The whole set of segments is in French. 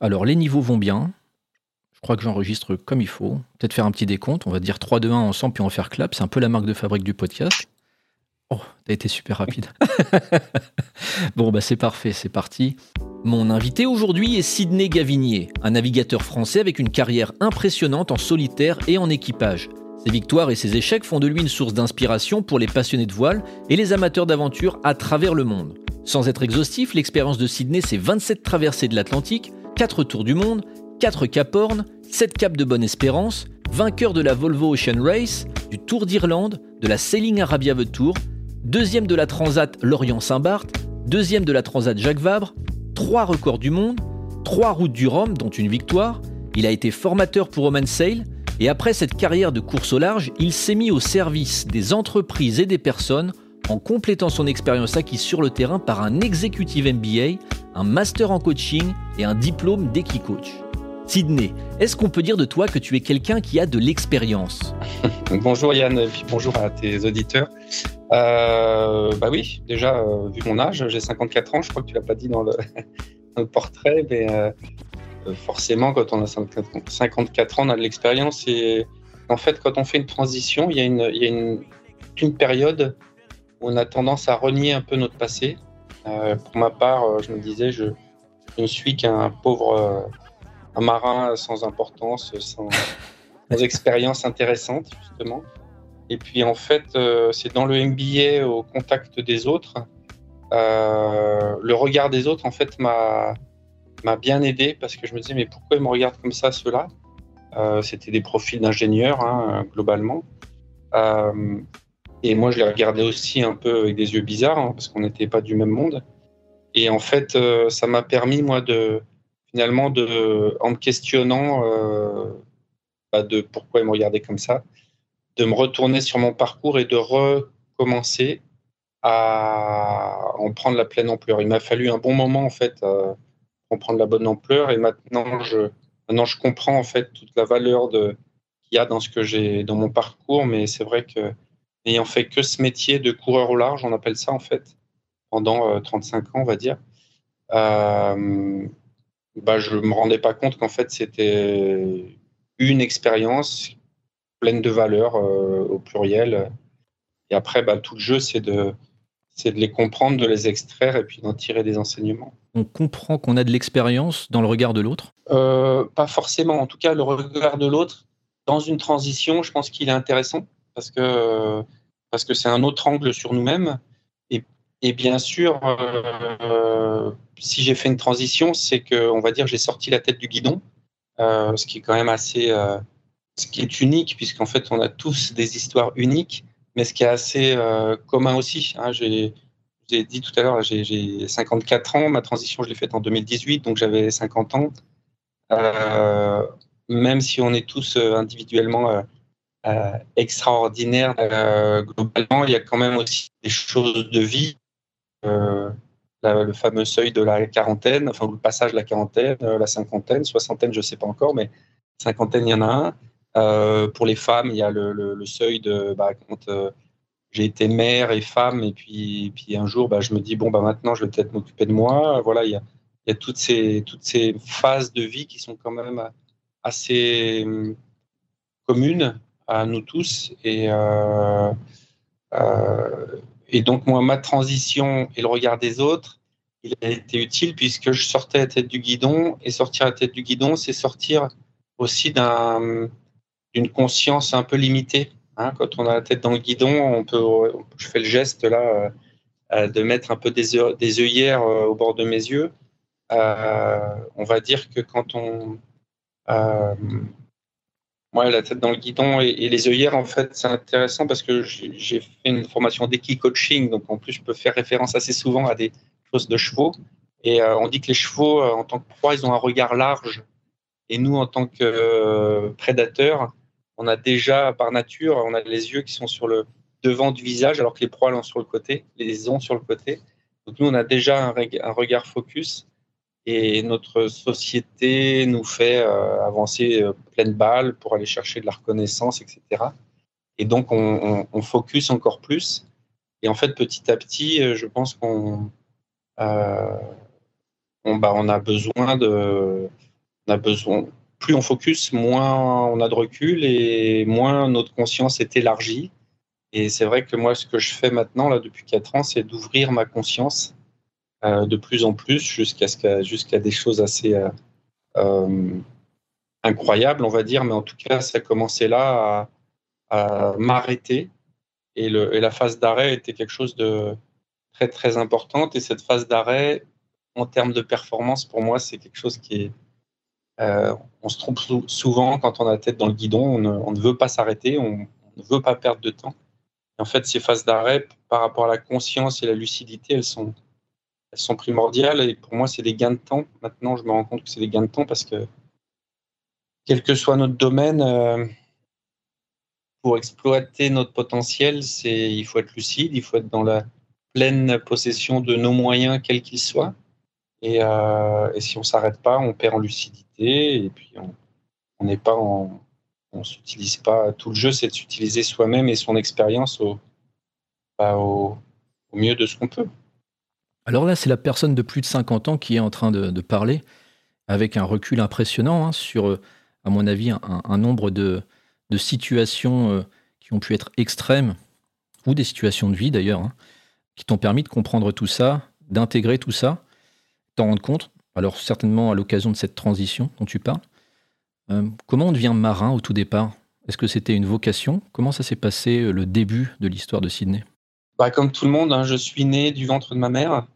Alors, les niveaux vont bien. Je crois que j'enregistre comme il faut. Peut-être faire un petit décompte. On va dire 3, 2, 1 ensemble, puis on faire clap. C'est un peu la marque de fabrique du podcast. Oh, t'as été super rapide. bon, bah c'est parfait, c'est parti. Mon invité aujourd'hui est Sidney Gavinier, un navigateur français avec une carrière impressionnante en solitaire et en équipage. Ses victoires et ses échecs font de lui une source d'inspiration pour les passionnés de voile et les amateurs d'aventure à travers le monde. Sans être exhaustif, l'expérience de Sydney, c'est 27 traversées de l'Atlantique, 4 tours du monde, 4 Cap Horn, 7 caps de Bonne-Espérance, vainqueur de la Volvo Ocean Race, du Tour d'Irlande, de la Sailing Arabia The Tour, deuxième de la Transat Lorient-Saint-Barth, deuxième de la Transat Jacques Vabre, trois records du monde, trois routes du Rhum, dont une victoire. Il a été formateur pour Oman Sail, et après cette carrière de course au large, il s'est mis au service des entreprises et des personnes en complétant son expérience acquise sur le terrain par un executive MBA, un master en coaching et un diplôme d'Equicoach. Sydney, est-ce qu'on peut dire de toi que tu es quelqu'un qui a de l'expérience? Bonjour Yann, et bonjour à tes auditeurs. Euh, bah oui, déjà, euh, vu mon âge, j'ai 54 ans, je crois que tu l'as pas dit dans le, portrait, mais euh, forcément, quand on a 54 ans, on a de l'expérience. Et en fait, quand on fait une transition, il y a une, il y a une, une période on a tendance à renier un peu notre passé. pour ma part, je me disais, je, je ne suis qu'un pauvre un marin sans importance, sans, sans expérience intéressante, justement. Et puis en fait, euh, c'est dans le MBA au contact des autres. Euh, le regard des autres, en fait, m'a m'a bien aidé parce que je me disais, mais pourquoi ils me regardent comme ça, ceux-là? Euh, C'était des profils d'ingénieurs, hein, globalement. Et moi, je les regardais aussi un peu avec des yeux bizarres hein, parce qu'on n'était pas du même monde. Et en fait, ça m'a permis, moi, de finalement, de, en me questionnant bah, de pourquoi ils me regardaient comme ça, de me retourner sur mon parcours et de recommencer à en prendre la pleine ampleur. Il m'a fallu un bon moment en fait euh, pour prendre la bonne ampleur et maintenant je, maintenant je comprends en fait toute la valeur qu'il y a dans ce que j'ai dans mon parcours. Mais c'est vrai que n'ayant fait que ce métier de coureur au large, on appelle ça en fait pendant 35 euh, ans, on va dire. Euh, bah, je me rendais pas compte qu'en fait c'était une expérience pleine de valeurs euh, au pluriel. Et après, bah, tout le jeu, c'est de, c'est de les comprendre, de les extraire et puis d'en tirer des enseignements. On comprend qu'on a de l'expérience dans le regard de l'autre? Euh, Pas forcément. En tout cas, le regard de l'autre, dans une transition, je pense qu'il est intéressant parce que parce que c'est un autre angle sur nous-mêmes. Et, et, bien sûr, euh, si j'ai fait une transition, c'est que, on va dire, j'ai sorti la tête du guidon, ce qui est quand même assez ce qui est unique, puisqu'en fait, on a tous des histoires uniques, mais ce qui est assez euh, commun aussi. Hein, j'ai dit tout à l'heure, j'ai 54 ans, ma transition, je l'ai faite en 2018, donc j'avais 50 ans. Euh, même si on est tous euh, individuellement extraordinaires, globalement, il y a quand même aussi des choses de vie. le fameux seuil de la quarantaine, enfin le passage de la quarantaine, la cinquantaine, soixantaine, je ne sais pas encore, mais cinquantaine, il y en a un. Euh, pour les femmes, il y a le, seuil de bah, euh, j'ai été mère et femme, et puis, puis un jour, bah, je me dis bon, bah, maintenant, je vais peut-être m'occuper de moi. Voilà, il y a, il y a toutes, ces, toutes ces phases de vie qui sont quand même assez hum, communes à nous tous. Et, euh, et donc, moi, ma transition et le regard des autres, il a été utile puisque je sortais à tête du guidon. Et sortir à tête du guidon, c'est sortir aussi d'un d'une conscience un peu limitée. Hein. Quand on a la tête dans le guidon, on peut, je fais le geste là euh, euh, de mettre un peu des, œillères euh, au bord de mes yeux. on va dire que quand on moi, la tête dans le guidon et, les œillères, en fait, c'est intéressant parce que j'ai fait une formation d'équi-coaching, donc en plus, je peux faire référence assez souvent à des choses de chevaux. Et on dit que les chevaux, en tant que proie, ils ont un regard large. Et nous, en tant que prédateurs, on a déjà, par nature, on a les yeux qui sont sur le devant du visage, alors que les proies sont sur le côté, les ont sur le côté. Donc nous, on a déjà un, regard focus et notre société nous fait euh, avancer euh, pleine balle pour aller chercher de la reconnaissance, etc. Et donc, on, focus encore plus. Et en fait, petit à petit, euh, je pense qu'on on, bah, on a besoin de on a besoin, plus on focus, moins on a de recul et moins notre conscience est élargie. Et c'est vrai que moi, ce que je fais maintenant, là, depuis 4 ans, c'est d'ouvrir ma conscience de plus en plus jusqu'à ce jusqu'à des choses assez euh, euh, incroyables, on va dire. Mais en tout cas, ça a commencé là à, m'arrêter. Et, et, la phase d'arrêt était quelque chose de très, très importante. Et cette phase d'arrêt, en termes de performance, pour moi, c'est quelque chose qui est euh, on se trompe souvent quand on a la tête dans le guidon, on ne, veut pas s'arrêter, on, ne veut pas perdre de temps. en fait, ces phases d'arrêt, par rapport à la conscience et la lucidité, elles sont, elles sont primordiales. Et pour moi, c'est des gains de temps. Maintenant, je me rends compte que c'est des gains de temps parce que, quel que soit notre domaine, euh, pour exploiter notre potentiel, il faut être lucide, il faut être dans la pleine possession de nos moyens, quels qu'ils soient. Et, euh, si on s'arrête pas, on perd en lucidité et puis on n'est pas en, on s'utilise pas. Tout le jeu, c'est de s'utiliser soi-même et son expérience au, bah, au, mieux de ce qu'on peut. Alors là, c'est la personne de plus de 50 ans qui est en train de, parler avec un recul impressionnant hein, sur, euh, à mon avis, un, nombre de, situations euh, qui ont pu être extrêmes, ou des situations de vie d'ailleurs, hein, qui t'ont permis de comprendre tout ça, d'intégrer tout ça, t'en rendre compte, alors certainement à l'occasion de cette transition dont tu parles. Euh, comment on devient marin au tout départ? Est-ce que c'était une vocation? Comment ça s'est passé le début de l'histoire de Sydney? Bah, Comme tout le monde, hein, je suis né du ventre de ma mère.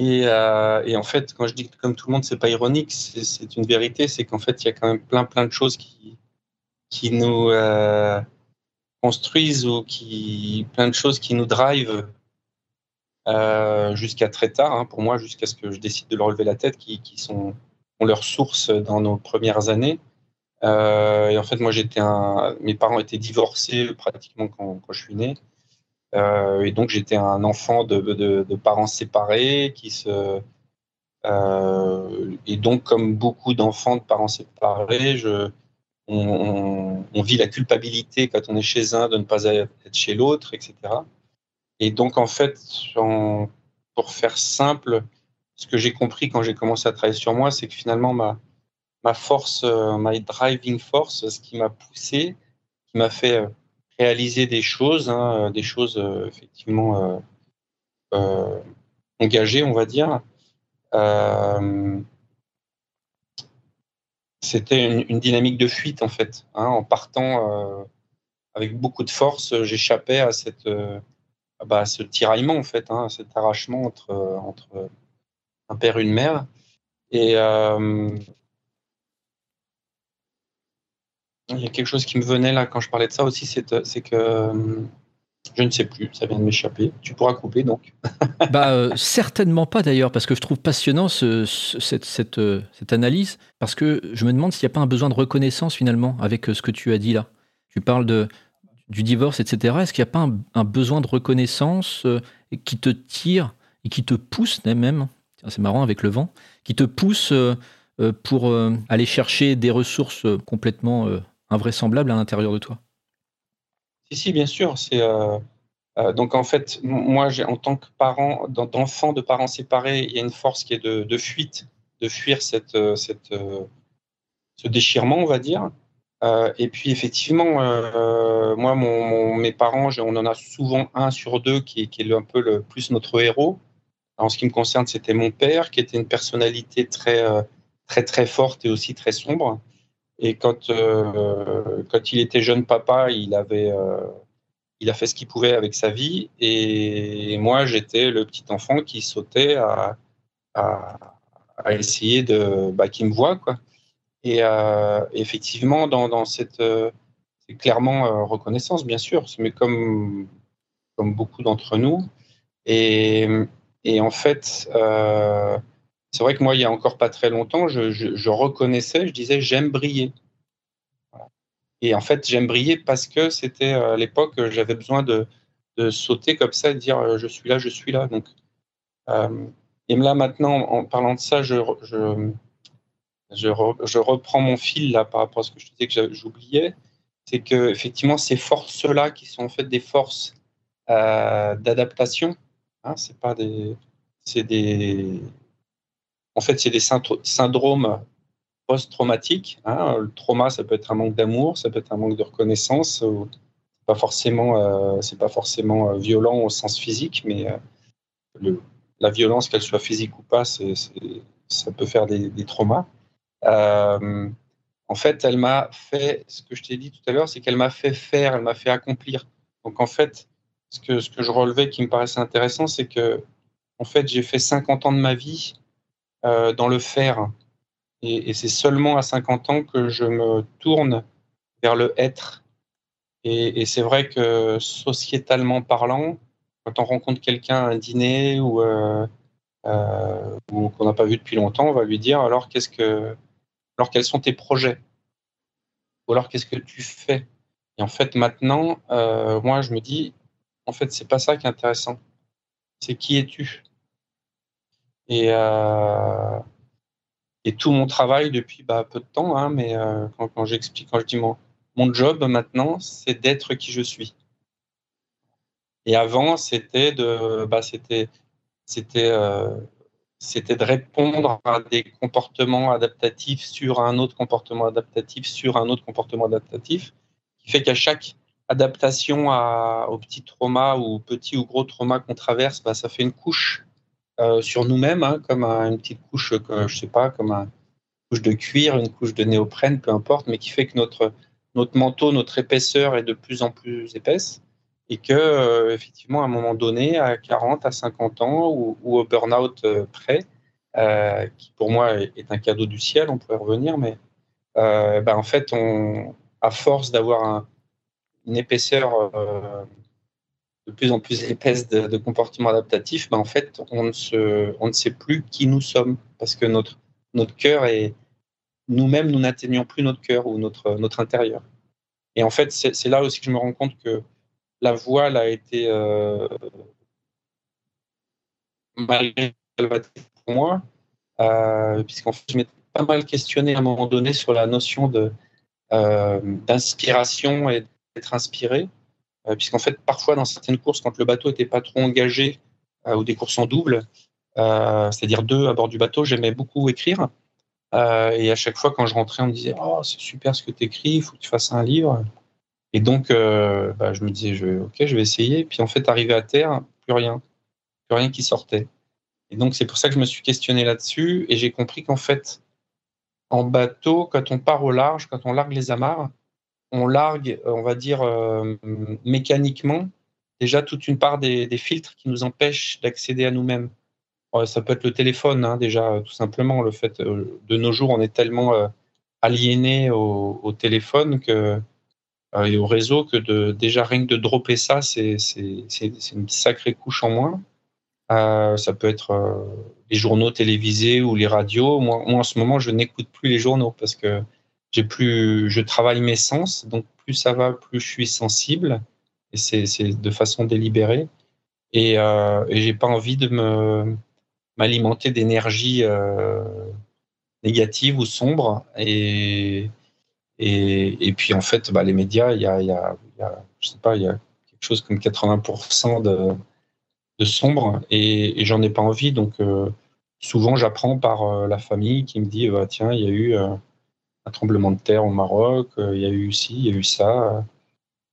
Euh, et, en fait, quand je dis que comme tout le monde, c'est pas ironique, c'est une vérité, c'est qu'en fait, il y a quand même plein plein de choses qui, qui nous construisent ou qui plein de choses qui nous drivent euh, jusqu'à très tard, hein, pour moi, jusqu'à ce que je décide de leur relever la tête, qui, sont, ont leur source dans nos premières années. Euh, et en fait, moi, j'étais mes parents étaient divorcés pratiquement quand, je suis né. Euh, et donc, j'étais un enfant de, parents séparés qui se. et donc, comme beaucoup d'enfants de parents séparés, je, on, vit la culpabilité quand on est chez un de ne pas être chez l'autre, etc. Et donc, en fait, pour faire simple, ce que j'ai compris quand j'ai commencé à travailler sur moi, c'est que finalement, ma, ma force, euh, ma driving force, ce qui m'a poussé, qui m'a fait euh, réaliser des choses, hein, euh, des choses effectivement engagées, on va dire, c'était une, dynamique de fuite, en fait. Hein, en partant avec beaucoup de force, j'échappais à cette ah bah, ce tiraillement, en fait, hein, cet arrachement entre, entre un père et une mère. Et euh, il y a quelque chose qui me venait là quand je parlais de ça aussi, c'est que euh, je ne sais plus, ça vient de m'échapper. Tu pourras couper donc. bah, euh, certainement pas d'ailleurs, parce que je trouve passionnant ce, cette, analyse, parce que je me demande s'il n'y a pas un besoin de reconnaissance finalement avec ce que tu as dit là. Tu parles de, du divorce, etc. Est-ce qu'il n'y a pas un, besoin de reconnaissance euh, qui te tire et qui te pousse même, c'est marrant avec le vent, qui te pousse euh, euh, pour aller chercher des ressources complètement invraisemblables à l'intérieur de toi Si, si, bien sûr. C'est donc en fait, moi, en tant que parent, d'enfant de parents séparés, il y a une force qui est de, fuite, de fuir cette, cette, ce déchirement, on va dire. Euh, et puis effectivement, euh, moi, mon, mes parents, on en a souvent un sur deux qui, qui est un peu le plus notre héros. En ce qui me concerne, c'était mon père, qui était une personnalité très, euh, très, très forte et aussi très sombre. Et quand, quand il était jeune papa, il avait, il a fait ce qu'il pouvait avec sa vie. Et moi, j'étais le petit enfant qui sautait à, à, essayer de, bah, qu'il me voit, quoi. Et euh, effectivement, dans, cette, euh, c'est clairement euh, reconnaissance, bien sûr, mais comme, comme beaucoup d'entre nous. Et, et, en fait, c'est vrai que moi, il y a encore pas très longtemps, je, reconnaissais, je disais, j'aime briller. Et en fait, j'aime briller parce que c'était à l'époque, j'avais besoin de, sauter comme ça et de dire, je suis là, je suis là. Donc, et là, maintenant, en parlant de ça, je, reprends mon fil là par rapport à ce que je disais que j'oubliais, c'est que effectivement ces forces-là qui sont en fait des forces euh, d'adaptation, hein, c'est pas des, c'est des, en fait c'est des syndromes post-traumatique. Hein. Le trauma, ça peut être un manque d'amour, ça peut être un manque de reconnaissance. C'est pas forcément, c'est pas forcément violent au sens physique, mais le, la violence, qu'elle soit physique ou pas, ça peut faire des, traumas. en fait, elle m'a fait, ce que je t'ai dit tout à l'heure, c'est qu'elle m'a fait faire, elle m'a fait accomplir. Donc en fait, ce que, ce que je relevais qui me paraissait intéressant, c'est que en fait, j'ai fait 50 ans de ma vie euh, dans le faire. Et, c'est seulement à 50 ans que je me tourne vers le être. Et, c'est vrai que sociétalement parlant, quand on rencontre quelqu'un à un dîner ou, euh, euh, ou qu'on n'a pas vu depuis longtemps, on va lui dire alors qu'est-ce que alors quels sont tes projets? Ou alors qu'est-ce que tu fais? Et en fait maintenant, moi je me dis en fait, c'est pas ça qui est intéressant. C'est qui es-tu? Et, euh, et tout mon travail depuis bah, peu de temps, hein, mais euh, quand, j'explique, quand je dis mon, mon job maintenant, c'est d'être qui je suis. Et avant, c'était de, bah, c'était, c'était, euh, c'était de répondre à des comportements adaptatifs sur un autre comportement adaptatif sur un autre comportement adaptatif, qui fait qu'à chaque adaptation à, au petit trauma ou petit ou gros trauma qu'on traverse, bah, ça fait une couche euh, sur nous-mêmes, hein, comme une petite couche, euh, je sais pas, comme une couche de cuir, une couche de néoprène, peu importe, mais qui fait que notre, notre manteau, notre épaisseur est de plus en plus épaisse et que euh, effectivement à un moment donné, à 40, à 50 ans ou, au burn-out près, qui pour moi est, un cadeau du ciel, on pourrait revenir, mais bah, en fait, on, à force d'avoir un, une épaisseur euh, de plus en plus épaisse de, comportements adaptatifs, ben en fait, on ne, se, on ne sait plus qui nous sommes parce que notre, notre cœur est. Nous-mêmes, nous n'atteignons plus notre cœur ou notre, notre intérieur. Et en fait, c'est là aussi que je me rends compte que la voile a été euh, malgré pour moi, euh, puisqu'en fait, je m'étais pas mal questionné à un moment donné sur la notion de euh, d'inspiration et être inspiré, puisqu'en fait, parfois dans certaines courses, quand le bateau n'était pas trop engagé, euh, ou des courses en double, euh, c'est-à-dire deux à bord du bateau, j'aimais beaucoup écrire. et à chaque fois, quand je rentrais, on me disait Oh, c'est super ce que tu écris, il faut que tu fasses un livre. Et donc, bah, je me disais Ok, je vais essayer. Puis en fait, arrivé à terre, plus rien. Plus rien qui sortait. Et donc, c'est pour ça que je me suis questionné là-dessus. Et j'ai compris qu'en fait, en bateau, quand on part au large, quand on largue les amarres, on largue, euh, on va dire, euh, mécaniquement, déjà toute une part des, filtres qui nous empêchent d'accéder à nous-mêmes. ça peut être le téléphone, hein, déjà, tout simplement. Le fait, euh, de nos jours, on est tellement aliéné au, téléphone que, et au réseau que de, déjà rien que de dropper ça, c'est une sacrée couche en moins. ça peut être les journaux télévisés ou les radios. moi en ce moment, je n'écoute plus les journaux parce que j'ai plus, je travaille mes sens, donc plus ça va, plus je suis sensible, et c'est de façon délibérée. Et, euh, et j'ai pas envie de me m'alimenter d'énergie euh, négative ou sombre. Et, et, et, puis en fait, bah, les médias, il y a, y, y a, je sais pas, il y a quelque chose comme 80% de, de sombre, et, et j'en ai pas envie. Donc euh, souvent, j'apprends par euh, la famille qui me dit, bah, tiens, il y a eu un tremblement de terre au Maroc, euh, il y a eu ci, il y a eu ça.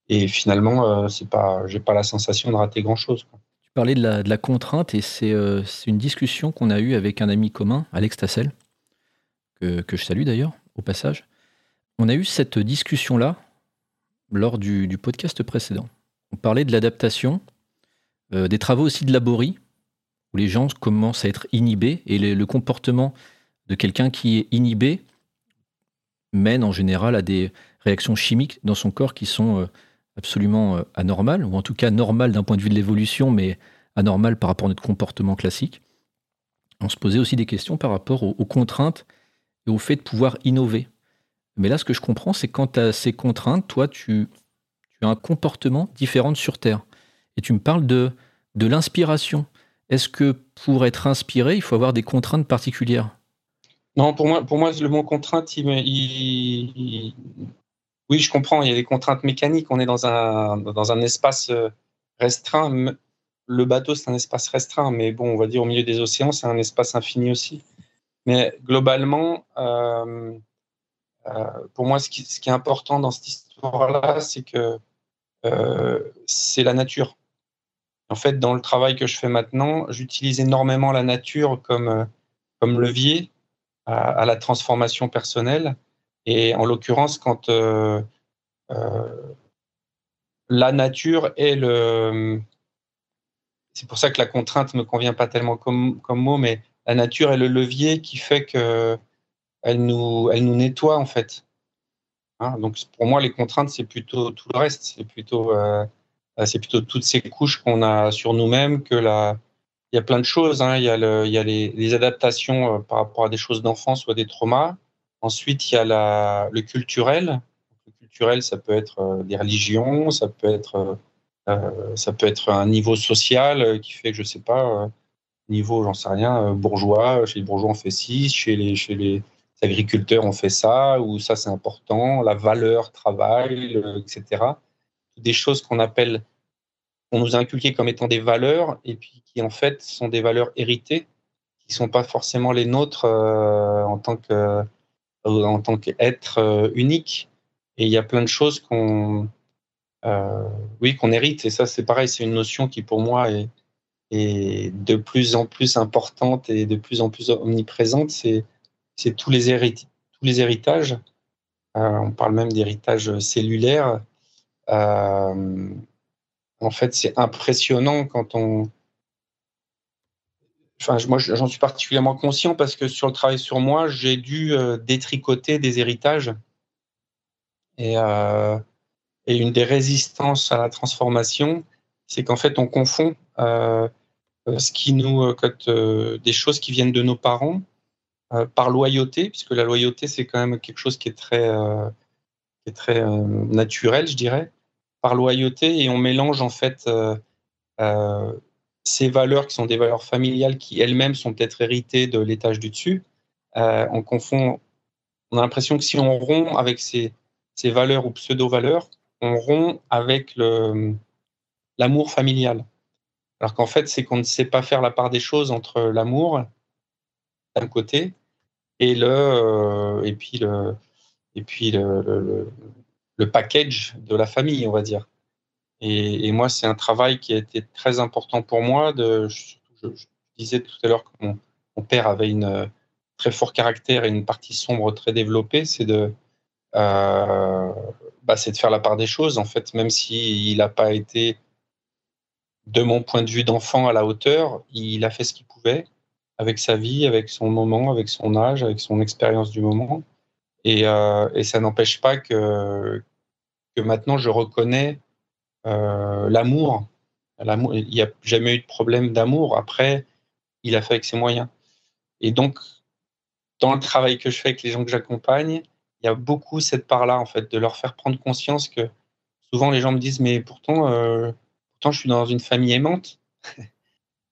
et finalement, euh, c'est pas, j'ai pas la sensation de rater grand-chose. Tu parlais de la, contrainte et c'est euh, une discussion qu'on a eue avec un ami commun, Alex Tassel, que, je salue d'ailleurs au passage. On a eu cette discussion-là lors du, podcast précédent. On parlait de l'adaptation, des travaux aussi de Laborie, où les gens commencent à être inhibés et le comportement de quelqu'un qui est inhibé mène en général à des réactions chimiques dans son corps qui sont euh, absolument euh, anormales, ou en tout cas normales d'un point de vue de l'évolution, mais anormales par rapport à notre comportement classique. On se posait aussi des questions par rapport aux, contraintes et au fait de pouvoir innover. Mais là, ce que je comprends, c'est quand tu as ces contraintes, toi, tu, as un comportement différent sur Terre. Et tu me parles de, de l'inspiration. Est-ce que pour être inspiré, il faut avoir des contraintes particulières? Non, pour moi, pour moi, le mot contrainte, oui, je comprends. Il y a des contraintes mécaniques. On est dans un, dans un espace euh, restreint. Le bateau, c'est un espace restreint, mais bon, on va dire au milieu des océans, c'est un espace infini aussi. Mais globalement, euh, pour moi, ce qui, est important dans cette histoire-là, c'est que c'est la nature. En fait, dans le travail que je fais maintenant, j'utilise énormément la nature comme, comme levier à, la transformation personnelle. Et en l'occurrence, quand euh, la nature est le. C'est pour ça que la contrainte me convient pas tellement comme, comme mot, mais la nature est le levier qui fait que elle nous, elle nous nettoie en fait. Hein, donc pour moi, les contraintes, c'est plutôt tout le reste. C'est plutôt, euh, c'est plutôt toutes ces couches qu'on a sur nous-mêmes que la. Il y a plein de choses. Hein. Il y a, le, les, adaptations euh, par rapport à des choses d'enfance ou à des traumas. Ensuite, il y a le culturel culturel, ça peut être euh, des religions, ça peut être, euh, ça peut être un niveau social qui fait que je sais pas, niveau, j'en sais rien, bourgeois, chez les bourgeois on fait ci, chez les agriculteurs on fait ça, ou ça c'est important, la valeur travail, etc. Des choses qu'on appelle, on nous a inculquées comme étant des valeurs, et puis qui en fait sont des valeurs héritées, qui sont pas forcément les nôtres en tant que en tant qu'être unique. Et il y a plein de choses qu'on euh, oui, qu'on hérite. Et ça, c'est pareil, c'est une notion qui, pour moi, est, est, de plus en plus importante et de plus en plus omniprésente. C'est, c'est tous, les tous les héritages. Euh, on parle même d'héritage cellulaire. Euh, en fait, c'est impressionnant quand on. Enfin, moi, j'en suis particulièrement conscient parce que sur le travail sur moi, j'ai dû détricoter des héritages et, euh, et, une des résistances à la transformation, c'est qu'en fait, on confond euh, euh ce qui nous, euh, euh, des choses qui viennent de nos parents par loyauté, puisque la loyauté, c'est quand même quelque chose qui est très naturel, je dirais, par loyauté, et on mélange en fait ces valeurs qui sont des valeurs familiales qui elles-mêmes sont peut-être héritées de l'étage du dessus. on confond, on a l'impression que si on rompt avec ces, ces valeurs ou pseudo-valeurs, on rompt avec l'amour familial. Alors qu'en fait, c'est qu'on ne sait pas faire la part des choses entre l'amour d'un côté et le euh, et puis le et puis le, package de la famille, on va dire. Et, moi, c'est un travail qui a été très important pour moi. Je, disais tout à l'heure que mon, père avait une très fort caractère et une partie sombre très développée. C'est de euh, bah, c'est de faire la part des choses, en fait, même s'il n'a pas été, de mon point de vue d'enfant, à la hauteur, il a fait ce qu'il pouvait avec sa vie, avec son moment, avec son âge, avec son expérience du moment. Et, euh, et ça n'empêche pas que, maintenant je reconnais euh, l'amour. Il n'y a jamais eu de problème d'amour. Après, il a fait avec ses moyens. Et donc, dans le travail que je fais avec les gens que j'accompagne, il y a beaucoup cette part-là, en fait, de leur faire prendre conscience que souvent les gens me disent, mais pourtant, euh, pourtant je suis dans une famille aimante.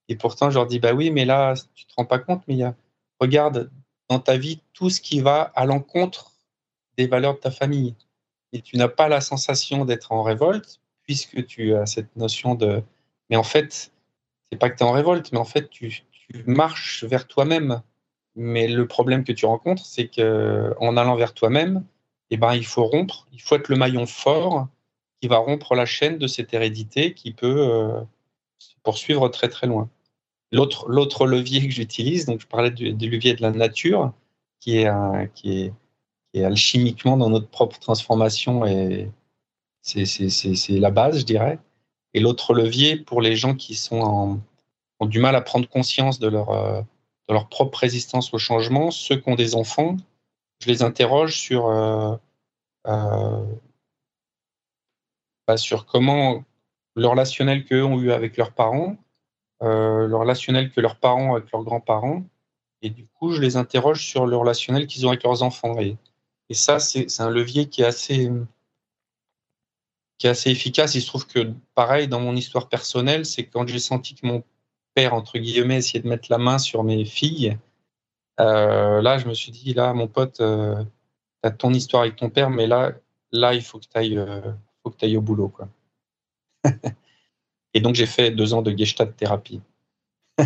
Et pourtant, je leur dis, bah oui, mais là, tu te rends pas compte, mais il y a, regarde dans ta vie tout ce qui va à l'encontre des valeurs de ta famille. Et tu n'as pas la sensation d'être en révolte, puisque tu as cette notion de. Mais en fait, c'est pas que tu es en révolte, mais en fait, tu, marches vers toi-même. Mais le problème que tu rencontres, c'est qu'en allant vers toi-même, eh ben, il faut rompre, il faut être le maillon fort qui va rompre la chaîne de cette hérédité qui peut euh, se poursuivre très très loin. L'autre, l'autre levier que j'utilise, donc je parlais du, levier de la nature, qui est, qui, est, alchimiquement dans notre propre transformation et c'est, c'est, c'est, la base, je dirais. Et l'autre levier pour les gens qui sont ont du mal à prendre conscience de leur, euh, de leur propre résistance au changement. Ceux qui ont des enfants, je les interroge sur, euh, euh, bah, sur comment le relationnel qu'eux ont eu avec leurs parents, euh, le relationnel que leurs parents avec leurs grands-parents, et du coup, je les interroge sur le relationnel qu'ils ont avec leurs enfants. Et, et ça, c'est un levier qui est assez qui est assez efficace. Il se trouve que, pareil, dans mon histoire personnelle, c'est quand j'ai senti que mon père, entre guillemets, essayer de mettre la main sur mes filles, euh, là, je me suis dit, là, mon pote, euh, tu as ton histoire avec ton père, mais là, là il faut que tu ailles, euh, ailles au boulot. Quoi. Et donc, j'ai fait deux ans de Gestalt thérapie, qui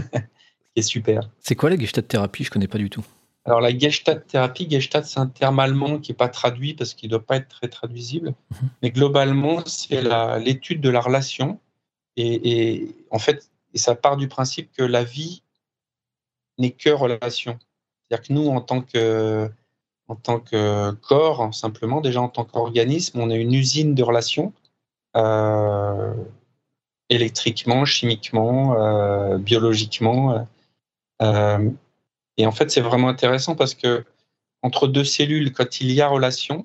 est super. C'est quoi la Gestalt thérapie? Je connais pas du tout. Alors la Gestalt thérapie, Gestalt c'est un terme allemand qui n'est pas traduit parce qu'il ne doit pas être très traduisible, mhm. mais globalement c'est l'étude de la relation et, en fait ça part du principe que la vie n'est que relation. C'est-à-dire que nous en tant que en tant que corps, simplement déjà en tant qu'organisme, on est une usine de relations. Euh, électriquement, chimiquement, euh, biologiquement. Euh, et en fait, c'est vraiment intéressant parce que entre deux cellules, quand il y a relation,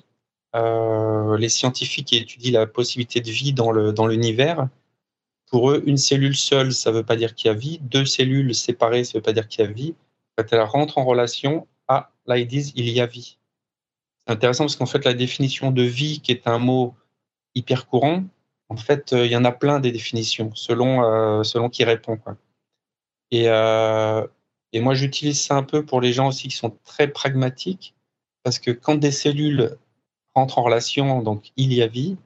euh, les scientifiques qui étudient la possibilité de vie dans l'univers, pour eux, une cellule seule, ça ne veut pas dire qu'il y a vie. Deux cellules séparées, ça ne veut pas dire qu'il y a vie. Quand elles rentrent en relation, ah, là, ils disent il y a vie. C'est intéressant parce qu'en fait, la définition de vie, qui est un mot hyper courant, en fait, euh, il y en a plein des définitions selon, euh, qui répond. Et, euh, et moi, j'utilise ça un peu pour les gens aussi qui sont très pragmatiques, parce que quand des cellules rentrent en relation, donc il y a vie,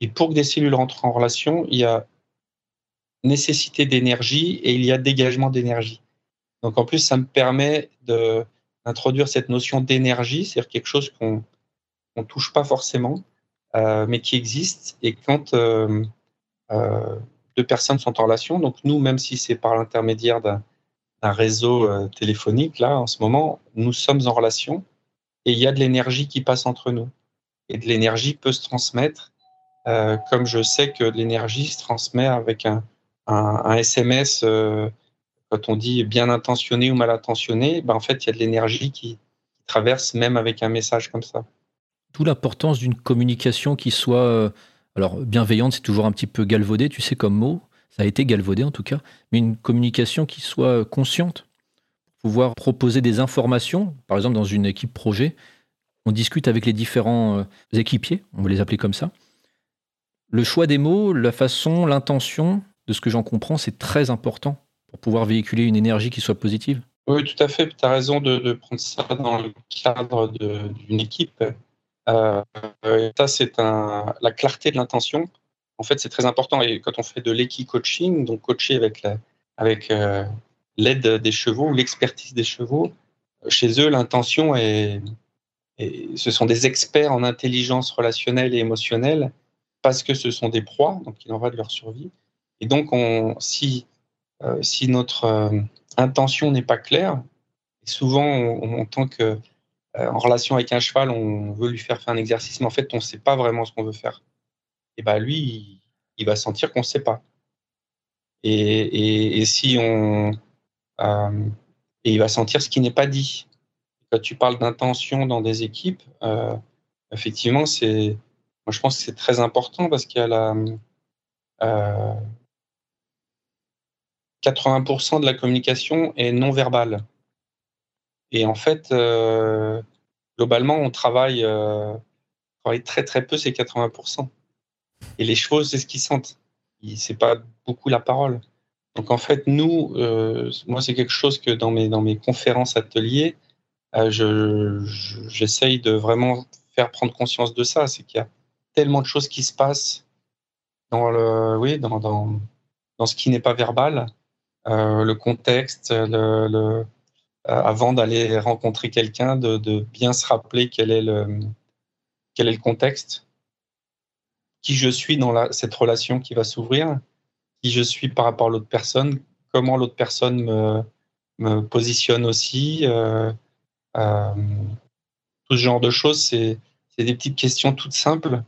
et pour que des cellules rentrent en relation, il y a nécessité d'énergie et il y a dégagement d'énergie. Donc en plus, ça me permet d'introduire cette notion d'énergie, c'est-à-dire quelque chose qu'on ne touche pas forcément, euh, mais qui existe. Et quand euh, euh, deux personnes sont en relation, donc nous, même si c'est par l'intermédiaire d'un réseau téléphonique, là, en ce moment, nous sommes en relation et il y a de l'énergie qui passe entre nous. Et de l'énergie peut se transmettre, comme je sais que l'énergie se transmet avec un, un, SMS, quand on dit bien intentionné ou mal intentionné, ben en fait, il y a de l'énergie qui, traverse même avec un message comme ça. D'où l'importance d'une communication qui soit. Euh, alors, bienveillante, c'est toujours un petit peu galvaudé, tu sais, comme mot. Ça a été galvaudé en tout cas. Mais une communication qui soit consciente. Pouvoir proposer des informations, par exemple, dans une équipe projet, on discute avec les différents euh, équipiers, on va les appeler comme ça. Le choix des mots, la façon, l'intention, de ce que j'en comprends, c'est très important pour pouvoir véhiculer une énergie qui soit positive. Oui, tout à fait. Tu as raison de, prendre ça dans le cadre d'une équipe. Euh, ça, c'est la clarté de l'intention. En fait, c'est très important. Et quand on fait de l'équi-coaching, donc coacher avec euh, l'aide des chevaux ou l'expertise des chevaux, chez eux, l'intention est, ce sont des experts en intelligence relationnelle et émotionnelle parce que ce sont des proies, donc il en va de leur survie. Et donc, on, si, euh, notre intention n'est pas claire, souvent, on, en tant que euh, en relation avec un cheval, on veut lui faire faire un exercice, mais en fait, on ne sait pas vraiment ce qu'on veut faire. Et bien, lui, il, va sentir qu'on ne sait pas. Et, si on. Euh, et il va sentir ce qui n'est pas dit. Quand tu parles d'intention dans des équipes, euh, effectivement, c'est. Moi, je pense que c'est très important parce qu'il y a la. 80% de la communication est non verbale. Et en fait, euh, globalement, on travaille, euh, travaille, très très peu ces 80%. Et les chevaux, c'est ce qu'ils sentent. C'est pas beaucoup la parole. Donc en fait, nous, euh, moi, c'est quelque chose que dans mes, dans mes conférences, ateliers, j'essaye de vraiment faire prendre conscience de ça. C'est qu'il y a tellement de choses qui se passent dans, le, oui, dans, dans, dans ce qui n'est pas verbal. le contexte, le, avant d'aller rencontrer quelqu'un, de, bien se rappeler quel est le, quel est le contexte, qui je suis dans cette relation qui va s'ouvrir, qui je suis par rapport à l'autre personne, comment l'autre personne me, me, positionne aussi? Euh, euh, tout ce genre de choses, c'est des petites questions toutes simples.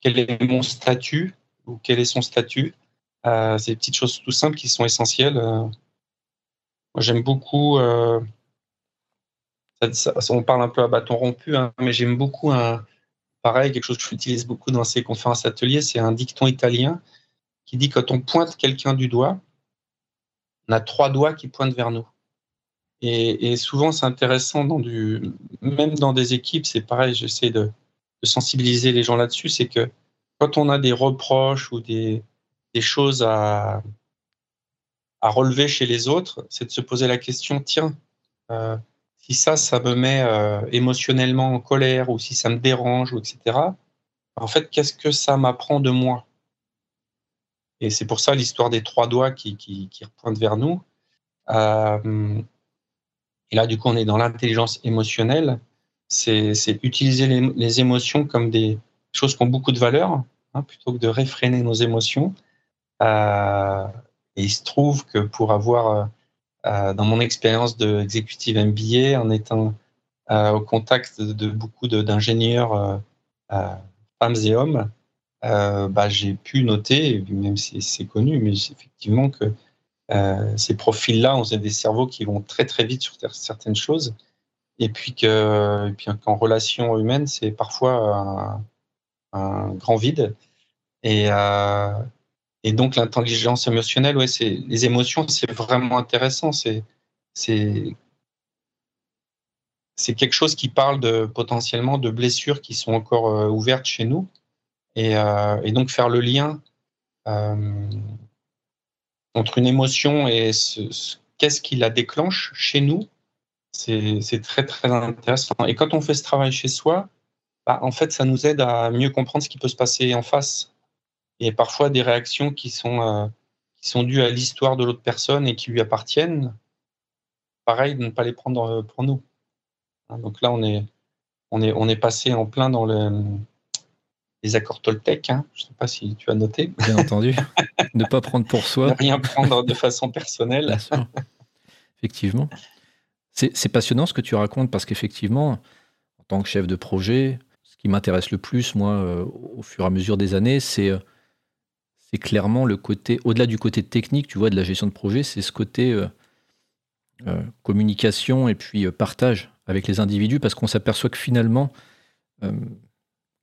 Quel est mon statut ou quel est son statut? C'est des petites choses tout simples qui sont essentielles. Moi, j'aime beaucoup. Euh, on parle un peu à bâton rompu, hein, mais j'aime beaucoup un. Pareil, quelque chose que j'utilise beaucoup dans ces conférences ateliers, c'est un dicton italien qui dit quand on pointe quelqu'un du doigt, on a trois doigts qui pointent vers nous. Et, souvent, c'est intéressant, dans du, même dans des équipes, c'est pareil, j'essaie de, sensibiliser les gens là-dessus, c'est que quand on a des reproches ou des, des choses à, à relever chez les autres, c'est de se poser la question, tiens, euh, si ça, ça me met euh, émotionnellement en colère ou si ça me dérange, ou etc., en fait, qu'est-ce que ça m'apprend de moi? Et c'est pour ça l'histoire des trois doigts qui, qui, vers nous. Euh, Et là, du coup, on est dans l'intelligence émotionnelle. C'est utiliser les, émotions comme des choses qui ont beaucoup de valeur, hein, plutôt que de réfréner nos émotions. Et il se trouve que pour avoir, euh, dans mon expérience d'exécutive MBA, en étant au contact de, beaucoup d'ingénieurs, femmes et hommes, bah, j'ai pu noter, même si c'est connu, mais effectivement que euh, ces profils-là, on a des cerveaux qui vont très très vite sur certaines choses, et puis que, puis qu'en relation humaine, c'est parfois un, grand vide. Et, euh, et donc l'intelligence émotionnelle, ouais, c'est les émotions, c'est vraiment intéressant. C'est c'est c'est quelque chose qui parle de potentiellement de blessures qui sont encore euh, ouvertes chez nous, et, et, donc faire le lien entre une émotion et ce, qu'est-ce qui la déclenche chez nous, c'est très très intéressant. Et quand on fait ce travail chez soi, bah, en fait, ça nous aide à mieux comprendre ce qui peut se passer en face. Et parfois des réactions qui sont, euh, qui sont dues à l'histoire de l'autre personne et qui lui appartiennent, pareil, de ne pas les prendre euh, pour nous. Hein, donc là, on est, on est, on est passé en plein dans le, les accords Toltec. Hein. Je ne sais pas si tu as noté. Bien entendu. ne pas prendre pour soi. Ne rien prendre de façon personnelle. Bien sûr. Effectivement. C'est passionnant ce que tu racontes parce qu'effectivement, en tant que chef de projet, ce qui m'intéresse le plus, moi, euh, au fur et à mesure des années, c'est c'est clairement le côté, au-delà du côté technique, tu vois, de la gestion de projet, c'est ce côté euh, communication et puis partage avec les individus parce qu'on s'aperçoit que finalement,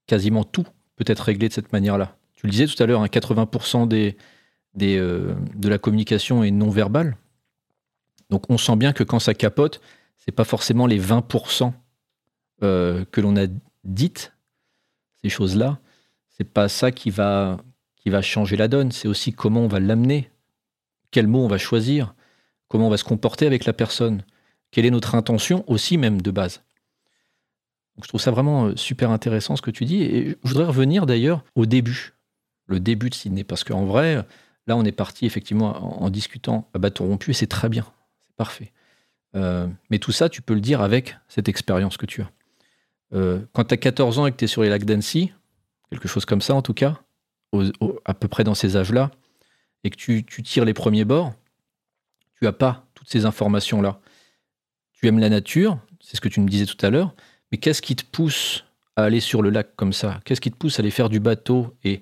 quasiment tout peut être réglé de cette manière-là. Tu le disais tout à l'heure, 80% hein, des, des, euh, de la communication est non verbale. Donc on sent bien que quand ça capote, c'est pas forcément les 20% euh, que l'on a dites, ces choses-là. C'est pas ça qui va, qui va changer la donne. C'est aussi comment on va l'amener, quel mot on va choisir, comment on va se comporter avec la personne, quelle est notre intention aussi même de base je trouve ça vraiment euh, super intéressant ce que tu dis. Et je voudrais revenir d'ailleurs au début, le début de Sydney, parce qu'en vrai, là, on est parti effectivement en, discutant à bâton rompu et c'est très bien, c'est parfait. Euh, mais tout ça, tu peux le dire avec cette expérience que tu as. Euh, quand tu as 14 ans et que tu es sur les lacs d'Annecy, quelque chose comme ça en tout cas, à peu près dans ces âges-là, et que tu, tu, tires les premiers bords, tu n'as pas toutes ces informations-là. Tu aimes la nature, c'est ce que tu me disais tout à l'heure, mais qu'est-ce qui te pousse à aller sur le lac comme ça? Qu'est-ce qui te pousse à aller faire du bateau? Et,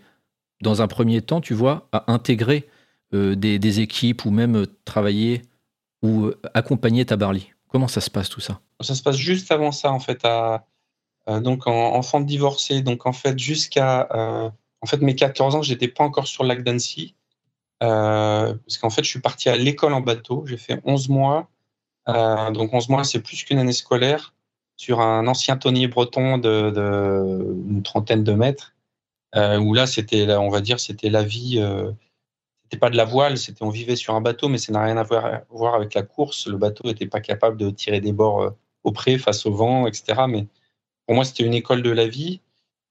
dans un premier temps, tu vois, à intégrer euh, des, équipes ou même euh, travailler ou euh, accompagner ta barley Comment ça se passe tout ça? Ça se passe juste avant ça, en fait, à, donc en, enfant divorcé. Donc en fait, jusqu'à en fait mes 14 ans, j'étais pas encore sur le lac d'Annecy. parce qu'en fait, je suis parti à l'école en bateau. J'ai fait 11 mois. donc 11 mois, c'est plus qu'une année scolaire sur un ancien tonnier breton de, une trentaine de mètres, euh, où là, c'était, on va dire, c'était la vie. Euh, c'était pas de la voile, c'était on vivait sur un bateau, mais ça n'a rien à voir, avec la course. Le bateau n'était pas capable de tirer des bords euh, au près face au vent, etc. Mais pour moi, c'était une école de la vie.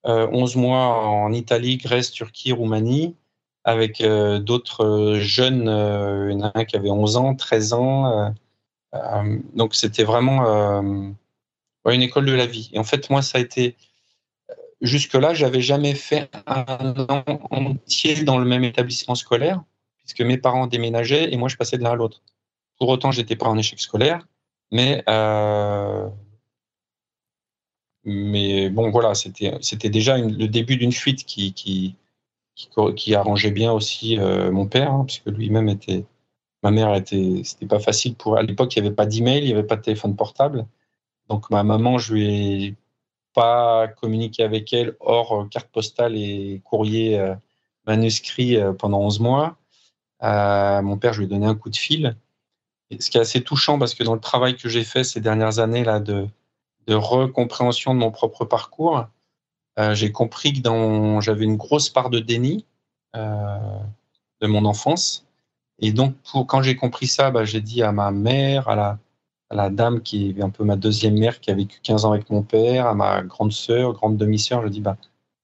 11 mois en Italie, Grèce, Turquie, Roumanie, avec d'autres jeunes, il y en a un qui avait 11 ans, 13 ans. donc c'était vraiment une école de la vie. Et en fait, moi, ça a été. Jusque-là, j'avais jamais fait un an entier dans le même établissement scolaire, puisque mes parents déménageaient et moi, je passais de l'un à l'autre. Pour autant, j'étais pas en échec scolaire, mais euh, mais bon, voilà, c'était déjà le début d'une fuite qui qui, qui, arrangeait bien aussi euh, mon père, hein, puisque lui-même était ma mère était c'était pas facile pour à l'époque il n'y avait pas d'email, il n'y avait pas de téléphone portable. Donc ma maman, je ai pas communiqué avec elle hors euh, carte postale et courrier euh, manuscrit euh, pendant 11 mois. mon père, je lui ai donné un coup de fil. ce qui est assez touchant parce que dans le travail que j'ai fait ces dernières années là de, de recompréhension de mon propre parcours, j'ai compris que j'avais une grosse part de déni de mon enfance. Et donc, pour, quand j'ai compris ça, bah, j'ai dit à ma mère, à la, la dame qui est un peu ma deuxième mère, qui a vécu 15 ans avec mon père, à ma grande sœur, grande demi-sœur, je dis bah,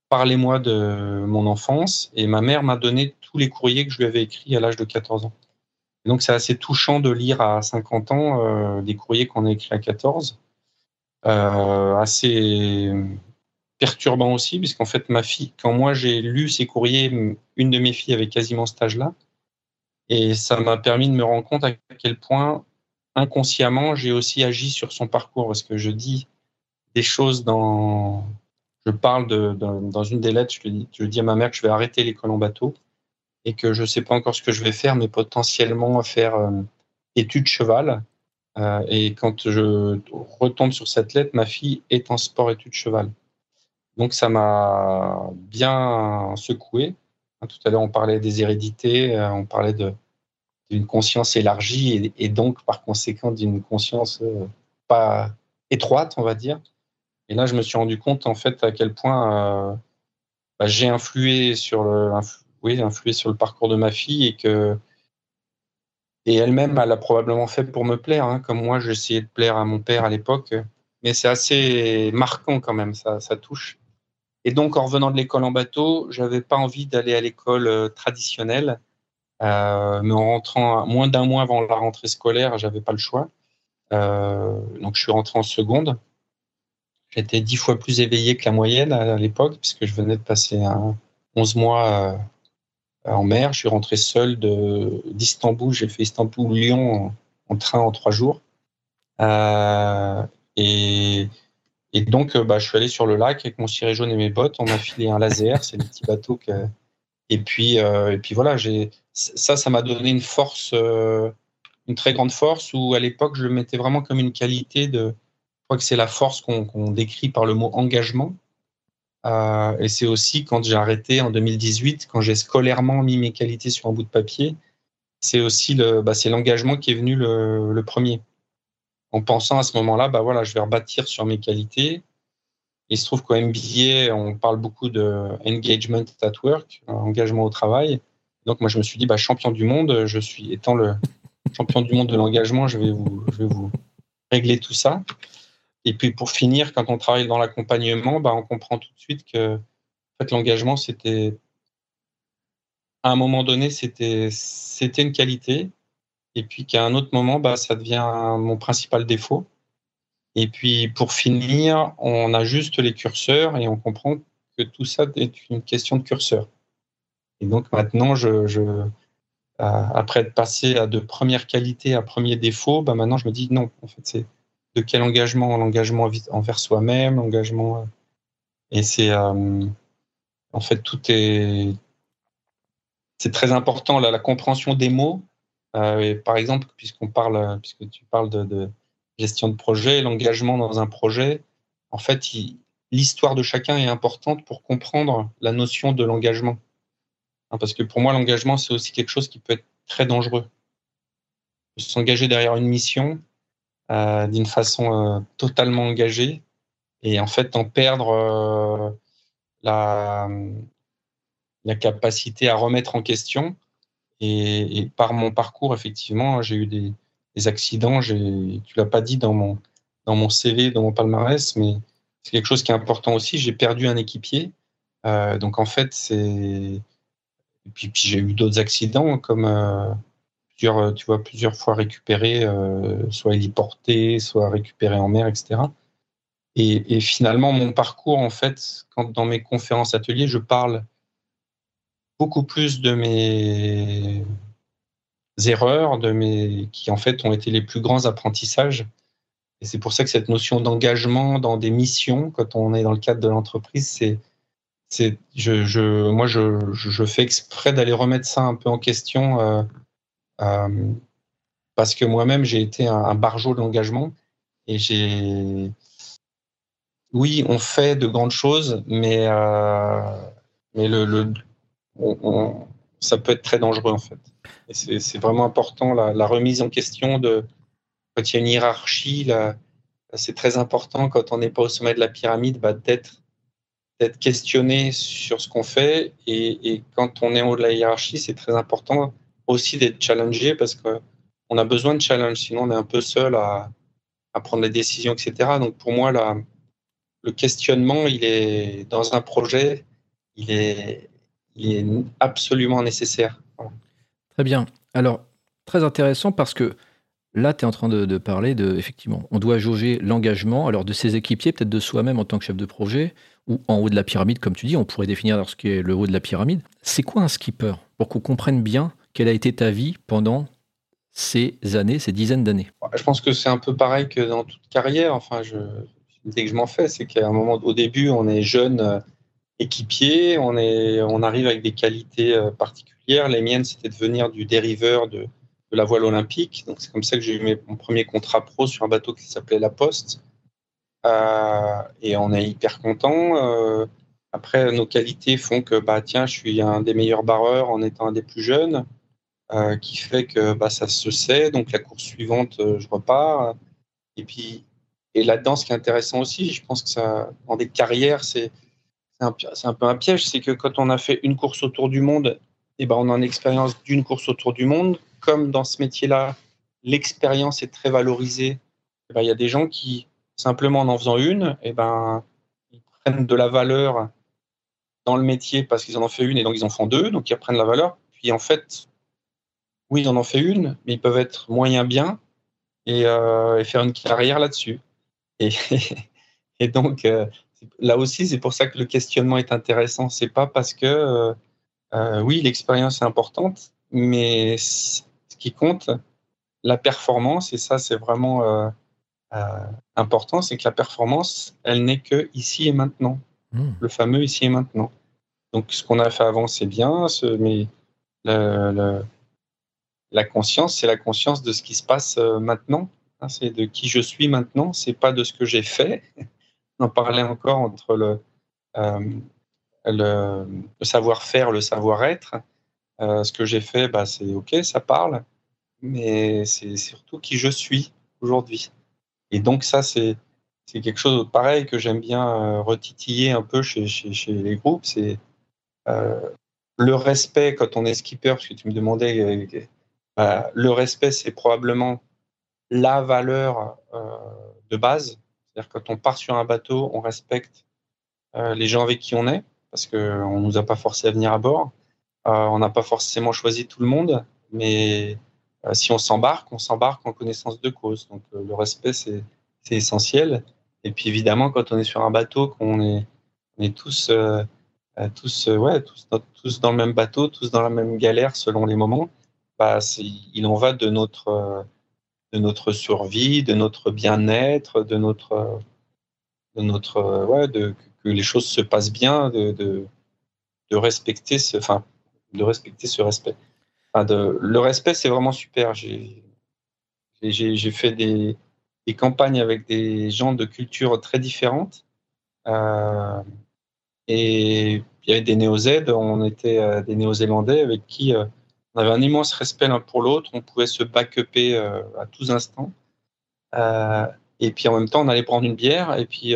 parlez-moi de mon enfance. Et ma mère m'a donné tous les courriers que je lui avais écrits à l'âge de 14 ans. donc, c'est assez touchant de lire à 50 ans des courriers qu'on a écrits à 14. Assez perturbant aussi, puisqu'en fait, ma fille, quand moi j'ai lu ces courriers, une de mes filles avait quasiment cet âge-là. Et ça m'a permis de me rendre compte à quel point, inconsciemment, j'ai aussi agi sur son parcours, parce que je dis des choses dans. Je parle de, dans une des lettres, je, dis, je dis à ma mère que je vais arrêter l'école en bateau et que je ne sais pas encore ce que je vais faire, mais potentiellement faire euh, études cheval. Euh, et quand je retombe sur cette lettre, ma fille est en sport études cheval. Donc ça m'a bien secoué. Hein, tout à l'heure, on parlait des hérédités, euh, on parlait d'une conscience élargie et, donc par conséquent d'une conscience euh, pas étroite, on va dire. Et là, je me suis rendu compte en fait à quel point bah, j'ai influé sur le, oui, influé sur le parcours de ma fille et que et elle-même, elle a probablement fait pour me plaire, hein, comme moi, j'essayais de plaire à mon père à l'époque. Mais c'est assez marquant quand même, ça, touche. Et donc, en revenant de l'école en bateau, j'avais pas envie d'aller à l'école euh, traditionnelle. Euh, mais en rentrant moins d'un mois avant la rentrée scolaire, j'avais pas le choix. Euh, donc, je suis rentré en seconde. J'étais dix fois plus éveillé que la moyenne à, l'époque, puisque je venais de passer un 11 mois en mer. Je suis rentré seul d'Istanbul. J'ai fait Istanbul-Lyon en, train en trois jours. et et donc, euh, bah, je suis allé sur le lac avec mon ciré jaune et mes bottes. On m'a filé un laser, c'est le petit bateau. Et puis, euh, et puis voilà, ça, ça m'a donné une force, euh, une très grande force. Où à l'époque, je le mettais vraiment comme une qualité de. Je crois que c'est la force qu'on décrit par le mot engagement. Et c'est aussi quand j'ai arrêté en 2018, quand j'ai scolairement mis mes qualités sur un bout de papier, c'est aussi le, bah, c'est l'engagement qui est venu le, premier en pensant à ce moment-là, bah voilà, je vais rebâtir sur mes qualités. Il se trouve qu'au MBA, on parle beaucoup de engagement at work, engagement au travail. Donc moi, je me suis dit, bah, champion du monde, je suis étant le champion du monde de l'engagement, je vais vous régler tout ça. Et puis pour finir, quand on travaille dans l'accompagnement, bah, on comprend tout de suite que l'engagement, c'était à un moment donné, c'était une qualité et puis qu'à un autre moment, bah, ça devient mon principal défaut. Et puis pour finir, on ajuste les curseurs et on comprend que tout ça est une question de curseur. Et donc maintenant, je après être passé à de première qualité à premier défaut, bah maintenant je me dis non, en fait, c'est de quel engagement L'engagement envers soi-même, l'engagement. Euh, et c'est. Euh, en fait, tout est. C'est très important, la compréhension des mots euh, par exemple, parle, puisque tu parles de, gestion de projet, l'engagement dans un projet, en fait, l'histoire de chacun est importante pour comprendre la notion de l'engagement. Hein, parce que pour moi, l'engagement, c'est aussi quelque chose qui peut être très dangereux. S'engager derrière une mission d'une façon euh, totalement engagée et en fait en perdre la, la capacité à remettre en question et, par mon parcours, effectivement, j'ai eu des, accidents. Tu l'as pas dit dans mon, dans mon CV, dans mon palmarès, mais c'est quelque chose qui est important aussi. J'ai perdu un équipier. Euh, donc en fait, c'est. Et puis, puis j'ai eu d'autres accidents, comme euh, plusieurs, tu vois, plusieurs fois récupérés, euh, soit héliportés, soit récupérés en mer, etc. Et, finalement, mon parcours, en fait, quand dans mes conférences ateliers, je parle beaucoup plus de mes erreurs, de mes qui en fait ont été les plus grands apprentissages. Et c'est pour ça que cette notion d'engagement dans des missions, quand on est dans le cadre de l'entreprise, c'est, je, je, moi, je, je, fais exprès d'aller remettre ça un peu en question euh, euh, parce que moi-même, j'ai été un, un barjot de et j'ai, oui, on fait de grandes choses, mais euh, mais le, ça peut être très dangereux en fait. Et c'est vraiment important la, remise en question de quand il y a une hiérarchie. C'est très important quand on n'est pas au sommet de la pyramide bah, d'être d'être questionné sur ce qu'on fait et, quand on est en haut de la hiérarchie, c'est très important aussi d'être challengé parce qu'on a besoin de challenge, sinon on est un peu seul à, à prendre les décisions, etc. Donc pour moi, la, le questionnement, il est dans un projet, il est il est absolument nécessaire. Très bien. Alors, très intéressant parce que là, tu es en train de, parler de, effectivement, on doit jauger l'engagement, alors de ses équipiers, peut-être de soi-même en tant que chef de projet, ou en haut de la pyramide, comme tu dis, on pourrait définir ce qui est le haut de la pyramide. C'est quoi un skipper? Pour qu'on comprenne bien quelle a été ta vie pendant ces années, ces dizaines d'années? Je pense que c'est un peu pareil que dans toute carrière. Enfin, dès que je m'en fais, c'est qu'à un moment, au début, on est jeune euh, équipier, on, est, on arrive avec des qualités euh, particulières. Les miennes, c'était de venir du dériveur de, la voile olympique. Donc, c'est comme ça que j'ai eu mon premier contrat pro sur un bateau qui s'appelait La Poste. Euh, et on est hyper content. Après, nos qualités font que, bah, tiens, je suis un des meilleurs barreurs en étant un des plus jeunes, euh, qui fait que bah, ça se sait. Donc, la course suivante, je repars. Et puis, et là-dedans, ce qui est intéressant aussi, je pense que ça, dans des carrières, c'est un, un, peu un piège, c'est que quand on a fait une course autour du monde, et eh ben, on a une expérience d'une course autour du monde. Comme dans ce métier-là, l'expérience est très valorisée, eh ben, il y a des gens qui, simplement en en faisant une, et eh ben, ils prennent de la valeur dans le métier parce qu'ils en ont fait une et donc ils en font deux, donc ils reprennent la valeur. Puis en fait, oui, ils en fait une, mais ils peuvent être moyen bien et, euh, faire une carrière là-dessus. Et, et, donc, euh, là aussi, c'est pour ça que le questionnement est intéressant. C'est pas parce que, euh, oui, l'expérience est importante, mais ce qui compte, la performance, et ça, c'est vraiment important, c'est que la performance, elle n'est que ici et maintenant. Hmm. Le fameux ici et maintenant. Donc, ce qu'on a fait avant, c'est bien, mais la conscience, c'est la conscience de ce qui se passe euh, maintenant. Hein, c'est de qui je suis maintenant, c'est pas de ce que j'ai fait. On en parlait encore entre le, euh, le, savoir-faire, le savoir-être. ce que j'ai fait, bah, c'est OK, ça parle, mais c'est surtout qui je suis aujourd'hui. Et donc ça, c'est quelque chose de pareil que j'aime bien euh, retitiller un peu chez, chez, les groupes. C'est euh, le respect quand on est skipper, parce que tu me demandais, euh, le respect, c'est probablement la valeur de base. C'est-à-dire quand on part sur un bateau, on respecte les gens avec qui on est, parce qu'on ne nous a pas forcé à venir à bord. on n'a pas forcément choisi tout le monde, mais euh, si on s'embarque, on s'embarque en connaissance de cause. Donc euh, le respect, c'est essentiel. Et puis évidemment, quand on est sur un bateau, qu'on est, on est euh, tous, dans le même bateau, tous dans la même galère selon les moments, il en va de notre, de notre survie, de notre bien-être, de notre, de notre, ouais, de, que les choses se passent bien, de, de, de respecter ce, enfin, de respecter ce respect le respect, c'est vraiment super. J'ai fait des, campagnes avec des gens de cultures très différentes. Euh, et il y avait des néo-Z, on était euh, des néo-zélandais avec qui euh, on avait un immense respect l'un pour l'autre, on pouvait se back-upper à tous instants. et puis en même temps, on allait prendre une bière, et puis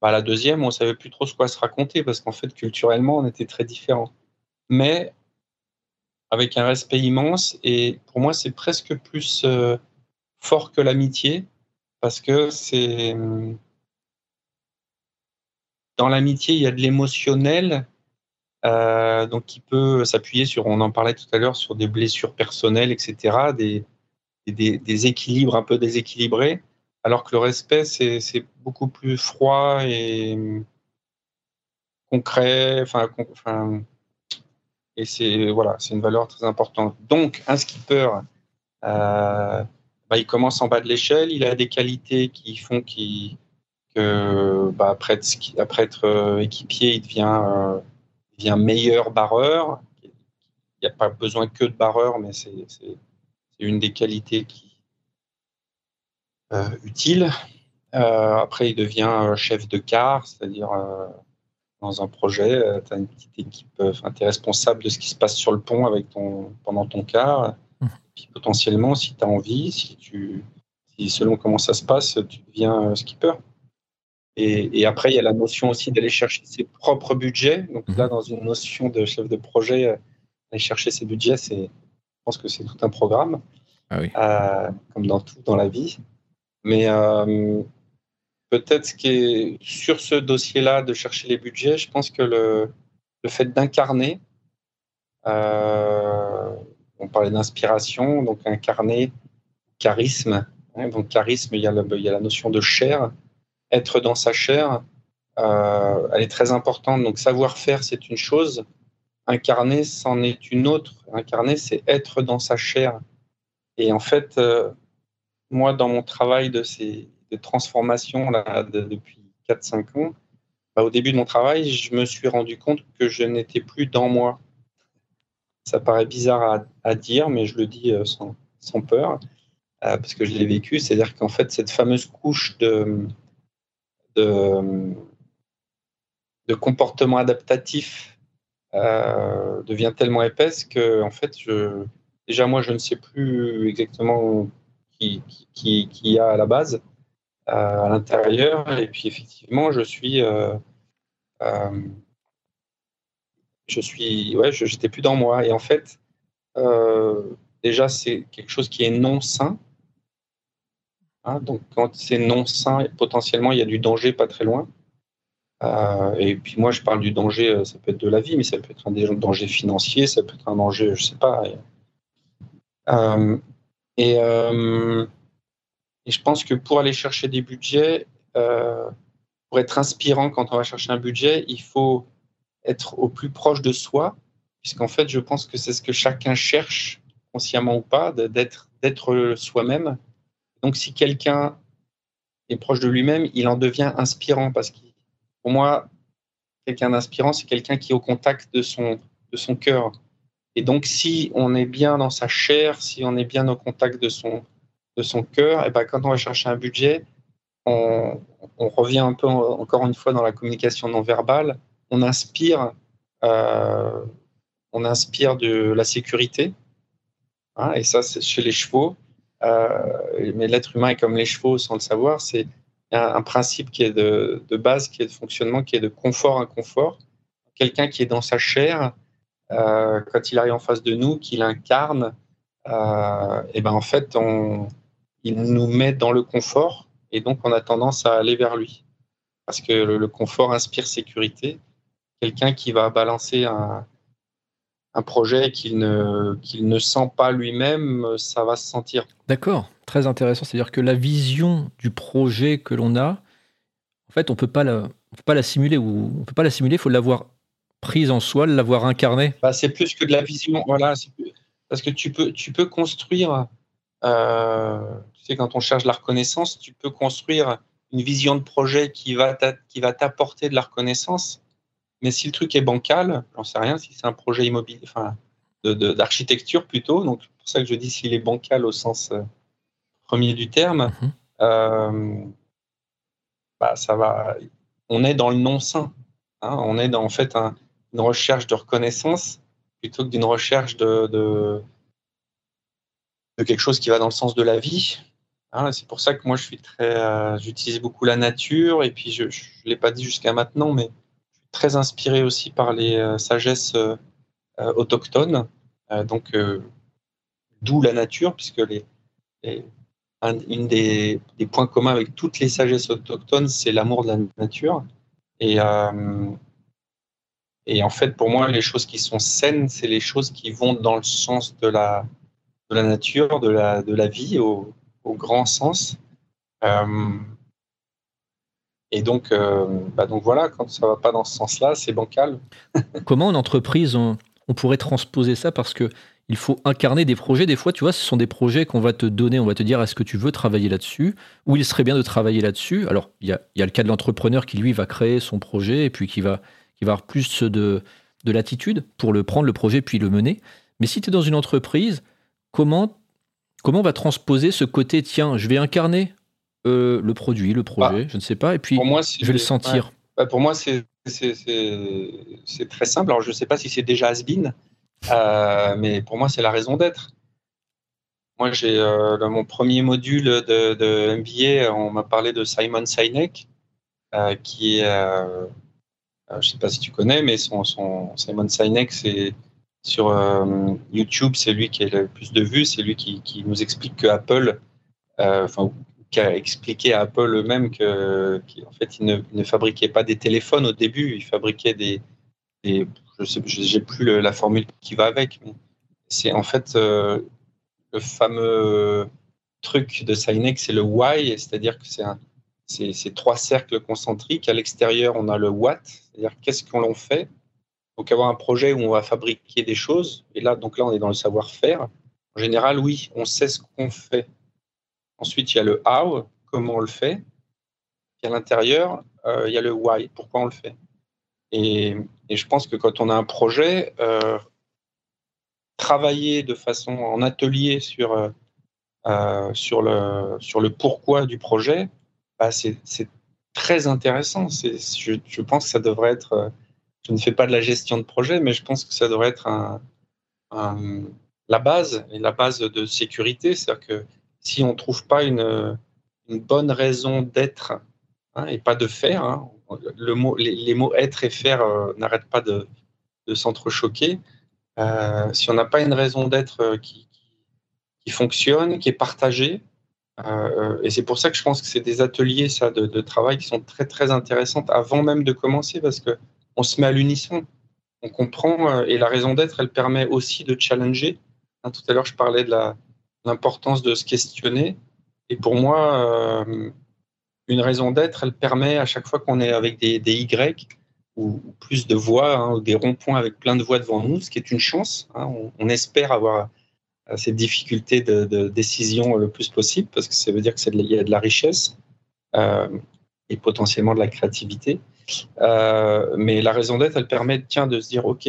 bah, la deuxième, on savait plus trop ce quoi se raconter, parce qu'en fait, culturellement, on était très différents. Mais avec un respect immense. Et pour moi, c'est presque plus euh, fort que l'amitié, parce que c'est. Dans l'amitié, il y a de l'émotionnel, euh, donc qui peut s'appuyer sur, on en parlait tout à l'heure, sur des blessures personnelles, etc., des, des, équilibres un peu déséquilibrés, alors que le respect, c'est beaucoup plus froid et concret, enfin, et c'est voilà, c'est une valeur très importante. Donc, un skipper, euh, bah, il commence en bas de l'échelle, il a des qualités qui font qu'il que bah, après, être euh, équipier, il devient, devient meilleur barreur. Il n'y a pas besoin que de barreur, mais c'est une des qualités qui euh, utile. après, il devient chef de car, c'est-à-dire dans un projet, euh, tu as une petite équipe, euh, enfin, tu es responsable de ce qui se passe sur le pont avec ton, pendant ton quart. Mmh. Puis potentiellement, si tu as envie, si tu, si selon comment ça se passe, tu deviens euh, skipper. Et, et après, il y a la notion aussi d'aller chercher ses propres budgets. Donc mmh. là, dans une notion de chef de projet, aller chercher ses budgets, c'est, je pense que c'est tout un programme, ah oui. comme dans tout dans la vie. Mais peut-être ce qui est sur ce dossier-là de chercher les budgets, je pense que le, le fait d'incarner, euh, on parlait d'inspiration, donc incarner, charisme. Hein, donc charisme, il y, a il y a la notion de chair. Être dans sa chair, euh, elle est très importante. Donc savoir-faire, c'est une chose. Incarner, c'en est une autre. Incarner, c'est être dans sa chair. Et en fait, euh, moi, dans mon travail de, ces, de transformation là, depuis 4-5 ans, bah, au début de mon travail, je me suis rendu compte que je n'étais plus dans moi. Ça paraît bizarre à, dire, mais je le dis euh, sans, sans peur, parce que je l'ai vécu. C'est-à-dire qu'en fait, cette fameuse couche de, de, comportement adaptatif euh, devient tellement épaisse que, en fait, je, déjà, moi, je ne sais plus exactement qui, qui, qui y a à la base à l'intérieur. Et puis effectivement, je suis, euh, euh, je suis, ouais, j'étais plus dans moi. Et en fait, euh, déjà, c'est quelque chose qui est non sain. Hein, donc, quand c'est non sain, potentiellement, il y a du danger pas très loin. et puis moi, je parle du danger, ça peut être de la vie, mais ça peut être un danger financier, ça peut être un danger, je sais pas. et et je pense que pour aller chercher des budgets, euh, pour être inspirant quand on va chercher un budget, il faut être au plus proche de soi, puisqu'en fait, je pense que c'est ce que chacun cherche, consciemment ou pas, d'être soi-même. Donc, si quelqu'un est proche de lui-même, il en devient inspirant, parce que pour moi, quelqu'un d'inspirant, c'est quelqu'un qui est au contact de son, de son cœur. Et donc, si on est bien dans sa chair, si on est bien au contact de son, de son cœur, et ben, quand on va chercher un budget, on, revient un peu encore une fois dans la communication non verbale. On inspire, euh, on inspire de la sécurité, hein, et ça c'est chez les chevaux. Euh, mais l'être humain est comme les chevaux sans le savoir. C'est un, principe qui est de, base, qui est de fonctionnement, qui est de confort-inconfort. Quelqu'un qui est dans sa chair, euh, quand il arrive en face de nous, qu'il incarne, et ben en fait, il nous met dans le confort et donc on a tendance à aller vers lui. Parce que le, confort inspire sécurité. Quelqu'un qui va balancer un, projet qu'il ne, qu'il ne sent pas lui-même, ça va se sentir. D'accord, très intéressant. C'est-à-dire que la vision du projet que l'on a, en fait, on peut pas la, peut pas la simuler ou on peut pas la simuler. Il faut l'avoir prise en soi, l'avoir incarnée. Bah, c'est plus que de la vision. Voilà, parce que tu peux, tu peux construire euh, tu sais, quand on cherche la reconnaissance, tu peux construire une vision de projet qui va t'apporter de la reconnaissance. Mais si le truc est bancal, j'en sais rien, si c'est un projet immobilier, enfin, d'architecture plutôt, donc c'est pour ça que je dis s'il est bancal au sens euh, premier du terme, mhm. euh, bah, ça va. On est dans le non-sain. Hein, on est dans en fait une recherche de reconnaissance plutôt que d'une recherche de, quelque chose qui va dans le sens de la vie. Hein, c'est pour ça que moi, je suis très, euh, j'utilise beaucoup la nature et puis je ne l'ai pas dit jusqu'à maintenant, mais très inspiré aussi par les euh, sagesses euh, autochtones. donc, d'où la nature, puisque les, un une des, points communs avec toutes les sagesses autochtones, c'est l'amour de la nature. Et, en fait, pour moi, les choses qui sont saines, c'est les choses qui vont dans le sens de la, nature, de la, vie au, grand sens. Euh, et donc, euh, bah donc voilà, quand ça va pas dans ce sens-là, c'est bancal. Comment en entreprise on, pourrait transposer ça? Parce que il faut incarner des projets. Des fois, tu vois, ce sont des projets qu'on va te donner, on va te dire est-ce que tu veux travailler là-dessus? Ou il serait bien de travailler là-dessus? Alors, il y a, y a, le cas de l'entrepreneur qui lui va créer son projet et puis qui va, qui va avoir plus de, de latitude pour le prendre le projet puis le mener. Mais si tu es dans une entreprise, comment, comment on va transposer ce côté, tiens, je vais incarner euh, le produit, le projet, bah, je ne sais pas, et puis je vais le sentir bah, Pour moi, c'est très simple. Alors, je ne sais pas si c'est déjà has euh, mais pour moi, c'est la raison d'être. Moi, j'ai euh, dans mon premier module de, de MBA, on m'a parlé de Simon Sinek, qui est, je ne sais pas si tu connais, mais son, son Simon Sinek, c'est sur euh, YouTube, c'est lui qui a le plus de vues, c'est lui qui, nous explique que Apple, euh, enfin, qui a expliqué à Apple eux-mêmes que, en fait, il ne, fabriquait pas des téléphones au début, il fabriquait des, je j'ai plus la formule qui va avec, mais c'est en fait le fameux truc de Sinek, c'est le why, c'est-à-dire que c'est c'est trois cercles concentriques. À l'extérieur, on a le what, c'est-à-dire qu'est-ce qu'on l'on fait? Donc avoir un projet où on va fabriquer des choses. Et là, donc là, on est dans le savoir-faire. En général, oui, on sait ce qu'on fait. Ensuite, il y a le how, comment on le fait. Et à l'intérieur, euh, il y a le why, pourquoi on le fait. Et, je pense que quand on a un projet, euh, travailler de façon en atelier sur, euh, sur, le, sur le pourquoi du projet, bah, c'est très intéressant. Je, je, pense que ça devrait être. Je ne fais pas de la gestion de projet, mais je pense que ça devrait être la base et la base de sécurité. C'est-à-dire que si on ne trouve pas une, bonne raison d'être hein, et pas de faire, hein, les, mots être et faire euh, n'arrêtent pas de, s'entrechoquer. Euh, si on n'a pas une raison d'être euh, qui, fonctionne, qui est partagée, et c'est pour ça que je pense que c'est des ateliers de, travail qui sont très très intéressantes avant même de commencer parce que on se met à l'unisson, on comprend et la raison d'être, elle permet aussi de challenger. Hein, tout à l'heure, je parlais de l'importance de se questionner. Et pour moi, une raison d'être, elle permet à chaque fois qu'on est avec des, Y ou, plus de voix, hein, ou des ronds-points avec plein de voix devant nous, ce qui est une chance. Hein. on, espère avoir euh, cette difficulté de, décision le plus possible parce que ça veut dire qu'il y a de la richesse euh, et potentiellement de la créativité. Euh, mais la raison d'être, elle permet tiens, de se dire ok,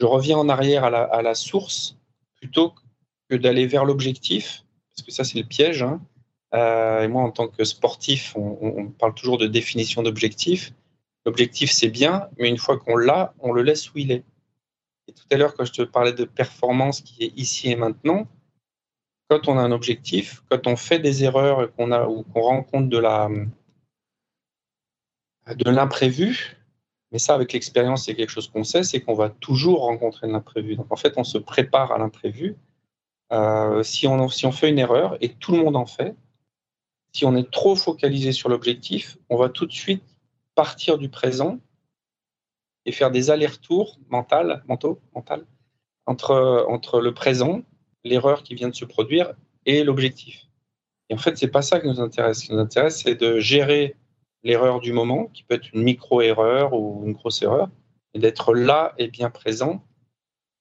je reviens en arrière à la, source plutôt que d'aller vers l'objectif, parce que ça c'est le piège. Hein. Euh, et moi, en tant que sportif, on, parle toujours de définition d'objectif. L'objectif, c'est bien, mais une fois qu'on l'a, on le laisse où il est. Et tout à l'heure, quand je te parlais de performance qui est ici et maintenant, quand on a un objectif, quand on fait des erreurs qu'on a ou qu'on rencontre de la de l'imprévu, mais ça, avec l'expérience, c'est quelque chose qu'on sait, c'est qu'on va toujours rencontrer de l'imprévu. Donc en fait, on se prépare à l'imprévu. Euh, si, on, fait une erreur, et tout le monde en fait, si on est trop focalisé sur l'objectif, on va tout de suite partir du présent et faire des allers-retours mentaux, entre, le présent, l'erreur qui vient de se produire, et l'objectif. Et en fait, c'est pas ça qui nous intéresse. Ce qui nous intéresse, c'est de gérer l'erreur du moment, qui peut être une micro-erreur ou une grosse erreur, et d'être là et bien présent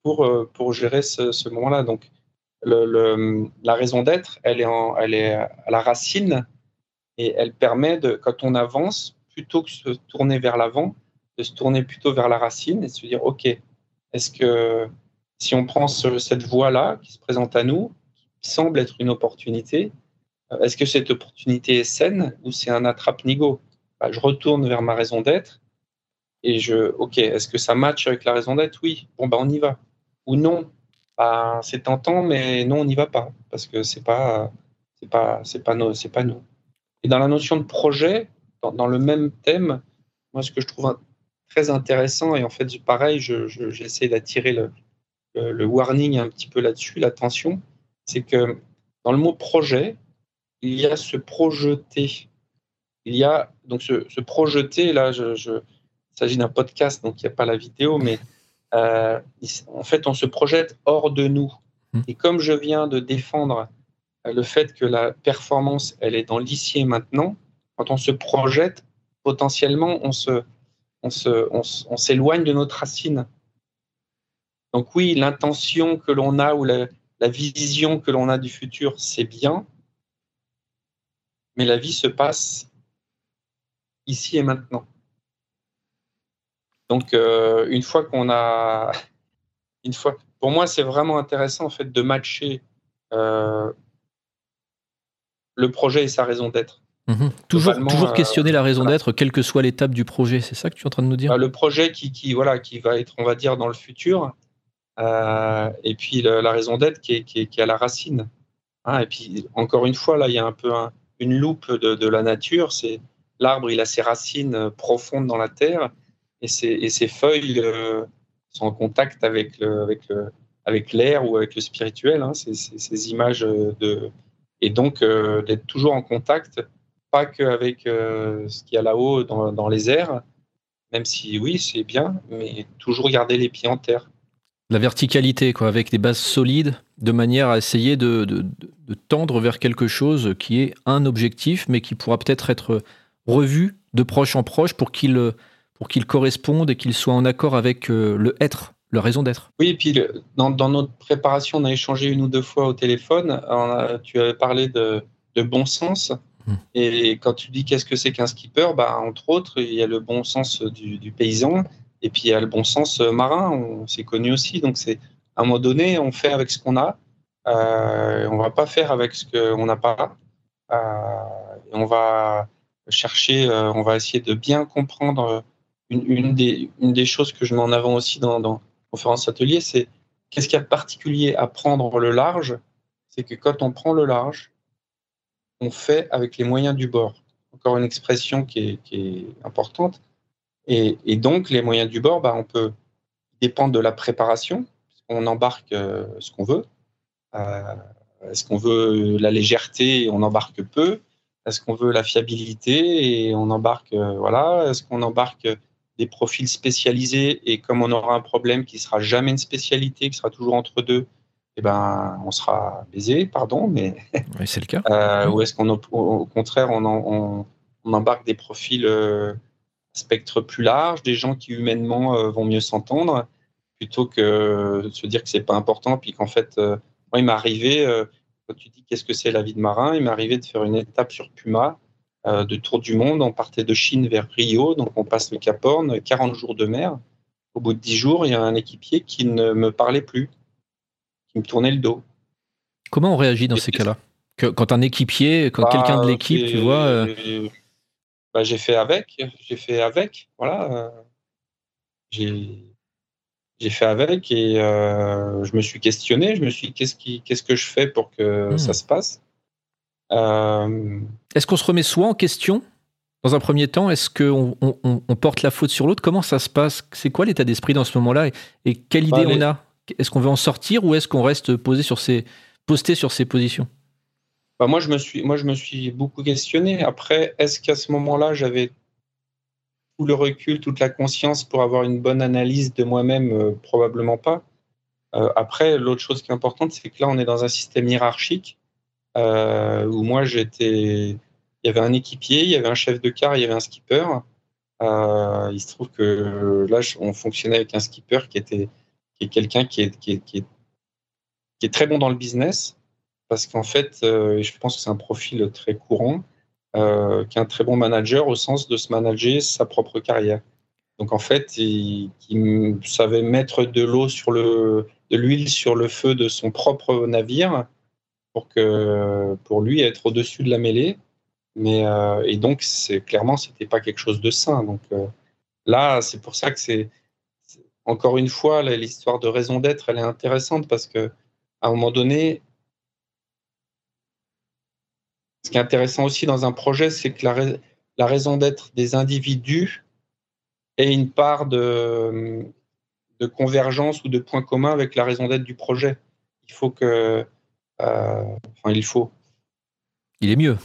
pour, euh, gérer ce, ce moment-là. Donc, la raison d'être, elle, est elle est à la racine et elle permet, de, quand on avance, plutôt que de se tourner vers l'avant, de se tourner plutôt vers la racine et de se dire, OK, est-ce que si on prend cette voie-là qui se présente à nous, qui semble être une opportunité, euh, est-ce que cette opportunité est saine ou c'est un attrape-nigo? Bah, Je retourne vers ma raison d'être et je, OK, est-ce que ça match avec la raison d'être? Oui, bon, bah, on y va. Ou non, bah, c'est tentant, mais non, on n'y va pas parce que c'est pas, c'est pas, c'est pas, c'est pas nous. Et dans la notion de projet, dans, le même thème, moi, ce que je trouve très intéressant, et en fait, pareil, j'essaie d'attirer le, warning un petit peu là-dessus, l'attention, c'est que dans le mot projet, il y a se projeter. Il y a donc se, projeter, là, je, il s'agit d'un podcast, donc il n'y a pas la vidéo, mais euh, en fait, on se projette hors de nous. Hmm. Et comme je viens de défendre euh, le fait que la performance, elle est dans l'ici et maintenant, quand on se projette, potentiellement, on se, on se, on, s'éloigne de notre racine. Donc oui, l'intention que l'on a ou la, la vision que l'on a du futur, c'est bien, mais la vie se passe ici et maintenant. Donc, euh, une fois qu'on a. Une fois, pour moi, c'est vraiment intéressant en fait, de matcher euh, le projet et sa raison d'être. Mhm. Toujours, toujours euh, questionner la raison d'être, quelle que soit l'étape du projet. C'est ça que tu es en train de nous dire? Bah, Le projet qui, qui, voilà, qui va être, on va dire, dans le futur. et puis la raison d'être qui est, qui, est, qui est, à la racine. Hein, et puis, encore une fois, là, il y a un peu une loupe de, de la nature. C'est L'arbre, il a ses racines profondes dans la terre et ces, feuilles euh, sont en contact avec avec avec l'air ou avec le spirituel, hein, ces, images de et donc euh, d'être toujours en contact, pas qu'avec euh, ce qu'il y a là-haut dans, dans, les airs, même si oui c'est bien, mais toujours garder les pieds en terre. La verticalité, quoi, avec des bases solides, de manière à essayer de, de, tendre vers quelque chose qui est un objectif, mais qui pourra peut-être être revu de proche en proche pour qu'il pour qu'il corresponde et qu'il soit en accord avec euh, le être, la raison d'être. Oui, et puis dans, dans, notre préparation, on a échangé une ou deux fois au téléphone. tu avais parlé de, de bon sens. Hmm. Et quand tu dis qu'est-ce que c'est qu'un skipper, bah, entre autres, il y a le bon sens du, du paysan et puis il y a le bon sens marin, on s'est connu aussi. Donc c'est à un moment donné, on fait avec ce qu'on a. Euh, on va pas faire avec ce qu'on n'a pas. Euh, on va chercher, euh, on va essayer de bien comprendre une, des, choses que je mets en avant aussi dans, dans conférence atelier, c'est qu'est-ce qu'il y a de particulier à prendre le large? C'est que quand on prend le large, on fait avec les moyens du bord. Encore une expression qui est, importante. Et, et, donc, les moyens du bord, bah, on peut dépendre de la préparation. On embarque euh, ce qu'on veut. Euh, Est-ce qu'on veut la légèreté? On embarque peu. Est-ce qu'on veut la fiabilité? Et on embarque euh, voilà Est-ce qu'on embarque des profils spécialisés et comme on aura un problème qui sera jamais une spécialité, qui sera toujours entre deux, eh ben on sera baisé, pardon, mais c'est le cas. Euh, ou est-ce qu'on au, contraire on, on, on, embarque des profils euh, spectre plus large, des gens qui humainement euh, vont mieux s'entendre, plutôt que de se dire que c'est pas important, puis qu'en fait, moi il m'est arrivé quand tu dis qu'est-ce que c'est la vie de marin, il m'est arrivé de faire une étape sur Puma de tour du monde. On partait de Chine vers Rio, donc on passe le Cap Horn, 40 jours de mer. Au bout de 10 jours, il y a un équipier qui ne me parlait plus, qui me tournait le dos. Comment on réagit dans ces cas-là? Quand un équipier, quand bah, quelqu'un de l'équipe, tu vois. Euh, bah, j'ai fait avec, j'ai fait avec, voilà. Euh, j'ai j'ai fait avec et euh, je me suis questionné. Je me suis dit, qu'est-ce, qui, qu'est-ce que je fais pour que hmm. ça se passe? euh, Est-ce qu'on se remet soi en question dans un premier temps? Est-ce qu'on on, porte la faute sur l'autre? Comment ça se passe? C'est quoi l'état d'esprit dans ce moment-là et, quelle idée bah, on a? Est-ce qu'on veut en sortir ou est-ce qu'on reste posé sur ses, posté sur ses positions? Bah moi, je me suis, moi, je me suis beaucoup questionné. Après, est-ce qu'à ce moment-là, j'avais tout le recul, toute la conscience pour avoir une bonne analyse de moi-même? Euh, Probablement pas. Euh, après, l'autre chose qui est importante, c'est que là, on est dans un système hiérarchique euh, où moi, j'étais. Il y avait un équipier, il y avait un chef de car, il y avait un skipper. il se trouve que là, on fonctionnait avec un skipper qui était qui est quelqu'un qui est, qui, est, qui, est, très bon dans le business parce qu'en fait, je pense que c'est un profil très courant euh, qui est un très bon manager au sens de se manager sa propre carrière. Donc en fait, il, savait mettre de l'eau sur le, de l'huile sur le feu de son propre navire pour que, pour lui être au-dessus de la mêlée. Mais euh, et donc clairement c'était pas quelque chose de sain. Donc euh, là, c'est pour ça que c'est encore une fois l'histoire de raison d'être, elle est intéressante parce que à un moment donné, ce qui est intéressant aussi dans un projet, c'est que la, raison d'être des individus ait une part de, convergence ou de point commun avec la raison d'être du projet. Il faut que. Euh, enfin, il faut. Il est mieux.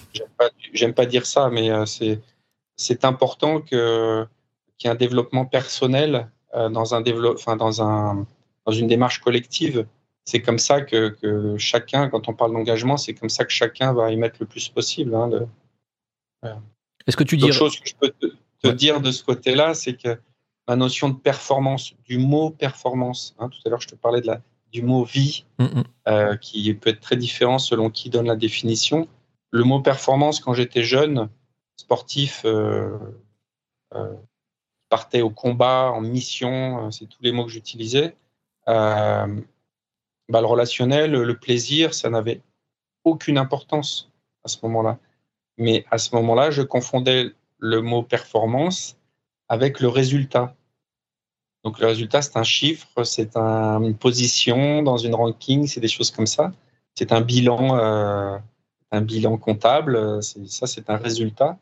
J'aime pas, dire ça, mais euh, c'est important que qu'il y ait un développement personnel euh, dans un enfin, dans un dans une démarche collective c'est comme ça que, chacun, quand on parle d'engagement, c'est comme ça que chacun va y mettre le plus possible. Hein, Est-ce que tu dirais... chose que je peux te, dire de ce côté-là, c'est que la notion de performance, du mot performance, hein, tout à l'heure je te parlais de la, du mot vie, mm, mm. Euh, qui peut être très différent selon qui donne la définition. Le mot performance, quand j'étais jeune, sportif, euh, euh, partait au combat, en mission, c'est tous les mots que j'utilisais. Bah, le relationnel, le plaisir, ça n'avait aucune importance à ce moment-là. Mais à ce moment-là, je confondais le mot performance avec le résultat. Donc le résultat, c'est un chiffre, c'est une position dans une ranking, c'est des choses comme ça. C'est un bilan, euh, un bilan comptable. Ça, c'est un résultat.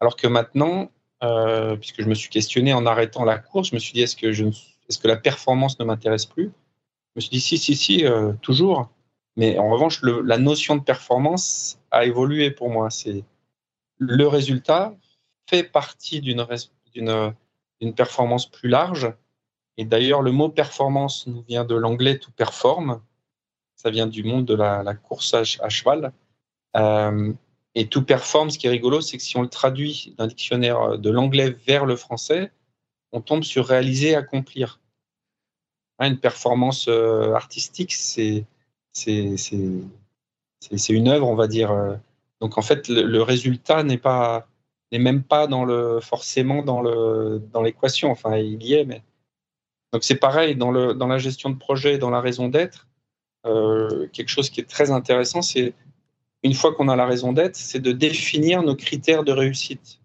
Alors que maintenant, euh, puisque je me suis questionné en arrêtant la course, je me suis dit est-ce que, la performance ne m'intéresse plus? Je me suis dit, si, si, si, euh, toujours. Mais en revanche, la notion de performance a évolué pour moi. C'est le résultat fait partie d'une performance plus large, Et d'ailleurs, le mot performance nous vient de l'anglais to perform. Ça vient du monde de la, course à, cheval. Euh, et to perform, ce qui est rigolo, c'est que si on le traduit d'un dictionnaire de l'anglais vers le français, on tombe sur réaliser, accomplir. Hein, une performance euh, artistique, c'est une œuvre, on va dire. Donc en fait, le, résultat n'est pas n'est même pas dans le forcément dans le dans l'équation. Enfin, il y est, mais donc c'est pareil dans, le, dans la gestion de projet, dans la raison d'être. Euh, quelque chose qui est très intéressant, c'est une fois qu'on a la raison d'être, c'est de définir nos critères de réussite.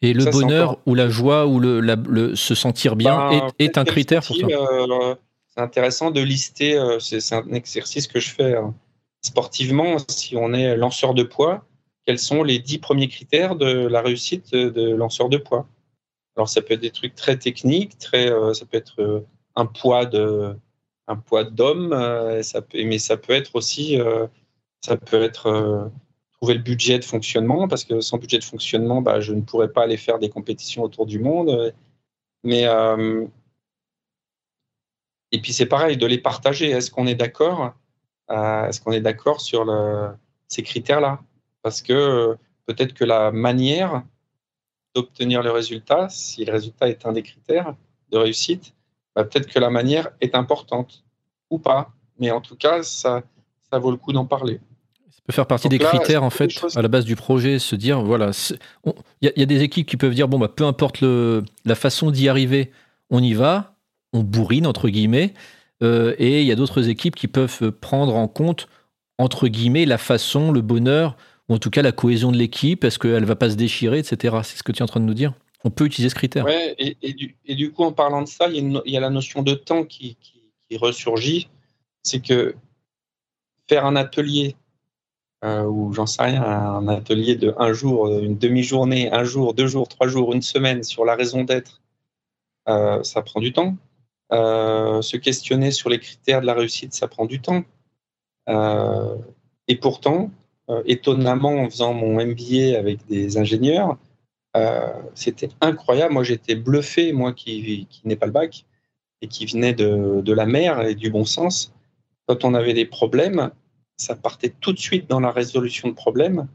Et le bonheur ou la joie ou le, se sentir bien ben, est, un critère pour ça. Euh, c'est intéressant de lister. Euh, c'est un exercice que je fais hein. sportivement. Si on est lanceur de poids, quels sont les dix premiers critères de la réussite de lanceur de poids? Alors ça peut être des trucs très techniques, très, euh, ça peut être euh, un poids de, un poids d'homme, euh, mais ça peut être aussi, ça peut être trouver le budget de fonctionnement, parce que sans budget de fonctionnement, bah, je ne pourrais pas aller faire des compétitions autour du monde. Mais et puis c'est pareil, de les partager. Est-ce qu'on est d'accord Est-ce qu'on est d'accord sur ces critères-là? Parce que peut-être que la manière d'obtenir le résultat, si le résultat est un des critères de réussite, bah, peut-être que la manière est importante ou pas. Mais en tout cas, ça, ça vaut le coup d'en parler. Ça peut faire partie des critères, en fait, à la base du projet, se dire, voilà, il y, a des équipes qui peuvent dire, bon, bah, peu importe le, la façon d'y arriver, on y va, on bourrine, entre guillemets, euh, et il y a d'autres équipes qui peuvent prendre en compte, entre guillemets, la façon, le bonheur, en tout cas la cohésion de l'équipe, est-ce qu'elle ne va pas se déchirer, etc. C'est ce que tu es en train de nous dire On peut utiliser ce critère. Ouais, et, du, coup, en parlant de ça, il y, a, la notion de temps qui, ressurgit. C'est que faire un atelier, euh, ou j'en sais rien, un atelier de un jour, une demi-journée, un jour, deux jours, trois jours, une semaine sur la raison d'être, euh, ça prend du temps. Euh, se questionner sur les critères de la réussite, ça prend du temps. et pourtant, euh, étonnamment, en faisant mon MBA avec des ingénieurs, euh, c'était incroyable. Moi, j'étais bluffé, moi qui, qui n'ai pas le bac et qui venait de, de, la mer et du bon sens. Quand on avait des problèmes, ça partait tout de suite dans la résolution de problèmes,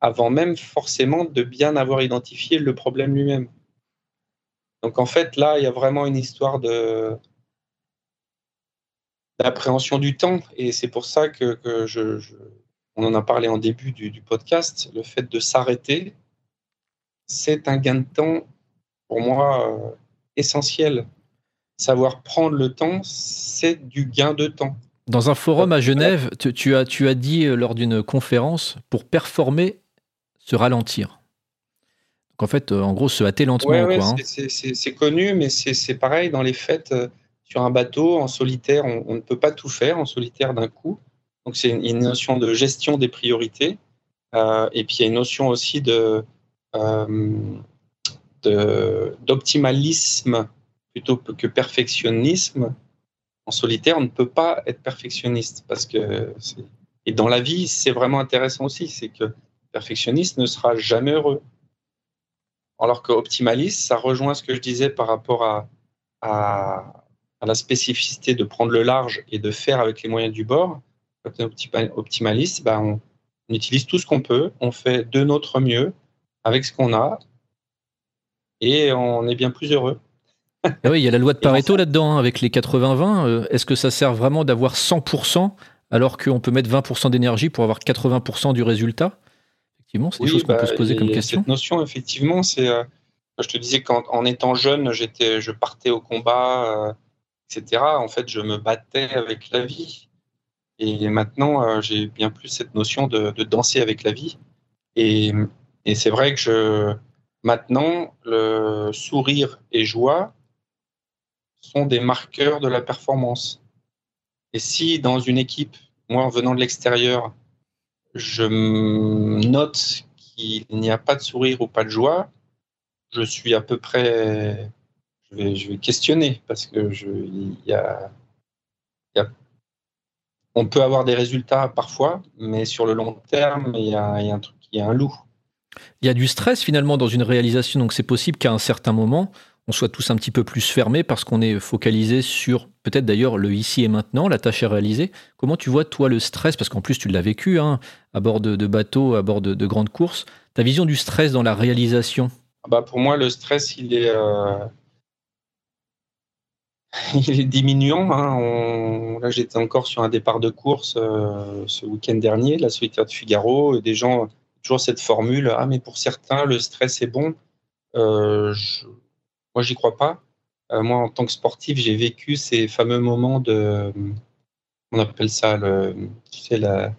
avant même forcément de bien avoir identifié le problème lui-même. Donc en fait, là, il y a vraiment une histoire d'appréhension du temps, et c'est pour ça que je, on en a parlé en début du, podcast, le fait de s'arrêter, c'est un gain de temps pour moi euh, essentiel. Savoir prendre le temps, c'est du gain de temps. Dans un forum à Genève, tu, as, tu as dit euh, lors d'une conférence, pour performer, se ralentir. Donc en fait, euh, en gros, se hâter lentement. Hein. C'est connu, mais c'est pareil dans les fêtes. Sur un bateau, en solitaire, on ne peut pas tout faire en solitaire d'un coup. Donc c'est une, notion de gestion des priorités. Euh, et puis il y a une notion aussi de, euh, d'optimalisme plutôt que perfectionnisme. En solitaire, on ne peut pas être perfectionniste parce que et dans la vie, c'est vraiment intéressant aussi, c'est que perfectionniste ne sera jamais heureux. Alors que optimaliste, ça rejoint ce que je disais par rapport à, à, à la spécificité de prendre le large et de faire avec les moyens du bord quand on est optimaliste, bah, on, utilise tout ce qu'on peut, on fait de notre mieux avec ce qu'on a et on est bien plus heureux. Ah oui, il y a la loi de Pareto là-dedans, hein, avec les 80-20. Euh, est-ce que ça sert vraiment d'avoir 100% alors qu'on peut mettre 20% d'énergie pour avoir 80% du résultat? Effectivement, c'est des choses qu'on peut se bah, poser comme question. Cette notion, effectivement, c'est. Euh, je te disais qu'en étant jeune, j'étais, je partais au combat, euh, etc. En fait, je me battais avec la vie. Et maintenant, euh, j'ai bien plus cette notion de, danser avec la vie. Et, c'est vrai que je, maintenant, le sourire et joie sont des marqueurs de la performance. Et si dans une équipe, moi en venant de l'extérieur, je note qu'il n'y a pas de sourire ou pas de joie, je suis à peu près, je vais, je vais questionner parce que je, y a on peut avoir des résultats parfois, mais sur le long terme, il y a, un truc, il y a un loup. Il y a du stress finalement dans une réalisation, donc c'est possible qu'à un certain moment, on soit tous un petit peu plus fermés parce qu'on est focalisé sur peut-être d'ailleurs le ici et maintenant, la tâche est réalisée. Comment tu vois toi le stress Parce qu'en plus tu l'as vécu hein, à bord de, bateaux, à bord de, grandes courses. Ta vision du stress dans la réalisation? Bah Pour moi, le stress, il est, euh, il est diminuant. Hein. Là, j'étais encore sur un départ de course euh, ce week-end dernier, la solitaire de Figaro, et des gens, toujours cette formule, ah mais pour certains, le stress est bon. Euh, moi, j'y crois pas. Euh, moi, en tant que sportif, j'ai vécu ces fameux moments de, on appelle ça le, tu sais, la,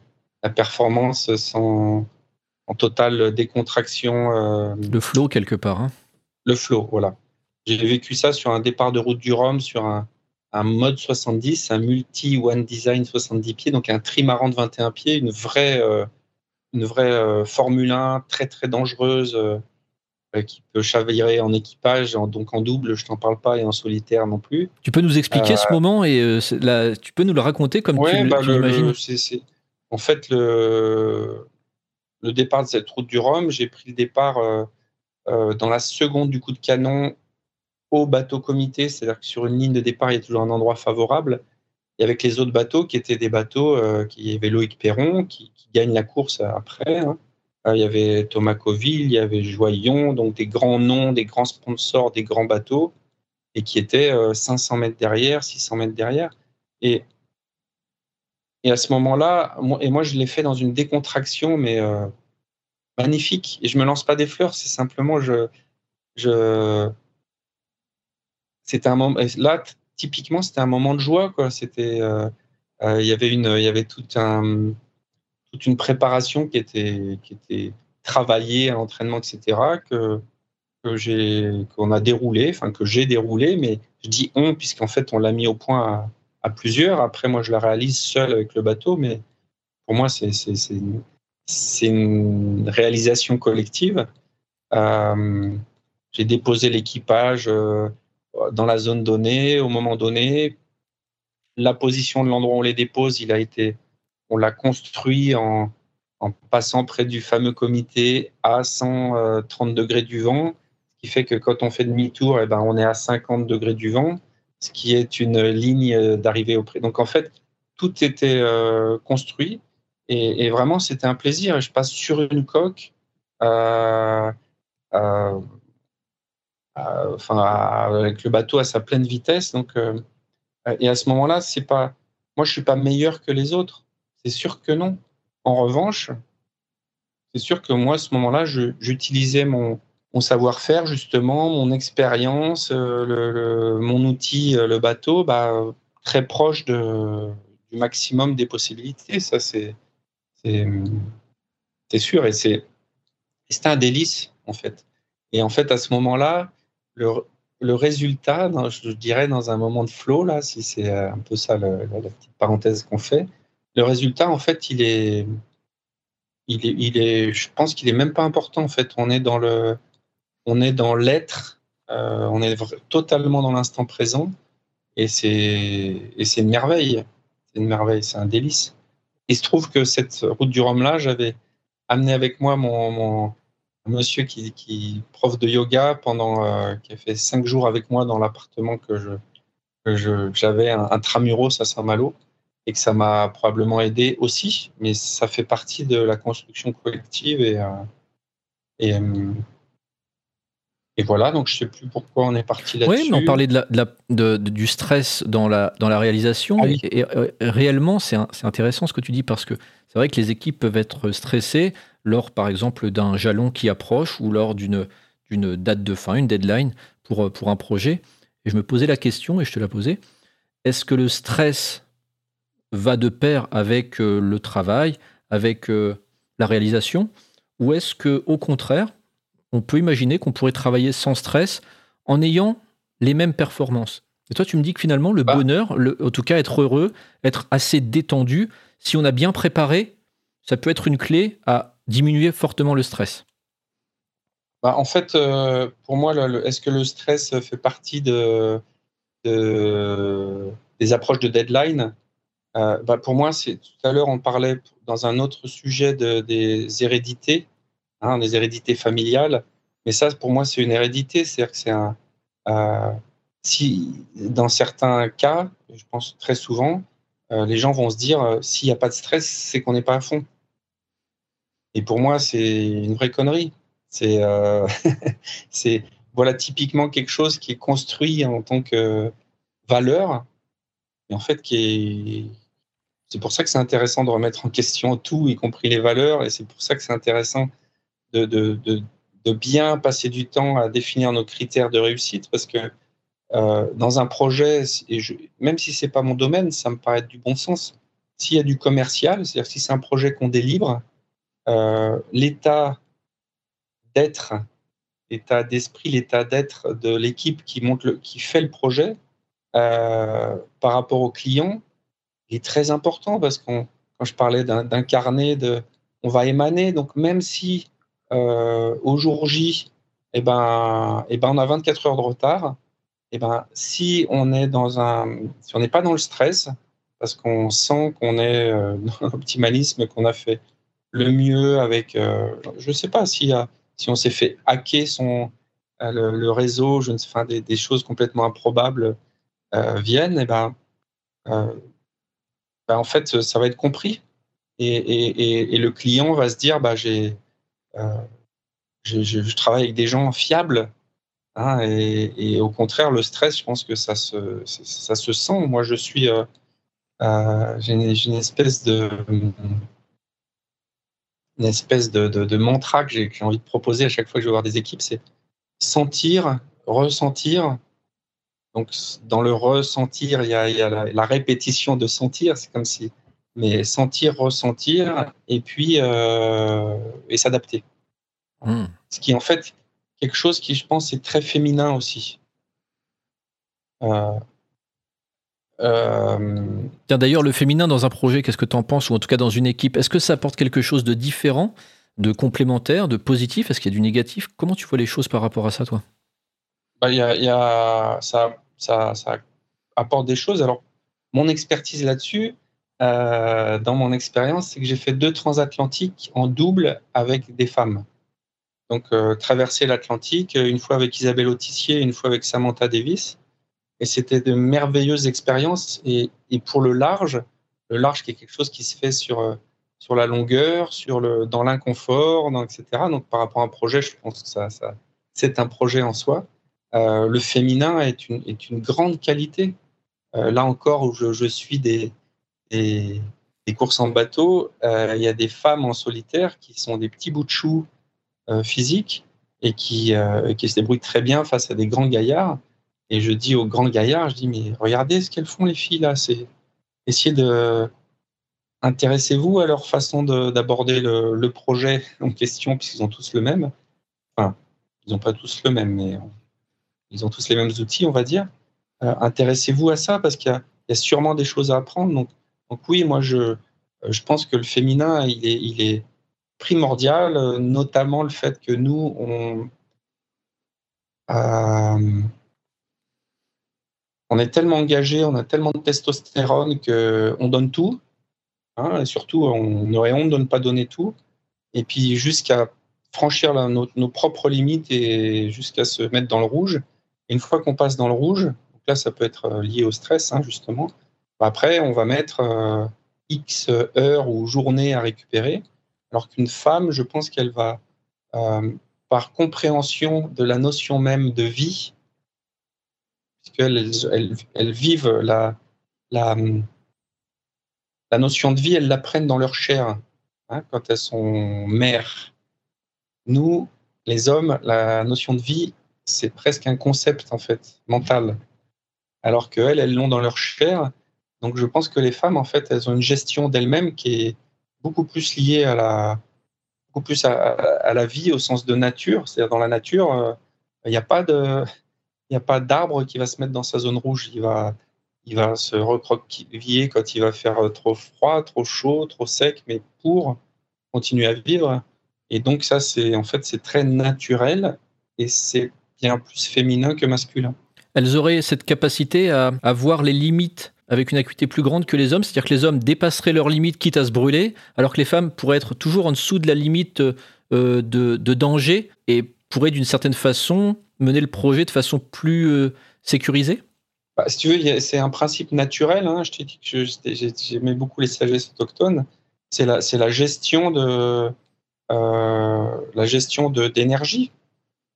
performance sans, en totale décontraction. Euh, le flow quelque part. Hein. Le flow, voilà. J'ai vécu ça sur un départ de route du Rhum, sur un, mode 70, un multi One Design 70 pieds, donc un trimaran de 21 pieds, une vraie, euh, une vraie Formule 1 très très dangereuse euh, qui peut chavirer en équipage, donc en double, je t'en parle pas, et en solitaire non plus. Tu peux nous expliquer ce euh, moment et euh, tu peux nous le raconter comme tu, bah, l'imagines? En fait, le, le départ de cette route du Rhum, j'ai pris le départ dans la seconde du coup de canon au bateau comité, c'est-à-dire que sur une ligne de départ, il y a toujours un endroit favorable. Et avec les autres bateaux qui étaient des bateaux qui avaient Loïc Perron, qui, gagne la course après. Hein. Euh, il y avait Thomas Coville, il y avait Joyon, donc des grands noms, des grands sponsors, des grands bateaux, et qui étaient 500 euh, mètres derrière, 600 mètres derrière. Et, et à ce moment-là, et moi je l'ai fait dans une décontraction, mais euh, magnifique. Et je me lance pas des fleurs, c'est simplement je, je, c'était un. Là, typiquement, c'était un moment de joie, quoi. C'était, il y avait une, il y avait tout un toute une préparation qui était, qui était travaillée à l'entraînement, etc., que, que j'ai, qu'on a déroulé, enfin que j'ai déroulé, mais je dis on, puisqu'en fait, on l'a mis au point à, plusieurs. Après, moi, je la réalise seul avec le bateau, mais pour moi, c'est, c'est, c'est, une réalisation collective. Euh, j'ai déposé l'équipage euh, dans la zone donnée, au moment donné. La position de l'endroit où on les dépose, il a été on l'a construit en, passant près du fameux comité à 130 degrés du vent, ce qui fait que quand on fait demi-tour, eh ben, on est à 50 degrés du vent, ce qui est une ligne d'arrivée au près. Donc en fait, tout était euh, construit et, vraiment c'était un plaisir. Je passe sur une coque, euh, euh, enfin avec le bateau à sa pleine vitesse. Donc et à ce moment-là, c'est pas, moi je suis pas meilleur que les autres c'est sûr que non. En revanche, c'est sûr que moi, à ce moment-là, j'utilisais mon, savoir-faire, justement, mon expérience, euh, mon outil, euh, le bateau, bah, très proche du maximum des possibilités. Ça, c'est sûr. Et c'est un délice, en fait. Et en fait, à ce moment-là, le, résultat, je dirais dans un moment de flow, là, si c'est un peu ça la petite parenthèse qu'on fait, le résultat, en fait, il est, il est, je pense qu'il est même pas important. En fait, on est dans le, on est dans l'être, euh, on est totalement dans l'instant présent, et c'est, et c'est une merveille. C'est une merveille, c'est un délice. Il se trouve que cette route du Rhum là, j'avais amené avec moi mon monsieur qui, qui prof de yoga pendant, euh, qui a fait cinq jours avec moi dans l'appartement que je, j'avais un, un à Saint-Malo et que ça m'a probablement aidé aussi, mais ça fait partie de la construction collective et, euh, euh, et voilà, donc je ne sais plus pourquoi on est parti là-dessus. Oui, mais on parlait de la, de du stress dans la, dans la réalisation. Ah et, réellement, c'est intéressant ce que tu dis parce que c'est vrai que les équipes peuvent être stressées lors, par exemple, d'un jalon qui approche ou lors d'une date de fin, une deadline pour, pour un projet. Et je me posais la question, et je te la posais, est-ce que le stress va de pair avec euh, le travail, avec euh, la réalisation? Ou est-ce que, au contraire, on peut imaginer qu'on pourrait travailler sans stress en ayant les mêmes performances Et toi, tu me dis que finalement, le bah. bonheur, en tout cas être heureux, être assez détendu, si on a bien préparé, ça peut être une clé à diminuer fortement le stress. Bah, en fait, euh, pour moi, est-ce que le stress fait partie de, des approches de deadline? Euh, bah, pour moi, tout à l'heure, on parlait dans un autre sujet de, des hérédités, hein, des hérédités familiales. Mais ça, pour moi, c'est une hérédité. C'est-à-dire que c'est un, si dans certains cas, je pense très souvent, les gens vont se dire s'il n'y a pas de stress, c'est qu'on n'est pas à fond. Et pour moi, c'est une vraie connerie. C'est c'est voilà typiquement quelque chose qui est construit en tant que valeur, et en fait c'est pour ça que c'est intéressant de remettre en question tout, y compris les valeurs, et c'est pour ça que c'est intéressant de, de, de, bien passer du temps à définir nos critères de réussite, parce que euh, dans un projet, et même si c'est pas mon domaine, ça me paraît du bon sens. S'il y a du commercial, c'est-à-dire si c'est un projet qu'on délivre, euh, l'état d'être, l'état d'esprit, l'état d'être de l'équipe qui qui fait le projet euh, par rapport au client est très important parce qu'on, quand je parlais d'un carnet de, on va émaner. Donc même si au jour J, eh ben, eh ben, on a 24 heures de retard, eh ben, si on est si n'est pas dans le stress, parce qu'on sent qu'on est euh, dans l'optimalisme, qu'on a fait le mieux avec, euh, je ne sais pas si, si on s'est fait hacker son, le, réseau, je ne sais, enfin, des, des, choses complètement improbables viennent, eh ben, ben, en fait, ça va être compris. Et, le client va se dire, bah, j'ai, euh, je travaille avec des gens fiables. Hein, et, au contraire, le stress, je pense que ça se, ça se sent. Moi, je suis, euh, euh, j'ai une, espèce de, une espèce de, de, mantra que j'ai envie de proposer à chaque fois que je vais voir des équipes, c'est sentir, ressentir, donc, dans le ressentir, il y a, la, répétition de sentir, c'est comme si, mais sentir, ressentir, et puis euh, et s'adapter. Hmm. Ce qui est en fait quelque chose qui, je pense, est très féminin aussi. Euh, euh, d'ailleurs, le féminin dans un projet, qu'est-ce que tu en penses, ou en tout cas dans une équipe Est-ce que ça apporte quelque chose de différent, de complémentaire, de positif? Est-ce qu'il y a du négatif? Comment tu vois les choses par rapport à ça, toi? Bah, y a, y a, ça, ça, ça, apporte des choses. Alors, mon expertise là-dessus, euh, dans mon expérience, c'est que j'ai fait deux transatlantiques en double avec des femmes. Donc, euh, traverser l'Atlantique, une fois avec Isabelle Autissier, une fois avec Samantha Davis. Et c'était de merveilleuses expériences. Et, pour le large, le large qui est quelque chose qui se fait sur, euh, sur la longueur, sur le, dans l'inconfort, etc. Donc, par rapport à un projet, je pense que ça, c'est un projet en soi. Euh, le féminin est une, est une grande qualité. Euh, là encore, où je suis des, des, courses en bateau, euh, il y a des femmes en solitaire qui sont des petits bouts de choux physiques et qui, qui se débrouillent très bien face à des grands gaillards. Et je dis aux grands gaillards, je dis, mais regardez ce qu'elles font, les filles, là. C'est essayer de. Intéressez-vous à leur façon d'aborder le, projet en question, puisqu'ils ont tous le même. Enfin, ils n'ont pas tous le même, mais ils ont tous les mêmes outils, on va dire. Euh, intéressez-vous à ça parce qu'il y, a sûrement des choses à apprendre. Donc, donc oui, moi, je, euh, je pense que le féminin, il est, primordial, euh, notamment le fait que nous, on, on est tellement engagé, on a tellement de testostérone qu'on donne tout. Hein, et surtout, on aurait honte de ne pas donner tout. Et puis, jusqu'à franchir nos, propres limites et jusqu'à se mettre dans le rouge une fois qu'on passe dans le rouge, donc là, ça peut être euh, lié au stress, hein, justement. Après, on va mettre euh, X heures ou journées à récupérer, alors qu'une femme, je pense qu'elle va, euh, par compréhension de la notion même de vie, puisqu'elles elles, elles vivent la, la, la, notion de vie, elles l'apprennent dans leur chair hein, quand elles sont mères. Nous, les hommes, la notion de vie, c'est presque un concept en fait mental, alors qu'elles, elles l'ont dans leur chair. Donc je pense que les femmes, en fait, elles ont une gestion d'elles-mêmes qui est beaucoup plus liée à la, beaucoup plus à, la vie au sens de nature. C'est-à-dire dans la nature, euh, il n'y a pas de, il a pas d'arbre qui va se mettre dans sa zone rouge. Il va, il va se recroqueviller quand il va faire euh, trop froid, trop chaud, trop sec, mais pour continuer à vivre. Et donc ça, c'est en fait, c'est très naturel et c'est bien plus féminin que masculin. Elles auraient cette capacité à, à voir les limites avec une acuité plus grande que les hommes, c'est-à-dire que les hommes dépasseraient leurs limites quitte à se brûler, alors que les femmes pourraient être toujours en dessous de la limite euh, de, danger et pourraient d'une certaine façon mener le projet de façon plus sécurisée bah, Si tu veux, c'est un principe naturel. Hein. Je t'ai dit que j'aimais beaucoup les sagesses autochtones. C'est la, la gestion de d'énergie.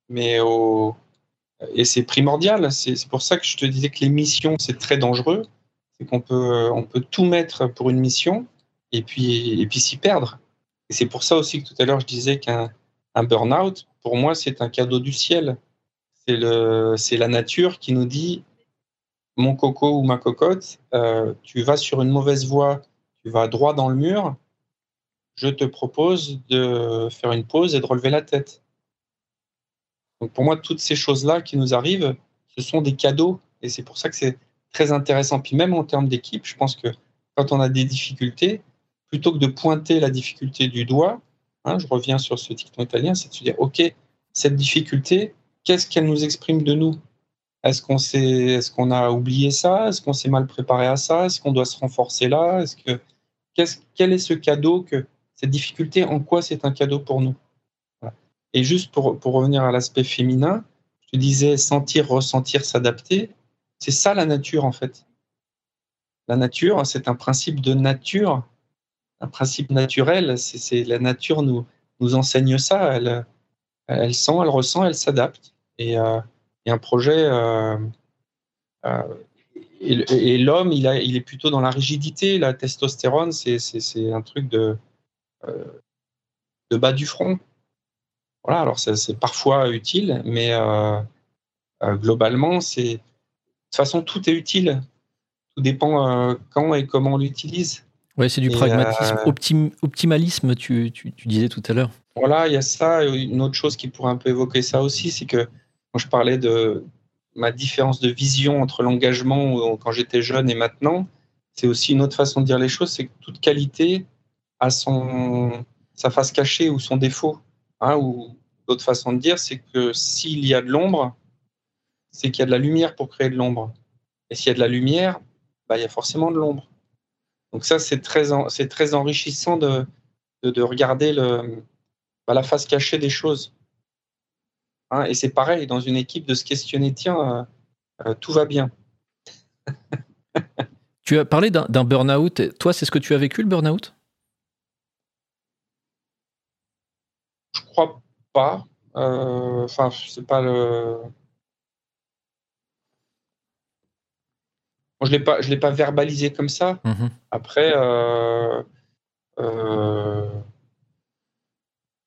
Mais et c'est primordial. C'est pour ça que je te disais que les missions, c'est très dangereux. C'est qu'on peut, on peut tout mettre pour une mission et puis, et puis s'y perdre. Et c'est pour ça aussi que tout à l'heure, je disais qu'un un burn-out, pour moi, c'est un cadeau du ciel. C'est la nature qui nous dit mon coco ou ma cocotte, euh, tu vas sur une mauvaise voie, tu vas droit dans le mur, je te propose de faire une pause et de relever la tête. Donc pour moi, toutes ces choses-là qui nous arrivent, ce sont des cadeaux. Et c'est pour ça que c'est très intéressant. Puis même en termes d'équipe, je pense que quand on a des difficultés, plutôt que de pointer la difficulté du doigt, hein, je reviens sur ce dicton italien, c'est de se dire, OK, cette difficulté, qu'est-ce qu'elle nous exprime de nous? Est-ce qu'on est qu'on a oublié ça? Est-ce qu'on s'est mal préparé à ça? Est-ce qu'on doit se renforcer là? Est-ce que, quel est ce cadeau que cette difficulté, en quoi c'est un cadeau pour nous? Et juste pour, pour revenir à l'aspect féminin, je disais sentir, ressentir, s'adapter. C'est ça la nature en fait. La nature, c'est un principe de nature, un principe naturel. C'est la nature nous nous enseigne ça. Elle, elle sent, elle ressent, elle s'adapte. Et, euh, un projet. Euh, euh, et, l'homme, il, est plutôt dans la rigidité. La testostérone, c'est un truc de, bas du front. Voilà, alors c'est parfois utile, mais globalement, c'est toute façon tout est utile. Tout dépend euh, quand et comment on l'utilise. Ouais, c'est du pragmatisme, optimalisme, tu, tu, disais tout à l'heure. Voilà, il y a ça. Une autre chose qui pourrait un peu évoquer ça aussi, c'est que quand je parlais de ma différence de vision entre l'engagement quand j'étais jeune et maintenant, c'est aussi une autre façon de dire les choses, c'est que toute qualité a son, sa face cachée ou son défaut. Hein, ou d'autres façons de dire, c'est que s'il y a de l'ombre, c'est qu'il y a de la lumière pour créer de l'ombre. Et s'il y a de la lumière, bah, il y a forcément de l'ombre. Donc ça, c'est très, c'est très enrichissant de, de, regarder le, bah, la face cachée des choses. Hein, et c'est pareil, dans une équipe, de se questionner, tiens, euh, euh, tout va bien. tu as parlé d'un burn-out. Toi, c'est ce que tu as vécu, le burn-out? Je crois pas. Euh, enfin, c'est pas le. Je l'ai pas, je l'ai pas verbalisé comme ça. Mhm. Après, euh, euh,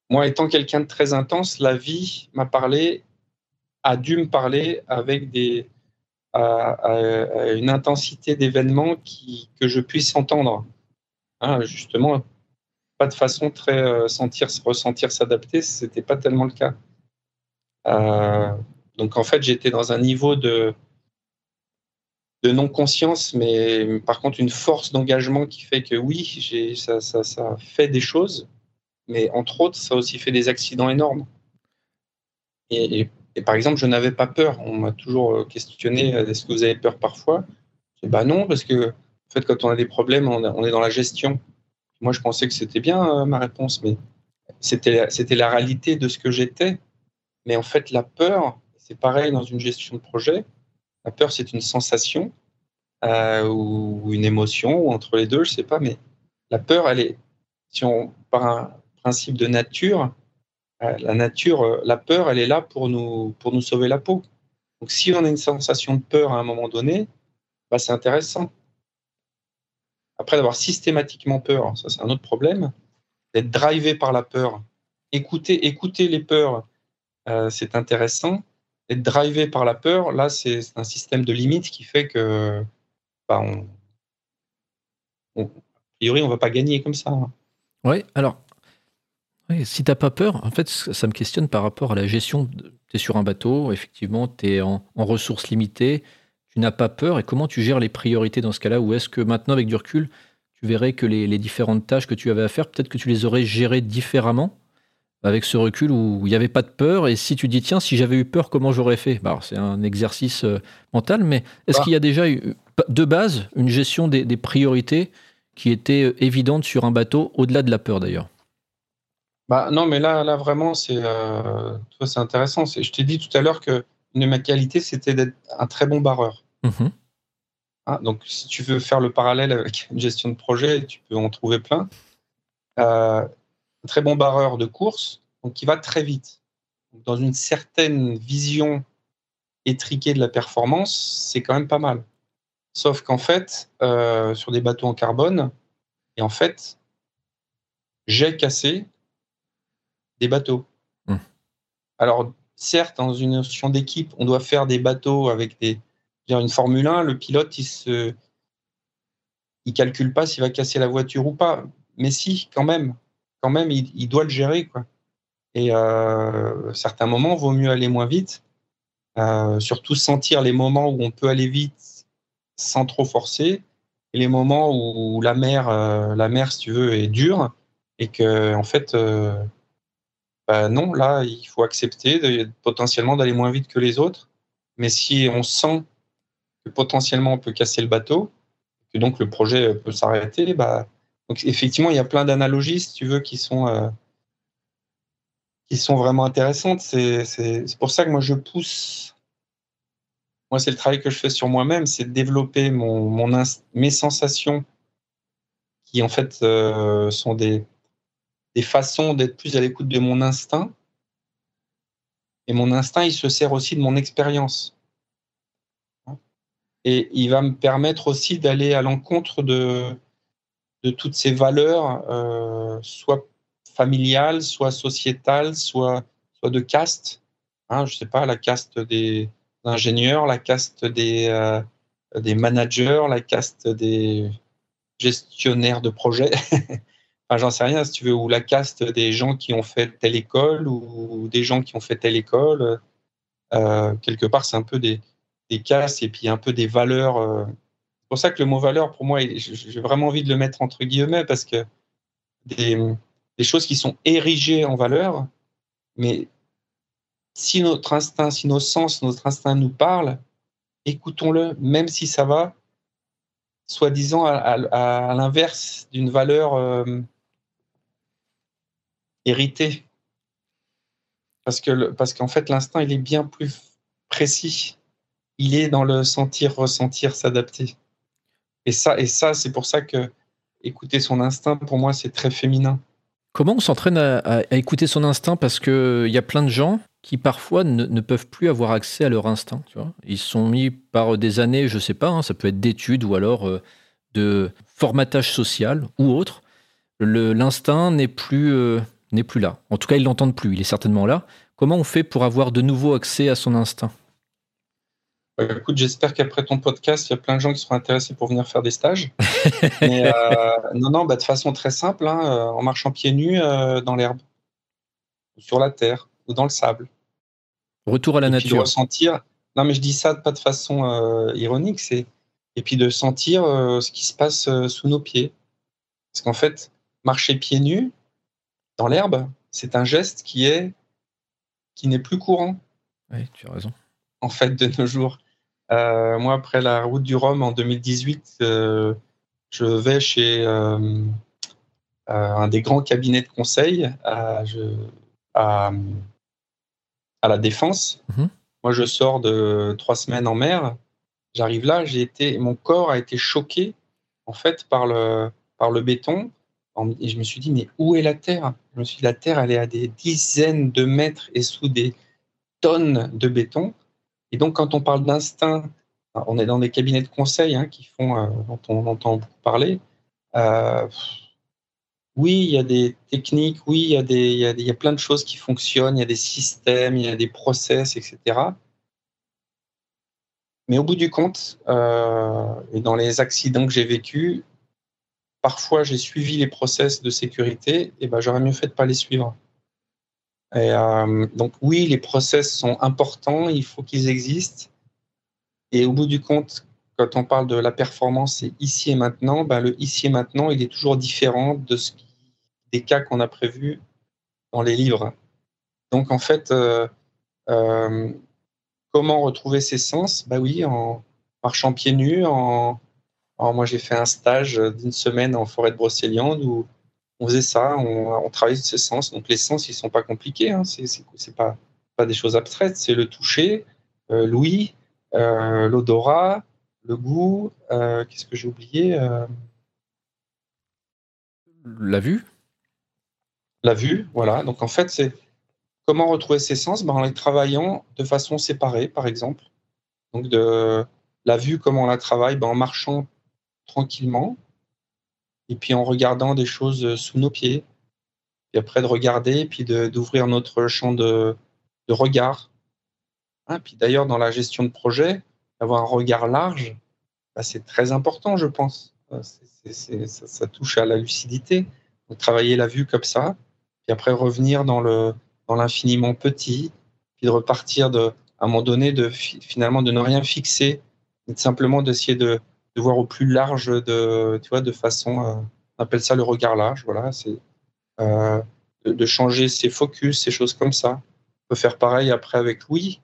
moi, étant quelqu'un de très intense, la vie m'a parlé, a dû me parler avec des, une intensité d'événements qui, que je puisse entendre. Hein, justement, pas de façon très euh, sentir, ressentir, s'adapter, c'était pas tellement le cas. Donc en fait, j'étais dans un niveau de, de non-conscience, mais par contre une force d'engagement qui fait que oui, ça, ça, ça, fait des choses, mais entre autres, ça a aussi fait des accidents énormes. Et, et, par exemple, je n'avais pas peur. On m'a toujours euh, questionné est-ce que vous avez peur parfois? Je bah non, parce que en fait, quand on a des problèmes, on est dans la gestion. Moi, je pensais que c'était bien euh, ma réponse, mais c'était la réalité de ce que j'étais. Mais en fait, la peur, c'est pareil dans une gestion de projet. La peur, c'est une sensation euh, ou une émotion, ou entre les deux, je ne sais pas, mais la peur, elle est, si on par un principe de nature, euh, la nature, la peur, elle est là pour nous, pour nous sauver la peau. Donc, si on a une sensation de peur à un moment donné, bah, c'est intéressant. Après d'avoir systématiquement peur, ça c'est un autre problème, d'être drivé par la peur. Écouter, écouter les peurs, euh, c'est intéressant. Être drivé par la peur, là c'est un système de limite qui fait que, bah, a priori, on va pas gagner comme ça. Oui, alors si tu n'as pas peur, en fait, ça me questionne par rapport à la gestion. Tu es sur un bateau, effectivement, tu es en, ressources limitées, tu n'as pas peur et comment tu gères les priorités dans ce cas-là? Ou est-ce que maintenant, avec du recul, tu verrais que les, différentes tâches que tu avais à faire, peut-être que tu les aurais gérées différemment? Avec ce recul où il n'y avait pas de peur et si tu dis tiens si j'avais eu peur comment j'aurais fait? Bah, c'est un exercice euh, mental mais est-ce bah. qu'il y a déjà eu de base une gestion des, priorités qui était euh, évidente sur un bateau au-delà de la peur d'ailleurs? Bah, non, mais là, là vraiment, c'est euh, c'est intéressant. Je t'ai dit tout à l'heure que une de mes qualités, c'était d'être un très bon barreur. Mhm. Ah, donc, si tu veux faire le parallèle avec une gestion de projet, tu peux en trouver plein. Euh, très bon barreur de course, donc qui va très vite. Dans une certaine vision étriquée de la performance, c'est quand même pas mal. Sauf qu'en fait, euh, sur des bateaux en carbone, et en fait, j'ai cassé des bateaux. Hmm. Alors, certes, dans une notion d'équipe, on doit faire des bateaux avec des, une Formule 1, le pilote, il se, il calcule pas s'il va casser la voiture ou pas. Mais si, quand même, quand même, il, doit le gérer, quoi. Et euh, certains moments, vaut mieux aller moins vite. Euh, surtout sentir les moments où on peut aller vite sans trop forcer, et les moments où la mer, euh, la mer, si tu veux, est dure et que, en fait, bah non, là, il faut accepter de, potentiellement d'aller moins vite que les autres. Mais si on sent potentiellement on peut casser le bateau, que donc le projet peut s'arrêter, bah, donc effectivement, il y a plein d'analogies, si tu veux, qui sont, euh, qui sont vraiment intéressantes. C'est pour ça que moi, je pousse. Moi, c'est le travail que je fais sur moi-même, c'est de développer mon, mon mes sensations qui, en fait, euh, sont des, des façons d'être plus à l'écoute de mon instinct. Et mon instinct, il se sert aussi de mon expérience. Et il va me permettre aussi d'aller à l'encontre de, de toutes ces valeurs, euh, soit familiales, soit sociétales, soit, soit de caste. Hein, je ne sais pas, la caste des ingénieurs, la caste des, euh, des managers, la caste des gestionnaires de projets. enfin, j'en sais rien, si tu veux, ou la caste des gens qui ont fait telle école ou des gens qui ont fait telle école. Euh, quelque part, c'est un peu des, des castes et puis un peu des valeurs. C'est pour ça que le mot valeur, pour moi, j'ai vraiment envie de le mettre entre guillemets parce que des, choses qui sont érigées en valeur, mais si notre instinct, si nos sens, notre instinct nous parle, écoutons-le, même si ça va, soi-disant à, l'inverse d'une valeur euh, héritée. Parce que parce qu'en fait, l'instinct, il est bien plus précis il est dans le sentir, ressentir, s'adapter. Et ça, et ça c'est pour ça que écouter son instinct, pour moi, c'est très féminin. Comment on s'entraîne à, écouter son instinct? Parce qu'il y a plein de gens qui parfois ne, peuvent plus avoir accès à leur instinct. Ils sont mis par des années, je ne sais pas, hein, ça peut être d'études ou alors euh, de formatage social ou autre. L'instinct n'est plus, euh, n'est plus là. En tout cas, ils l'entendent plus. Il est certainement là. Comment on fait pour avoir de nouveau accès à son instinct? Bah, écoute, j'espère qu'après ton podcast, il y a plein de gens qui seront intéressés pour venir faire des stages. Mais, euh, non, non, bah, de façon très simple, hein, euh, en marchant pieds nus euh, dans l'herbe, sur la terre, ou dans le sable. Retour à la et nature. Puis de ressentir. Non, mais je dis ça pas de façon ironique, c'est et puis de sentir ce qui se passe sous nos pieds. Parce qu'en fait, marcher pieds nus dans l'herbe, c'est un geste qui est qui n'est plus courant. Oui, tu as raison. En fait, de nos jours. Euh, moi, après la route du Rhum en 2018, euh, je vais chez euh, un des grands cabinets de conseil à, la Défense. Mhm. Moi, je sors de trois semaines en mer. J'arrive là, j'ai été, mon corps a été choqué en fait par le, par le béton. Et je me suis dit, mais où est la Terre? Je me suis dit, la Terre, elle est à des dizaines de mètres et sous des tonnes de béton. Et donc, quand on parle d'instinct, on est dans des cabinets de conseil hein, qui font, euh, dont on entend beaucoup parler. Euh, oui, il y a des techniques, oui, il y, a y plein de choses qui fonctionnent, il y a des systèmes, il y a des process, etc. Mais au bout du compte, euh, et dans les accidents que j'ai vécus, parfois j'ai suivi les process de sécurité, et ben j'aurais mieux fait de pas les suivre. Et, euh, donc oui, les process sont importants, il faut qu'ils existent. Et au bout du compte, quand on parle de la performance, c'est ici et maintenant. Ben, le ici et maintenant, il est toujours différent de ce des cas qu'on a prévus dans les livres. Donc en fait, euh, euh, comment retrouver ses sens? Bah oui, en marchant pieds nus. En, moi, j'ai fait un stage d'une semaine en forêt de Brocéliande où on faisait ça, on, on travaillait ses sens. Donc les sens, ils sont pas compliqués, hein, c'est pas, pas des choses abstraites, c'est le toucher, euh, l'ouïe, euh, l'odorat, le goût, euh, qu'est-ce que j'ai oublié La vue La vue, voilà. Donc en fait, c'est comment retrouver ses sens? Ben, En les travaillant de façon séparée, par exemple. Donc de la vue, comment on la travaille? Ben, En marchant tranquillement, et puis en regardant des choses sous nos pieds, puis après de regarder, puis d'ouvrir notre champ de, de regard. Hein, puis d'ailleurs, dans la gestion de projet, avoir un regard large, bah, c'est très important, je pense. Euh, ça, touche à la lucidité. travailler la vue comme ça, puis après revenir dans le dans l'infiniment petit, puis de repartir de, à un moment donné, de finalement de ne rien fixer, simplement d'essayer de, de, voir au plus large, de, tu vois, de façon, euh, on appelle ça le regard large, voilà, c'est euh, de, changer ses focus, ces choses comme ça. On peut faire pareil après avec Louis,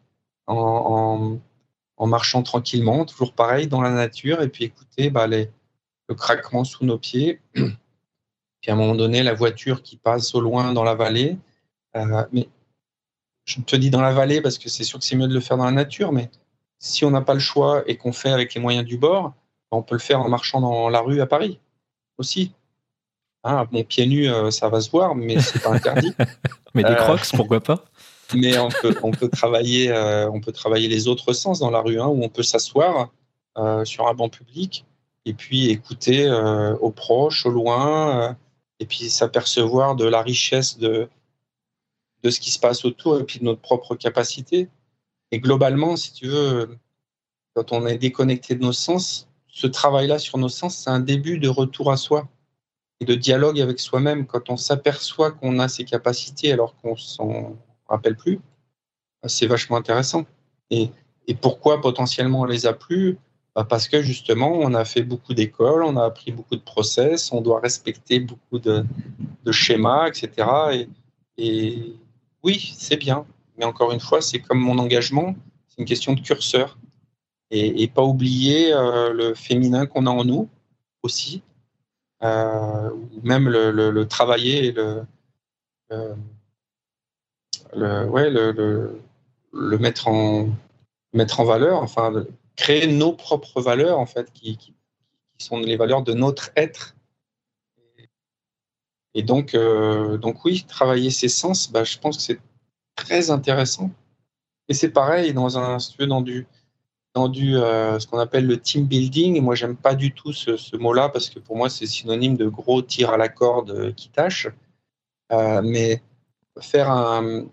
en, marchant tranquillement, toujours pareil dans la nature, et puis écouter bah, les, le craquement sous nos pieds. Puis à un moment donné, la voiture qui passe au loin dans la vallée. Euh, mais je te dis dans la vallée parce que c'est sûr que c'est mieux de le faire dans la nature, mais si on n'a pas le choix et qu'on fait avec les moyens du bord, on peut le faire en marchant dans la rue à Paris aussi. Hein, mon pied nu, euh, ça va se voir, mais c'est pas interdit. mais des euh, crocs, pourquoi pas? mais on peut, on peut travailler, euh, on peut travailler les autres sens dans la rue, hein, où on peut s'asseoir sur un banc public et puis écouter aux proches, au loin, et puis s'apercevoir de la richesse de, de ce qui se passe autour et puis de notre propre capacité. Et globalement, si tu veux, quand on est déconnecté de nos sens, ce travail-là sur nos sens, c'est un début de retour à soi et de dialogue avec soi-même. Quand on s'aperçoit qu'on a ces capacités alors qu'on s'en rappelle plus, c'est vachement intéressant. Et, pourquoi potentiellement on les a plus? Bah Parce que justement, on a fait beaucoup d'écoles, on a appris beaucoup de process, on doit respecter beaucoup de, schémas, etc. Et, et oui, c'est bien. Mais encore une fois, c'est comme mon engagement, c'est une question de curseur. Et, pas oublier euh, le féminin qu'on a en nous aussi, euh, ou même le, le, le travailler euh, le, ouais, le, mettre, en, mettre en valeur, enfin, créer nos propres valeurs, en fait, qui, sont les valeurs de notre être. Et donc, donc oui, travailler ses sens, bah, je pense que c'est très intéressant. Et c'est pareil dans un, dans du, dans euh, ce qu'on appelle le team building. Et moi, j'aime pas du tout ce, mot-là parce que pour moi, c'est synonyme de gros tir à la corde qui tâche. Euh, mais faire un,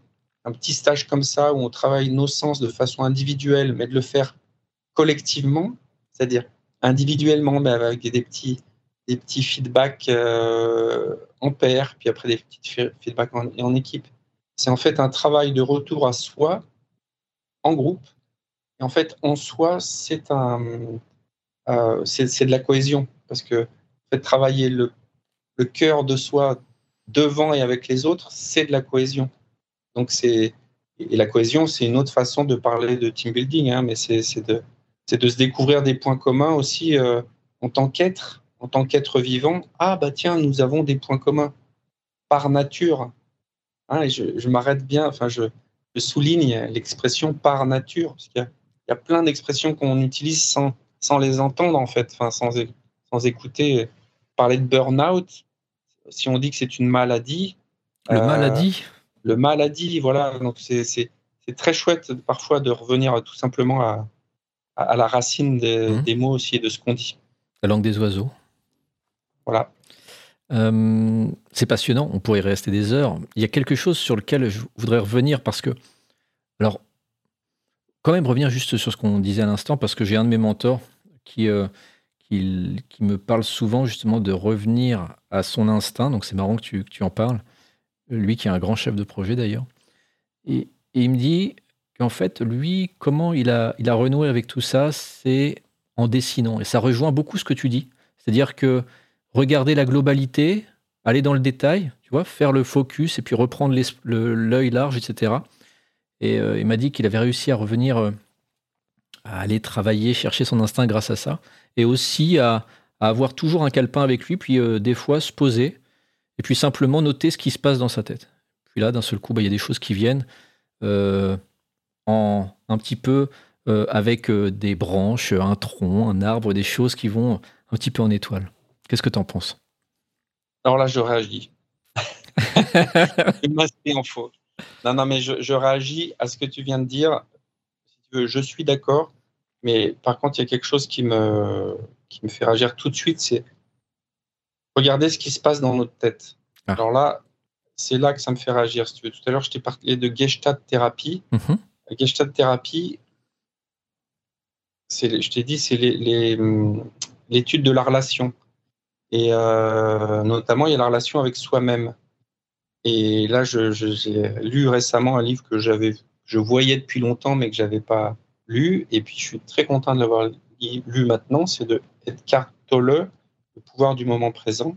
petit stage comme ça où on travaille nos sens de façon individuelle, mais de le faire collectivement, c'est-à-dire individuellement, mais avec des petits, des petits feedbacks euh, en paire, puis après des petits feedbacks en équipe. C'est en fait un travail de retour à soi en groupe. En fait, en soi, euh, c'est de la cohésion parce que en travailler le, cœur de soi devant et avec les autres, c'est de la cohésion. Donc c'est et la cohésion, c'est une autre façon de parler de team building, hein, mais c'est de, se découvrir des points communs aussi euh, en tant qu'être, en tant qu'être vivant. Ah bah tiens, nous avons des points communs par nature. Hein, je, m'arrête bien, enfin je, souligne l'expression par nature, parce qu'il y, a plein d'expressions qu'on utilise sans, sans les entendre en fait, enfin sans, sans écouter. Parler de burn-out, si on dit que c'est une maladie. Le euh, maladie le maladie, voilà. Donc c'est très chouette parfois de revenir tout simplement à, à, la racine des, mmh. des, mots aussi et de ce qu'on dit. La langue des oiseaux. Voilà. Euh, c'est passionnant, on pourrait y rester des heures. Il y a quelque chose sur lequel je voudrais revenir parce que, alors, quand même revenir juste sur ce qu'on disait à l'instant parce que j'ai un de mes mentors qui, euh, me parle souvent justement de revenir à son instinct. Donc c'est marrant que tu, que tu en parles lui qui est un grand chef de projet d'ailleurs. Et, il me dit qu'en fait, lui, comment il a, il a renoué avec tout ça, c'est en dessinant. Et ça rejoint beaucoup ce que tu dis. C'est-à-dire que regarder la globalité, aller dans le détail, tu vois, faire le focus et puis reprendre l'œil large, etc. Et euh, il m'a dit qu'il avait réussi à revenir, euh, à aller travailler, chercher son instinct grâce à ça. Et aussi à, avoir toujours un calepin avec lui, puis euh, des fois se poser Et puis simplement noter ce qui se passe dans sa tête. Puis là, d'un seul coup, bah, il y a des choses qui viennent en un petit peu euh, avec euh, des branches, un tronc, un arbre, des choses qui vont un petit peu en étoile. Qu'est-ce que tu en penses? Alors là, je réagis. Il en faute. Non, non, mais je, réagis à ce que tu viens de dire. je suis d'accord, mais par contre, il y a quelque chose qui me, qui me fait réagir tout de suite, c'est regarder ce qui se passe dans notre tête. Ah. Alors là, c'est là que ça me fait réagir. Si tu veux. Tout à l'heure, je t'ai parlé de Gestalt thérapie. Mm Gestalt thérapie, je t'ai dit, c'est l'étude de la relation. Et euh, notamment, il y a la relation avec soi-même. Et là, j'ai lu récemment un livre que j'avais, je voyais depuis longtemps, mais que j'avais pas lu. Et puis, je suis très content de l'avoir lu maintenant. C'est de Edgar Tolle, Le pouvoir du moment présent.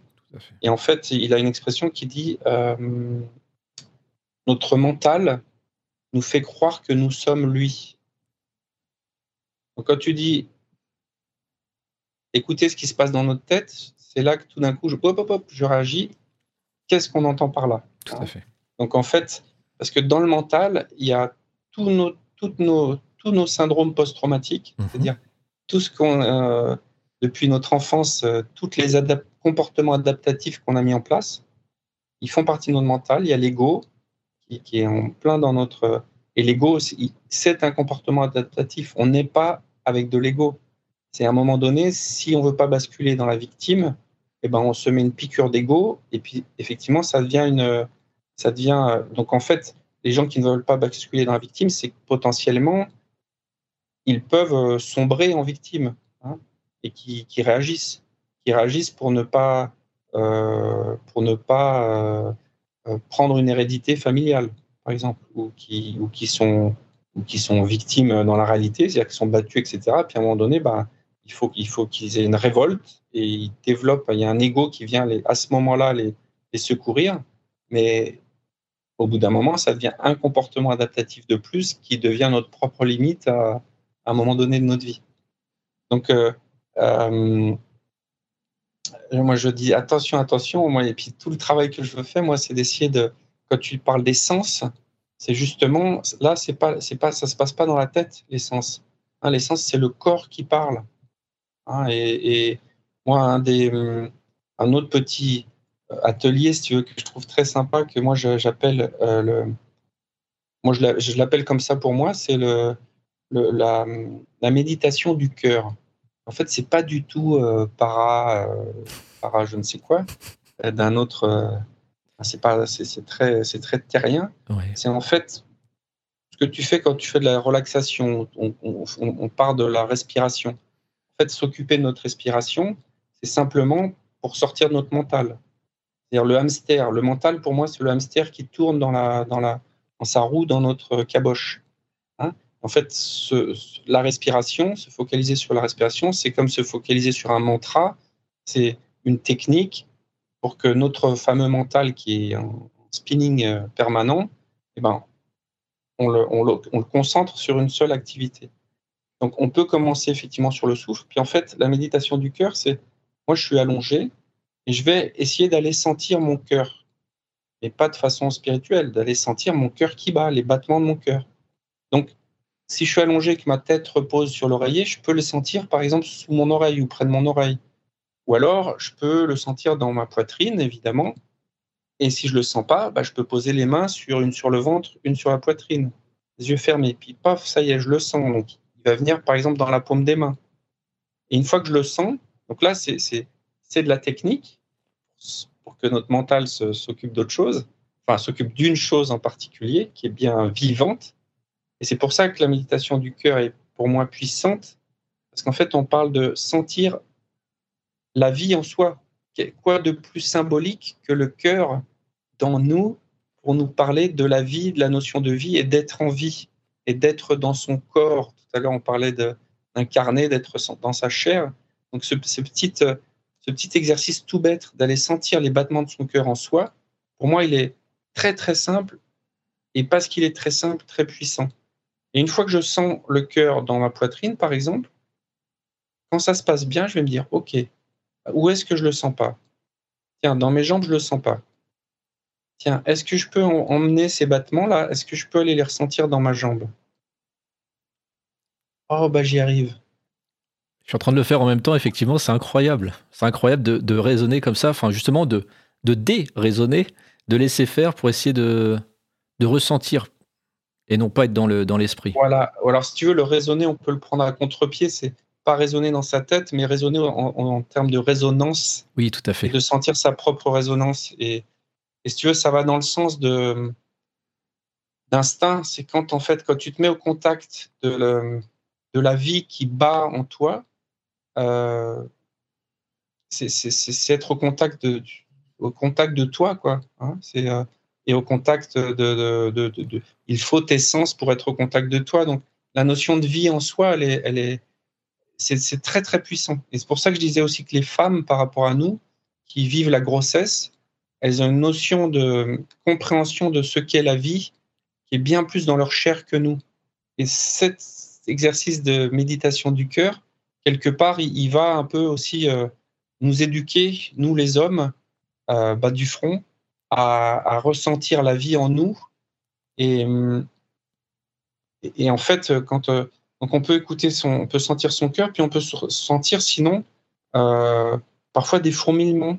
Et en fait, il a une expression qui dit euh, Notre mental nous fait croire que nous sommes lui. Donc, quand tu dis écoutez ce qui se passe dans notre tête, c'est là que tout d'un coup, je, hop, hop, hop, je réagis. Qu'est-ce qu'on entend par là? Tout à fait. Donc, en fait, parce que dans le mental, il y a tous nos, toutes nos, tous nos syndromes post-traumatiques, mhm. c'est-à-dire tout ce qu'on. Euh, depuis notre enfance, euh, tous les comportements adaptatifs qu'on a mis en place, ils font partie de notre mental. Il y a l'ego qui, est en plein dans notre. Et l'ego, c'est un comportement adaptatif. On n'est pas avec de l'ego. C'est à un moment donné, si on veut pas basculer dans la victime, eh ben on se met une piqûre d'ego et puis effectivement ça devient une, ça devient euh, donc en fait les gens qui ne veulent pas basculer dans la victime, c'est que potentiellement ils peuvent euh, sombrer en victime et qui, réagissent, qui réagissent pour ne pas, euh, pour ne pas prendre une hérédité familiale, par exemple, ou qui, ou qui, sont, ou qui sont victimes dans la réalité, c'est-à-dire qu'ils sont battus, etc. Puis à un moment donné, bah, il faut qu'il faut qu'ils aient une révolte et ils développent. Il y a un ego qui vient les, à ce moment-là les, les secourir, mais au bout d'un moment, ça devient un comportement adaptatif de plus qui devient notre propre limite à, un moment donné de notre vie. Donc, euh, moi, je dis attention, attention. Et puis tout le travail que je faire, moi, c'est d'essayer de, quand tu parles d'essence, c'est justement là, c'est pas, pas, ça se passe pas dans la tête l'essence. Hein, l'essence, c'est le corps qui parle. Hein, et, moi, un des, un autre petit atelier, si tu veux, que je trouve très sympa, que moi j'appelle euh, le, moi je l'appelle comme ça pour moi, c'est le, le la, la méditation du cœur. En fait, c'est pas du tout euh, para, euh, para je ne sais quoi, euh, d'un autre. c'est pas, c'est très, c'est très terrien. C'est en fait ce que tu fais quand tu fais de la relaxation. On, on, part de la respiration. S'occuper de notre respiration, c'est simplement pour sortir de notre mental. C'est-à-dire le hamster. Le mental, pour moi, c'est le hamster qui tourne dans la, dans la, sa roue, dans notre caboche. Hein? En fait, la respiration, se focaliser sur la respiration, c'est comme se focaliser sur un mantra. C'est une technique pour que notre fameux mental qui est en spinning euh, permanent, eh ben, on le, concentre sur une seule activité. Donc, on peut commencer effectivement sur le souffle. Puis, en fait, la méditation du cœur, c'est moi, je suis allongé et je vais essayer d'aller sentir mon cœur. Mais pas de façon spirituelle, d'aller sentir mon cœur qui bat, les battements de mon cœur. Donc, si je suis allongé et que ma tête repose sur l'oreiller, je peux le sentir par exemple sous mon oreille ou près de mon oreille. Ou alors, je peux le sentir dans ma poitrine, évidemment. Et si je le sens pas, bah, je peux poser les mains sur une sur le ventre, une sur la poitrine, les yeux fermés. Puis paf, ça y est, je le sens. Donc, va venir par exemple dans la paume des mains. Et une fois que je le sens, donc là, c'est de la technique pour que notre mental s'occupe d'autre chose, enfin s'occupe d'une chose en particulier qui est bien vivante et c'est pour ça que la méditation du cœur est pour moi puissante, parce qu'en fait, on parle de sentir la vie en soi. Quoi de plus symbolique que le cœur dans nous pour nous parler de la vie, de la notion de vie et d'être en vie et d'être dans son corps. Tout à l'heure, on parlait d'incarner, d'être dans sa chair. Donc, ce, petit, ce petit exercice tout bête d'aller sentir les battements de son cœur en soi, pour moi, il est très, très simple et parce qu'il est très simple, très puissant. Et une fois que je sens le cœur dans ma poitrine, par exemple, quand ça se passe bien, je vais me dire, OK, où est-ce que je le sens pas? Tiens, dans mes jambes, je le sens pas. tiens, est-ce que je peux emmener ces battements-là? Est-ce que je peux aller les ressentir dans ma jambe? Oh, bah j'y arrive. Je suis en train de le faire en même temps, effectivement, c'est incroyable. C'est incroyable de, raisonner comme ça, enfin justement de, de dé-raisonner, de laisser faire pour essayer de, de ressentir et non pas être dans l'esprit. Le, dans voilà. Alors si tu veux, le raisonner, on peut le prendre à contre-pied, c'est pas raisonner dans sa tête, mais raisonner en, termes de résonance. Oui, tout à fait. De sentir sa propre résonance. Et, et si tu veux, ça va dans le sens de d'instinct. C'est quand en fait, quand tu te mets au contact de, le, de la vie qui bat en toi, euh, c'est être au contact de, au contact de toi, quoi. Hein, c'est euh, et au contact de, Il faut tes sens pour être au contact de toi. Donc, la notion de vie en soi, elle est, elle est, c'est très très puissant. Et c'est pour ça que je disais aussi que les femmes, par rapport à nous, qui vivent la grossesse, elles ont une notion de compréhension de ce qu'est la vie qui est bien plus dans leur chair que nous. Et cet exercice de méditation du cœur, quelque part, il, va un peu aussi euh, nous éduquer, nous les hommes, euh, bas du front, à, ressentir la vie en nous. Et, en fait, quand euh, donc on peut écouter son, on peut sentir son cœur, puis on peut sentir sinon euh, parfois des fourmillements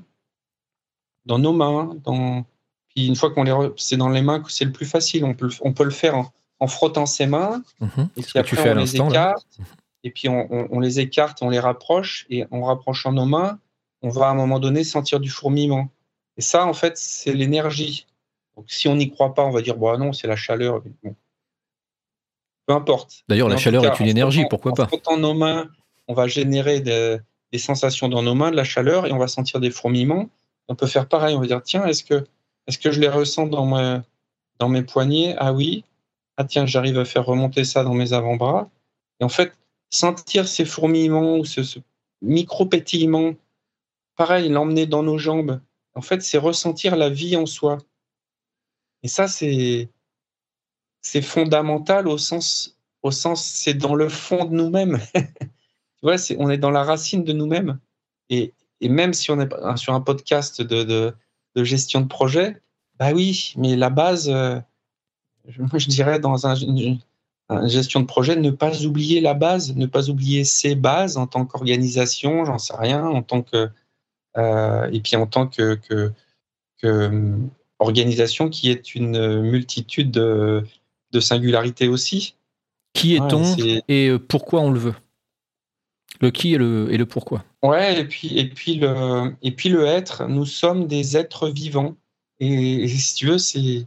dans nos mains. Dans... Puis une fois qu'on les, c'est dans les mains que c'est le plus facile. On peut, on peut le faire frottant ses mains. Mhm. et puis après on les écarte. Et puis on, on, les écarte, on les rapproche et en rapprochant nos mains, on va à un moment donné sentir du fourmillement. Et ça, en fait, c'est l'énergie. Donc, si on n'y croit pas, on va dire, bon, non, c'est la chaleur. Peu importe. D'ailleurs, la chaleur est une énergie, pourquoi pas? En frottant nos mains, on va générer des, sensations dans nos mains, de la chaleur, et on va sentir des fourmillements. On peut faire pareil, on va dire, tiens, est-ce que, est que je les ressens dans, dans mes poignets? Ah oui. Ah tiens, j'arrive à faire remonter ça dans mes avant-bras. Et en fait, sentir ces fourmillements ou ce, micro-pétillement, pareil, l'emmener dans nos jambes, en fait, c'est ressentir la vie en soi. Et ça, c'est c'est fondamental au sens au sens c'est dans le fond de nous-mêmes. tu vois, c'est, on est dans la racine de nous-mêmes. Et, et, même si on est sur un podcast de, de, de, gestion de projet, bah oui, mais la base, euh, moi je dirais dans un, une, gestion de projet, ne pas oublier la base, ne pas oublier ses bases en tant qu'organisation, j'en sais rien, en tant que euh, et puis en tant que, que, euh, organisation qui est une multitude de, de singularités aussi. Qui est-on et euh, pourquoi on le veut? Le qui et le, et le pourquoi. Ouais, et puis, et, puis le, et puis le être, nous sommes des êtres vivants. Et, si tu veux, c'est,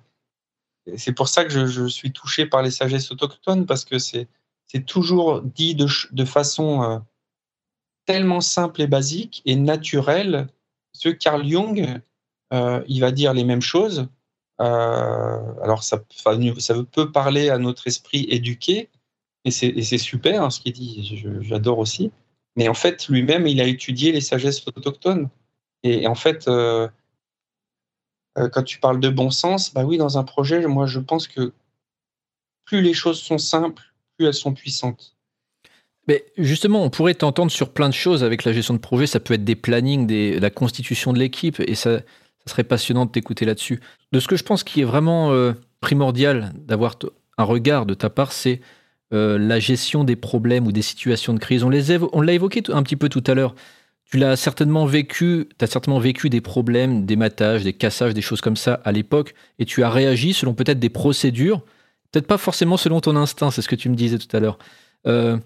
c'est pour ça que je, suis touché par les sagesses autochtones, parce que c'est, toujours dit de, de façon tellement simple et basique et naturel. Ce Carl Jung, euh, il va dire les mêmes choses. Euh, alors, ça, ça peut parler à notre esprit éduqué, et c'est super hein, ce qu'il dit, j'adore aussi. Mais en fait, lui-même, il a étudié les sagesses autochtones. Et, en fait, euh, quand tu parles de bon sens, bah oui, dans un projet, moi, je pense que plus les choses sont simples, plus elles sont puissantes. Mais justement, on pourrait t'entendre sur plein de choses avec la gestion de projet. Ça peut être des plannings, la constitution de l'équipe, et ça, ça, serait passionnant de t'écouter là-dessus. De ce que je pense qui est vraiment euh, primordial d'avoir un regard de ta part, c'est euh, la gestion des problèmes ou des situations de crise. On l'a évoqué un petit peu tout à l'heure. Tu l'as certainement vécu, tu as certainement vécu des problèmes, des matages, des cassages, des choses comme ça à l'époque, et tu as réagi selon peut-être des procédures, peut-être pas forcément selon ton instinct, c'est ce que tu me disais tout à l'heure. Euh,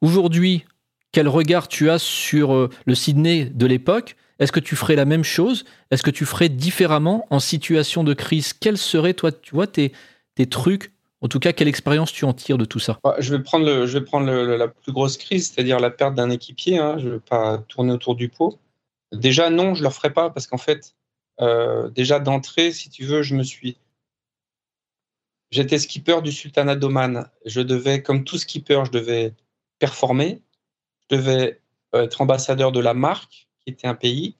Aujourd'hui, quel regard tu as sur euh, le Sydney de l'époque? Est-ce que tu ferais la même chose? Est-ce que tu ferais différemment en situation de crise? Quels seraient, toi, tu vois, tes, tes trucs En tout cas, quelle expérience tu en tires de tout ça? Bah, Je vais prendre, le, je vais prendre la plus grosse crise, c'est-à-dire la perte d'un équipier. Hein. je ne vais pas tourner autour du pot. Déjà, non, je ne le ferai pas parce qu'en fait, euh, déjà d'entrée, si tu veux, je me suis. J'étais skipper du Sultanat d'Oman. Je devais, comme tout skipper, je devais performer. Je devais euh, être ambassadeur de la marque, qui était un pays.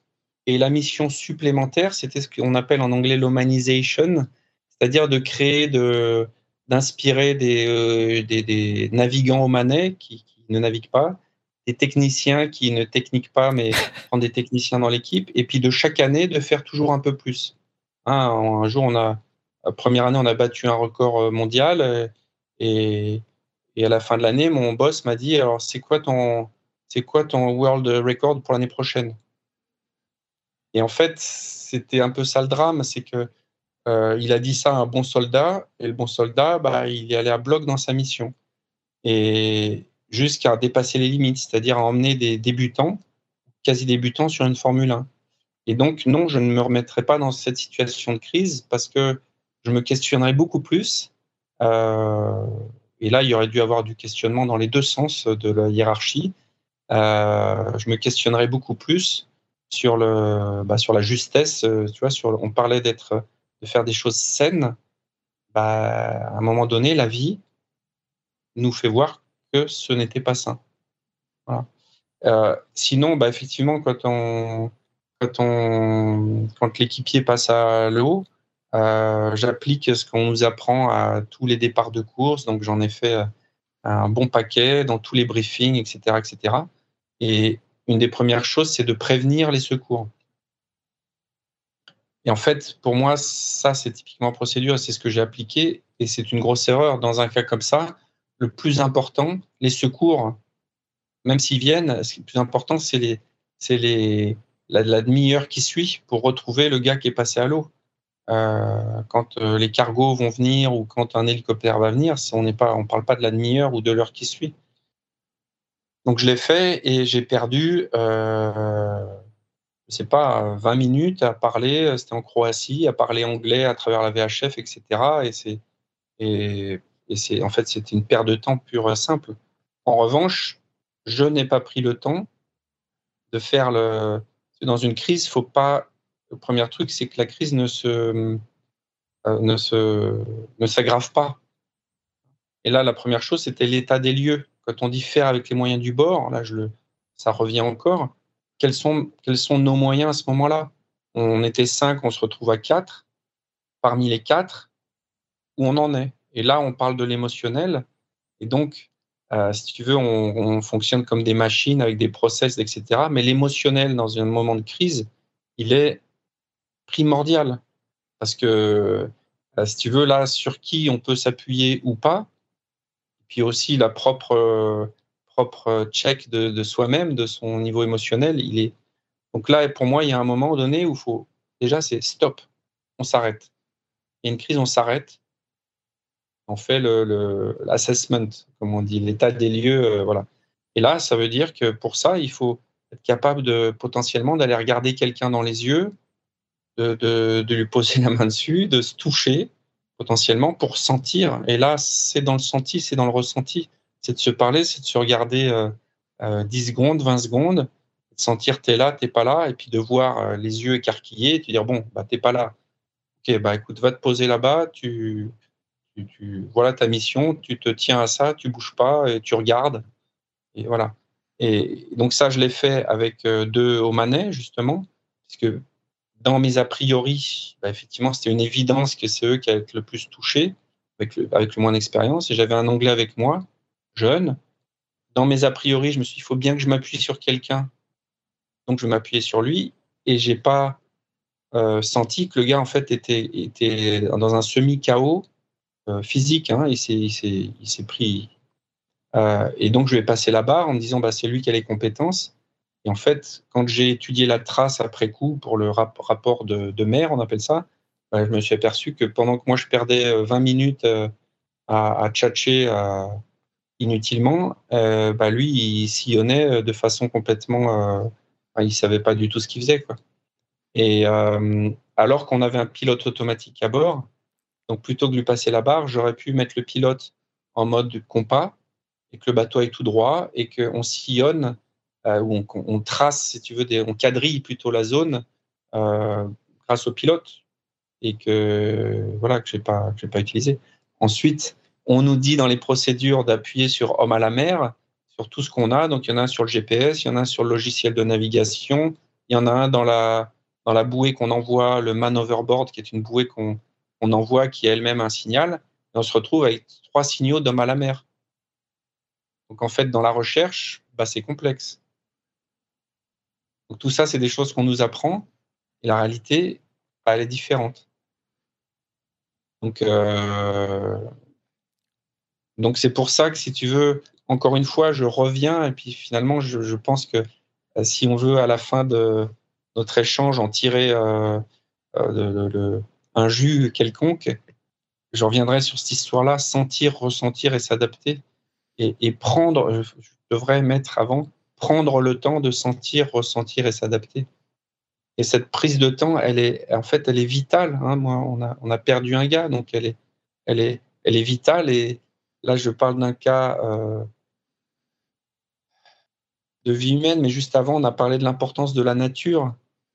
Et la mission supplémentaire, c'était ce qu'on appelle en anglais l'omanisation, c'est-à-dire de créer, de, d'inspirer des, euh, des, des, navigants omanais qui, qui, ne naviguent pas, des techniciens qui ne techniquent pas, mais prendre des techniciens dans l'équipe, et puis de chaque année de faire toujours un peu plus. un jour, on a, première année, on a battu un record mondial et, et à la fin de l'année, mon boss m'a dit alors c'est quoi ton c'est quoi ton world record pour l'année prochaine? Et en fait, c'était un peu ça le drame, c'est que euh, il a dit ça à un bon soldat et le bon soldat, bah, il est allé à bloc dans sa mission et jusqu'à dépasser les limites, c'est-à-dire à emmener des débutants, quasi débutants sur une Formule 1. Et donc non, je ne me remettrai pas dans cette situation de crise parce que je me questionnerai beaucoup plus. Euh, et là, il y aurait dû avoir du questionnement dans les deux sens de la hiérarchie. Euh, je me questionnerais beaucoup plus sur, le, bah, sur la justesse. Tu vois, on parlait d'être, de faire des choses saines. Bah, à un moment donné, la vie nous fait voir que ce n'était pas sain. Euh, sinon, bah, effectivement, quand, on, quand, on, quand l'équipier passe à l'eau, euh, j'applique ce qu'on nous apprend à tous les départs de course, donc j'en ai fait euh, un bon paquet dans tous les briefings, etc., etc. Et une des premières choses, c'est de prévenir les secours. Et en fait, pour moi, ça, c'est typiquement procédure, c'est ce que j'ai appliqué, et c'est une grosse erreur. Dans un cas comme ça, le plus important, les secours, même s'ils viennent, ce qui est le plus important, c'est les, c'est les, la, demi-heure qui suit pour retrouver le gars qui est passé à l'eau. Euh, quand euh, les cargos vont venir ou quand un hélicoptère va venir, on ne parle pas de la demi-heure ou de l'heure qui suit. Donc je l'ai fait et j'ai perdu, euh, je sais pas, 20 minutes à parler, c'était en Croatie, à parler anglais à travers la VHF, etc. Et c'est, et, c'est, en fait, c'était une perte de temps pure et simple. En revanche, je n'ai pas pris le temps de faire le. Dans une crise, faut pas le premier truc, c'est que la crise ne se, euh, ne se, ne s'aggrave pas. Et là, la première chose, c'était l'état des lieux. Quand on dit faire avec les moyens du bord, là, je le, ça revient encore. Quels sont, nos moyens à ce moment-là? On était cinq, on se retrouve à quatre. Parmi les quatre, où on en est? Et là, on parle de l'émotionnel. Et donc, euh, si tu veux, on, on, fonctionne comme des machines avec des process, etc. Mais l'émotionnel, dans un moment de crise, il est primordial. Parce que, euh, si tu veux, là, sur qui on peut s'appuyer ou pas, puis aussi la propre, euh, propre check de, soi-même, de son niveau émotionnel, il est. Donc là, pour moi, il y a un moment donné où faut. Déjà, c'est stop, on s'arrête. Il y a une crise, on s'arrête. On fait l'assessment, le, comme on dit, l'état des lieux. Euh, voilà. Et là, ça veut dire que pour ça, il faut être capable de potentiellement d'aller regarder quelqu'un dans les yeux, de, lui poser la main dessus, de se toucher potentiellement pour sentir. Et là, c'est dans le senti, c'est dans le ressenti. C'est de se parler, c'est de se regarder euh, 10 euh, secondes, 20 secondes, de sentir t'es là, t'es pas là, et puis de voir euh, les yeux écarquillés, et te dire bon, bah t'es pas là. Ok, bah écoute, va te poser là-bas, tu, voilà ta mission, tu te tiens à ça, tu bouges pas, et tu regardes. Et voilà. Et donc ça, je l'ai fait avec euh, deux au manet, justement, puisque dans mes a priori, bah, effectivement, c'était une évidence que c'est eux qui allaient être le plus touchés, avec le, avec le moins d'expérience. Et j'avais un anglais avec moi, jeune. Dans mes a priori, je me suis dit, il faut bien que je m'appuie sur quelqu'un. Donc, je m'appuyais sur lui et j'ai pas euh, senti que le gars, en fait, était, était dans un semi-chaos euh, physique. Hein, il s'est pris. Euh, et donc, je lui ai passé la barre en me disant, bah, c'est lui qui a les compétences. Et en fait, quand j'ai étudié la trace après coup pour le rapport de, de, mer, on appelle ça, bah, je me suis aperçu que pendant que moi je perdais 20 euh, minutes à, à tchatcher euh, inutilement, bah, lui il sillonnait de façon complètement. il ne savait pas du tout ce qu'il faisait. Quoi. Et alors qu'on avait un pilote automatique à bord, donc plutôt que de lui passer la barre, j'aurais pu mettre le pilote en mode compas et que le bateau aille tout droit et qu'on sillonne euh, où on, trace, si tu veux, on quadrille plutôt la zone euh, grâce au pilote et que voilà que je n'ai pas, pas utilisé. Ensuite, on nous dit dans les procédures d'appuyer sur homme à la mer, sur tout ce qu'on a. Donc, il y en a un sur le GPS, il y en a un sur le logiciel de navigation, il y en a un dans la, bouée qu'on envoie, le man overboard, qui est une bouée qu'on envoie, qui est elle-même un signal. Et on se retrouve avec trois signaux d'homme à la mer. Donc, en fait, dans la recherche, bah, c'est complexe. Donc tout ça, c'est des choses qu'on nous apprend. Et la réalité, bah, elle est différente. Donc, donc c'est pour ça que si tu veux, encore une fois, je reviens et puis finalement, je, pense que si on veut à la fin de notre échange en tirer un jus quelconque, je reviendrai sur cette histoire-là, sentir, ressentir et s'adapter. Et, prendre, je, devrais mettre avant, prendre le temps de sentir, ressentir et s'adapter. Et cette prise de temps, elle est, en fait, elle est vitale. Hein. Moi, on a, on a perdu un gars, donc elle est, elle est, elle est vitale. Et là, je parle d'un cas euh, de vie humaine, mais juste avant, on a parlé de l'importance de la nature.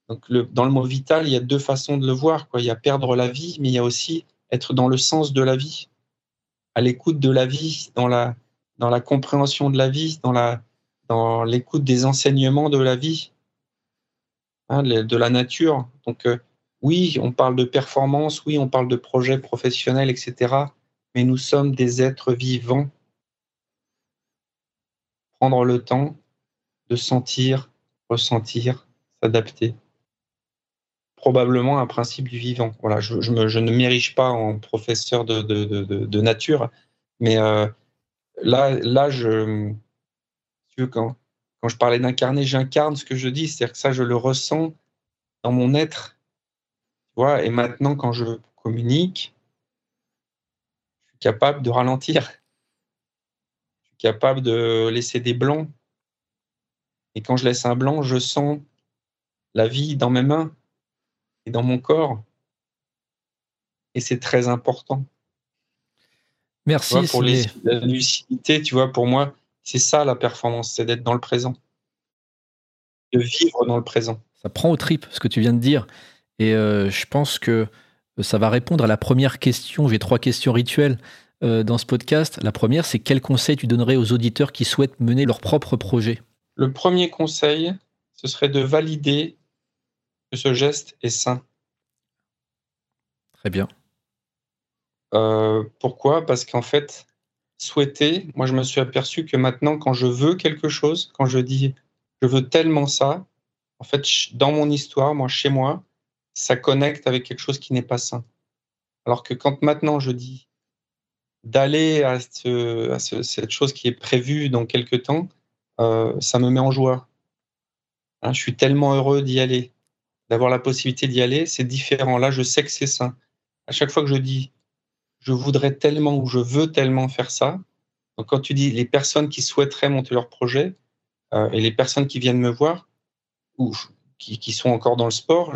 Donc, dans le mot vital, il y a deux façons de le voir. Il y a perdre la vie, mais il y a aussi être dans le sens de la vie, à l'écoute de la vie, dans la, dans la compréhension de la vie, dans dans l'écoute des enseignements de la vie, hein, de la nature. Donc, euh, oui, on parle de performance, oui, on parle de projets professionnels, etc. Mais nous sommes des êtres vivants. Prendre le temps de sentir, ressentir, s'adapter probablement un principe du vivant. Voilà, je, ne m'érige pas en professeur de, nature, mais euh, là, là, je, quand, quand je parlais d'incarner, j'incarne ce que je dis, c'est-à-dire que ça, je le ressens dans mon être. Et maintenant, quand je communique, suis capable de ralentir. Je suis capable de laisser des blancs. Et quand je laisse un blanc, je sens la vie dans mes mains et dans mon corps. Et c'est très important. Merci. pour la lucidité, tu vois, pour moi, c'est ça la performance, c'est d'être dans le présent. De vivre dans le présent. Ça prend au trip ce que tu viens de dire. Et euh, je pense que ça va répondre à la première question. J'ai trois questions rituelles euh, dans ce podcast. La première, c'est quel conseil tu donnerais aux auditeurs qui souhaitent mener leur propre projet? Le premier conseil, ce serait de valider que ce geste est sain. Très bien. Euh, pourquoi? Parce qu'en fait, souhaiter, moi je me suis aperçu que maintenant, quand je veux quelque chose, quand je dis je veux tellement ça, en fait, dans mon histoire, moi, chez moi, ça connecte avec quelque chose qui n'est pas sain. Alors que quand maintenant je dis d'aller à, cette chose qui est prévue dans quelques temps, euh, ça me met en joie. Hein, je suis tellement heureux d'y aller d'avoir la possibilité d'y aller, c'est différent. Là, je sais que c'est ça. À chaque fois que je dis je voudrais tellement ou je veux tellement faire ça, quand tu dis les personnes qui souhaiteraient monter leur projet euh, et les personnes qui viennent me voir ou qui, sont encore dans le sport,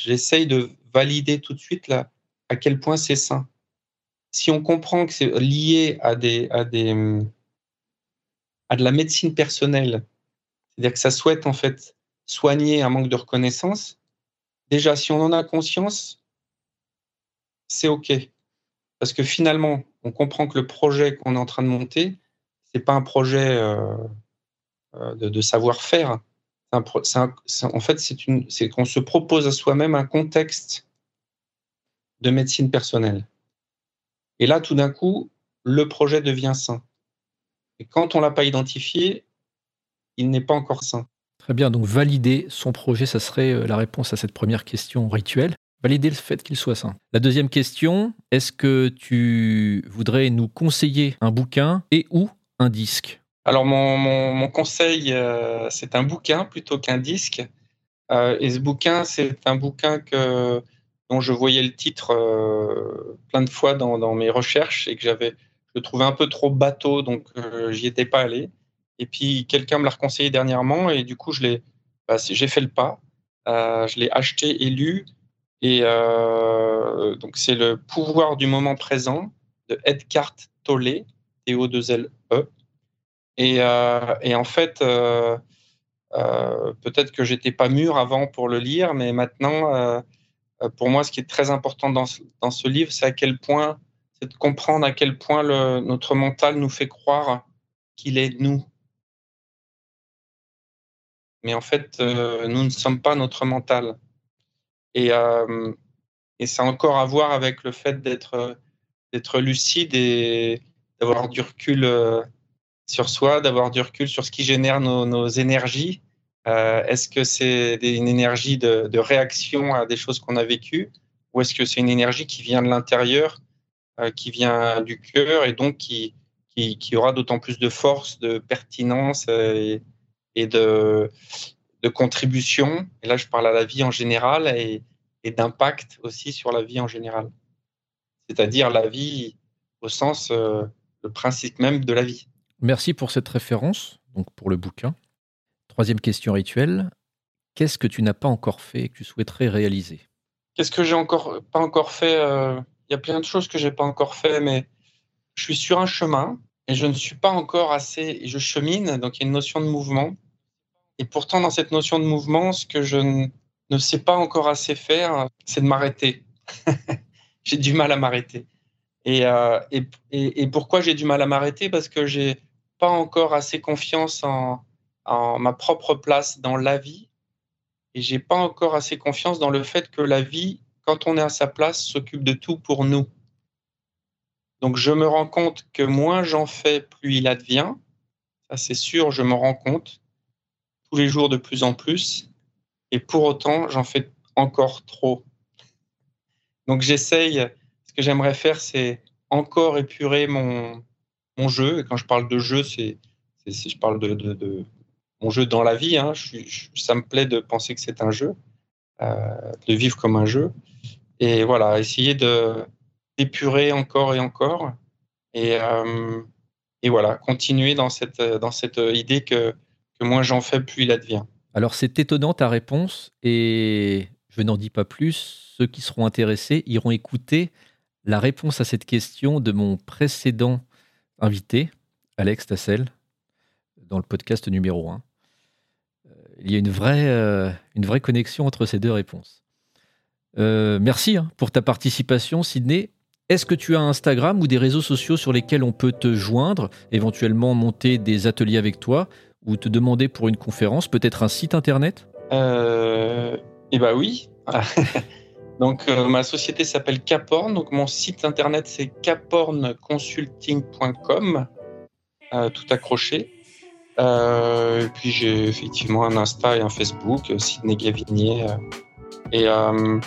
j'essaye de valider tout de suite là, à quel point c'est sain. Si on comprend que c'est lié à, des, à, des, à de la médecine personnelle, c'est-à-dire que ça souhaite en fait soigner un manque de reconnaissance, déjà, si on en a conscience, c'est OK. Parce que finalement, on comprend que le projet qu'on est en train de monter, ce n'est pas un projet euh, euh, de, savoir-faire. En fait, c'est qu'on se propose à soi-même un contexte de médecine personnelle. Et là, tout d'un coup, le projet devient sain. Et quand on ne l'a pas identifié, il n'est pas encore sain. Très bien, donc valider son projet, ça serait euh, la réponse à cette première question rituelle. Valider le fait qu'il soit sain. La deuxième question, est-ce que tu voudrais nous conseiller un bouquin et ou un disque? Alors mon, conseil, euh, c'est un bouquin plutôt qu'un disque. Euh, et ce bouquin, c'est un bouquin que, dont je voyais le titre plein de fois dans, mes recherches et que j'avais, je trouvais un peu trop bateau, donc j'y étais pas allé. Et puis quelqu'un me l'a reconseillé dernièrement et du coup je l'ai, bah, j'ai fait le pas. Euh, je l'ai acheté et lu. Et euh, donc c'est le pouvoir du moment présent de Edgar Tolle, T-O-2-L-E. Et, euh, et, en fait, peut-être que j'étais pas mûr avant pour le lire, mais maintenant, pour moi, ce qui est très important dans, ce livre, c'est à quel point, c'est de comprendre à quel point notre mental nous fait croire qu'il est nous, mais en fait, euh, nous ne sommes pas notre mental. Et, euh, ça a encore à voir avec le fait d'être lucide et d'avoir du recul euh, sur soi, d'avoir du recul sur ce qui génère nos, énergies. Est-ce que c'est une énergie de, réaction à des choses qu'on a vécues ou est-ce que c'est une énergie qui vient de l'intérieur, euh, qui vient du cœur et donc qui, qui, aura d'autant plus de force, de pertinence et, de, de contribution? Et là, je parle à la vie en général et, d'impact aussi sur la vie en général. C'est-à-dire la vie au sens, euh, le principe même de la vie. Merci pour cette référence, donc pour le bouquin. Troisième question rituelle. Qu'est-ce que tu n'as pas encore fait et que tu souhaiterais réaliser? Qu'est-ce que j'ai encore pas encore fait euh, Il y a plein de choses que j'ai pas encore fait, mais je suis sur un chemin et je ne suis pas encore assez. Je chemine, donc il y a une notion de mouvement. Et pourtant, dans cette notion de mouvement, ce que je ne sais pas encore assez faire, c'est de m'arrêter. j'ai du mal à m'arrêter. Euh, et, pourquoi j'ai du mal à m'arrêter? Parce que j'ai pas encore assez confiance en, en, ma propre place dans la vie et j'ai pas encore assez confiance dans le fait que la vie, quand on est à sa place, s'occupe de tout pour nous. Donc je me rends compte que moins j'en fais, plus il advient. Ça c'est sûr, je me rends compte tous les jours de plus en plus. Et pour autant, j'en fais encore trop. Donc j'essaye, ce que j'aimerais faire, c'est encore épurer mon, mon jeu. Et quand je parle de jeu, c'est, je parle de, mon jeu dans la vie. Hein. ça me plaît de penser que c'est un jeu, euh, de vivre comme un jeu. Et voilà, essayer de d'épurer encore et encore. Et, euh, et voilà, continuer dans cette, dans cette idée que, que moins j'en fais, plus il advient. Alors c'est étonnant ta réponse et je n'en dis pas plus. Ceux qui seront intéressés iront écouter la réponse à cette question de mon précédent invité, Alex Tassel, dans le podcast numéro 1 il y a une vraie, euh, une vraie connexion entre ces deux réponses. Euh, merci hein, pour ta participation, Sydney. Est-ce que tu as Instagram ou des réseaux sociaux sur lesquels on peut te joindre, éventuellement monter des ateliers avec toi ou te demander pour une conférence, peut-être un site internet? Euh, Eh bien oui. donc ma société s'appelle Caporn, donc mon site internet c'est capornconsulting.com, tout accroché. Euh, et puis j'ai effectivement un Insta et un Facebook, euh, Sidney Gavinier. Euh,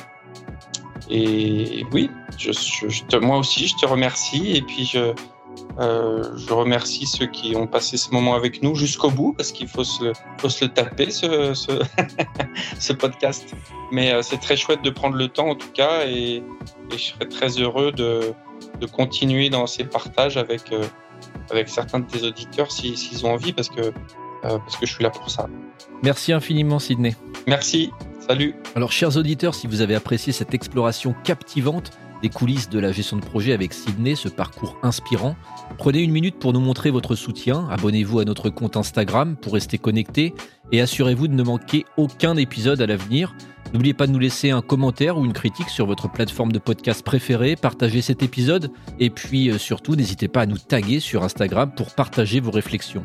et, oui, je, moi aussi, je te remercie. Et puis je, je remercie ceux qui ont passé ce moment avec nous jusqu'au bout, parce qu'il faut se, faut se le taper, ce, ce, ce podcast. Mais c'est très chouette de prendre le temps, en tout cas, et, et je serais très heureux de, de continuer dans ces partages avec avec certains de tes auditeurs s'ils ont envie, parce que, euh, parce que je suis là pour ça. Merci infiniment, Sydney. Merci. Salut. Alors, chers auditeurs, si vous avez apprécié cette exploration captivante des coulisses de la gestion de projet avec Sydney, ce parcours inspirant, prenez une minute pour nous montrer votre soutien. Abonnez-vous à notre compte Instagram pour rester connecté et assurez-vous de ne manquer aucun épisode à l'avenir. N'oubliez pas de nous laisser un commentaire ou une critique sur votre plateforme de podcast préférée, partagez cet épisode et puis euh, surtout n'hésitez pas à nous taguer sur Instagram pour partager vos réflexions.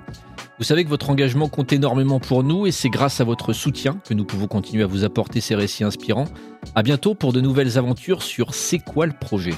Vous savez que votre engagement compte énormément pour nous et c'est grâce à votre soutien que nous pouvons continuer à vous apporter ces récits inspirants. À bientôt pour de nouvelles aventures sur C'est quoi le projet?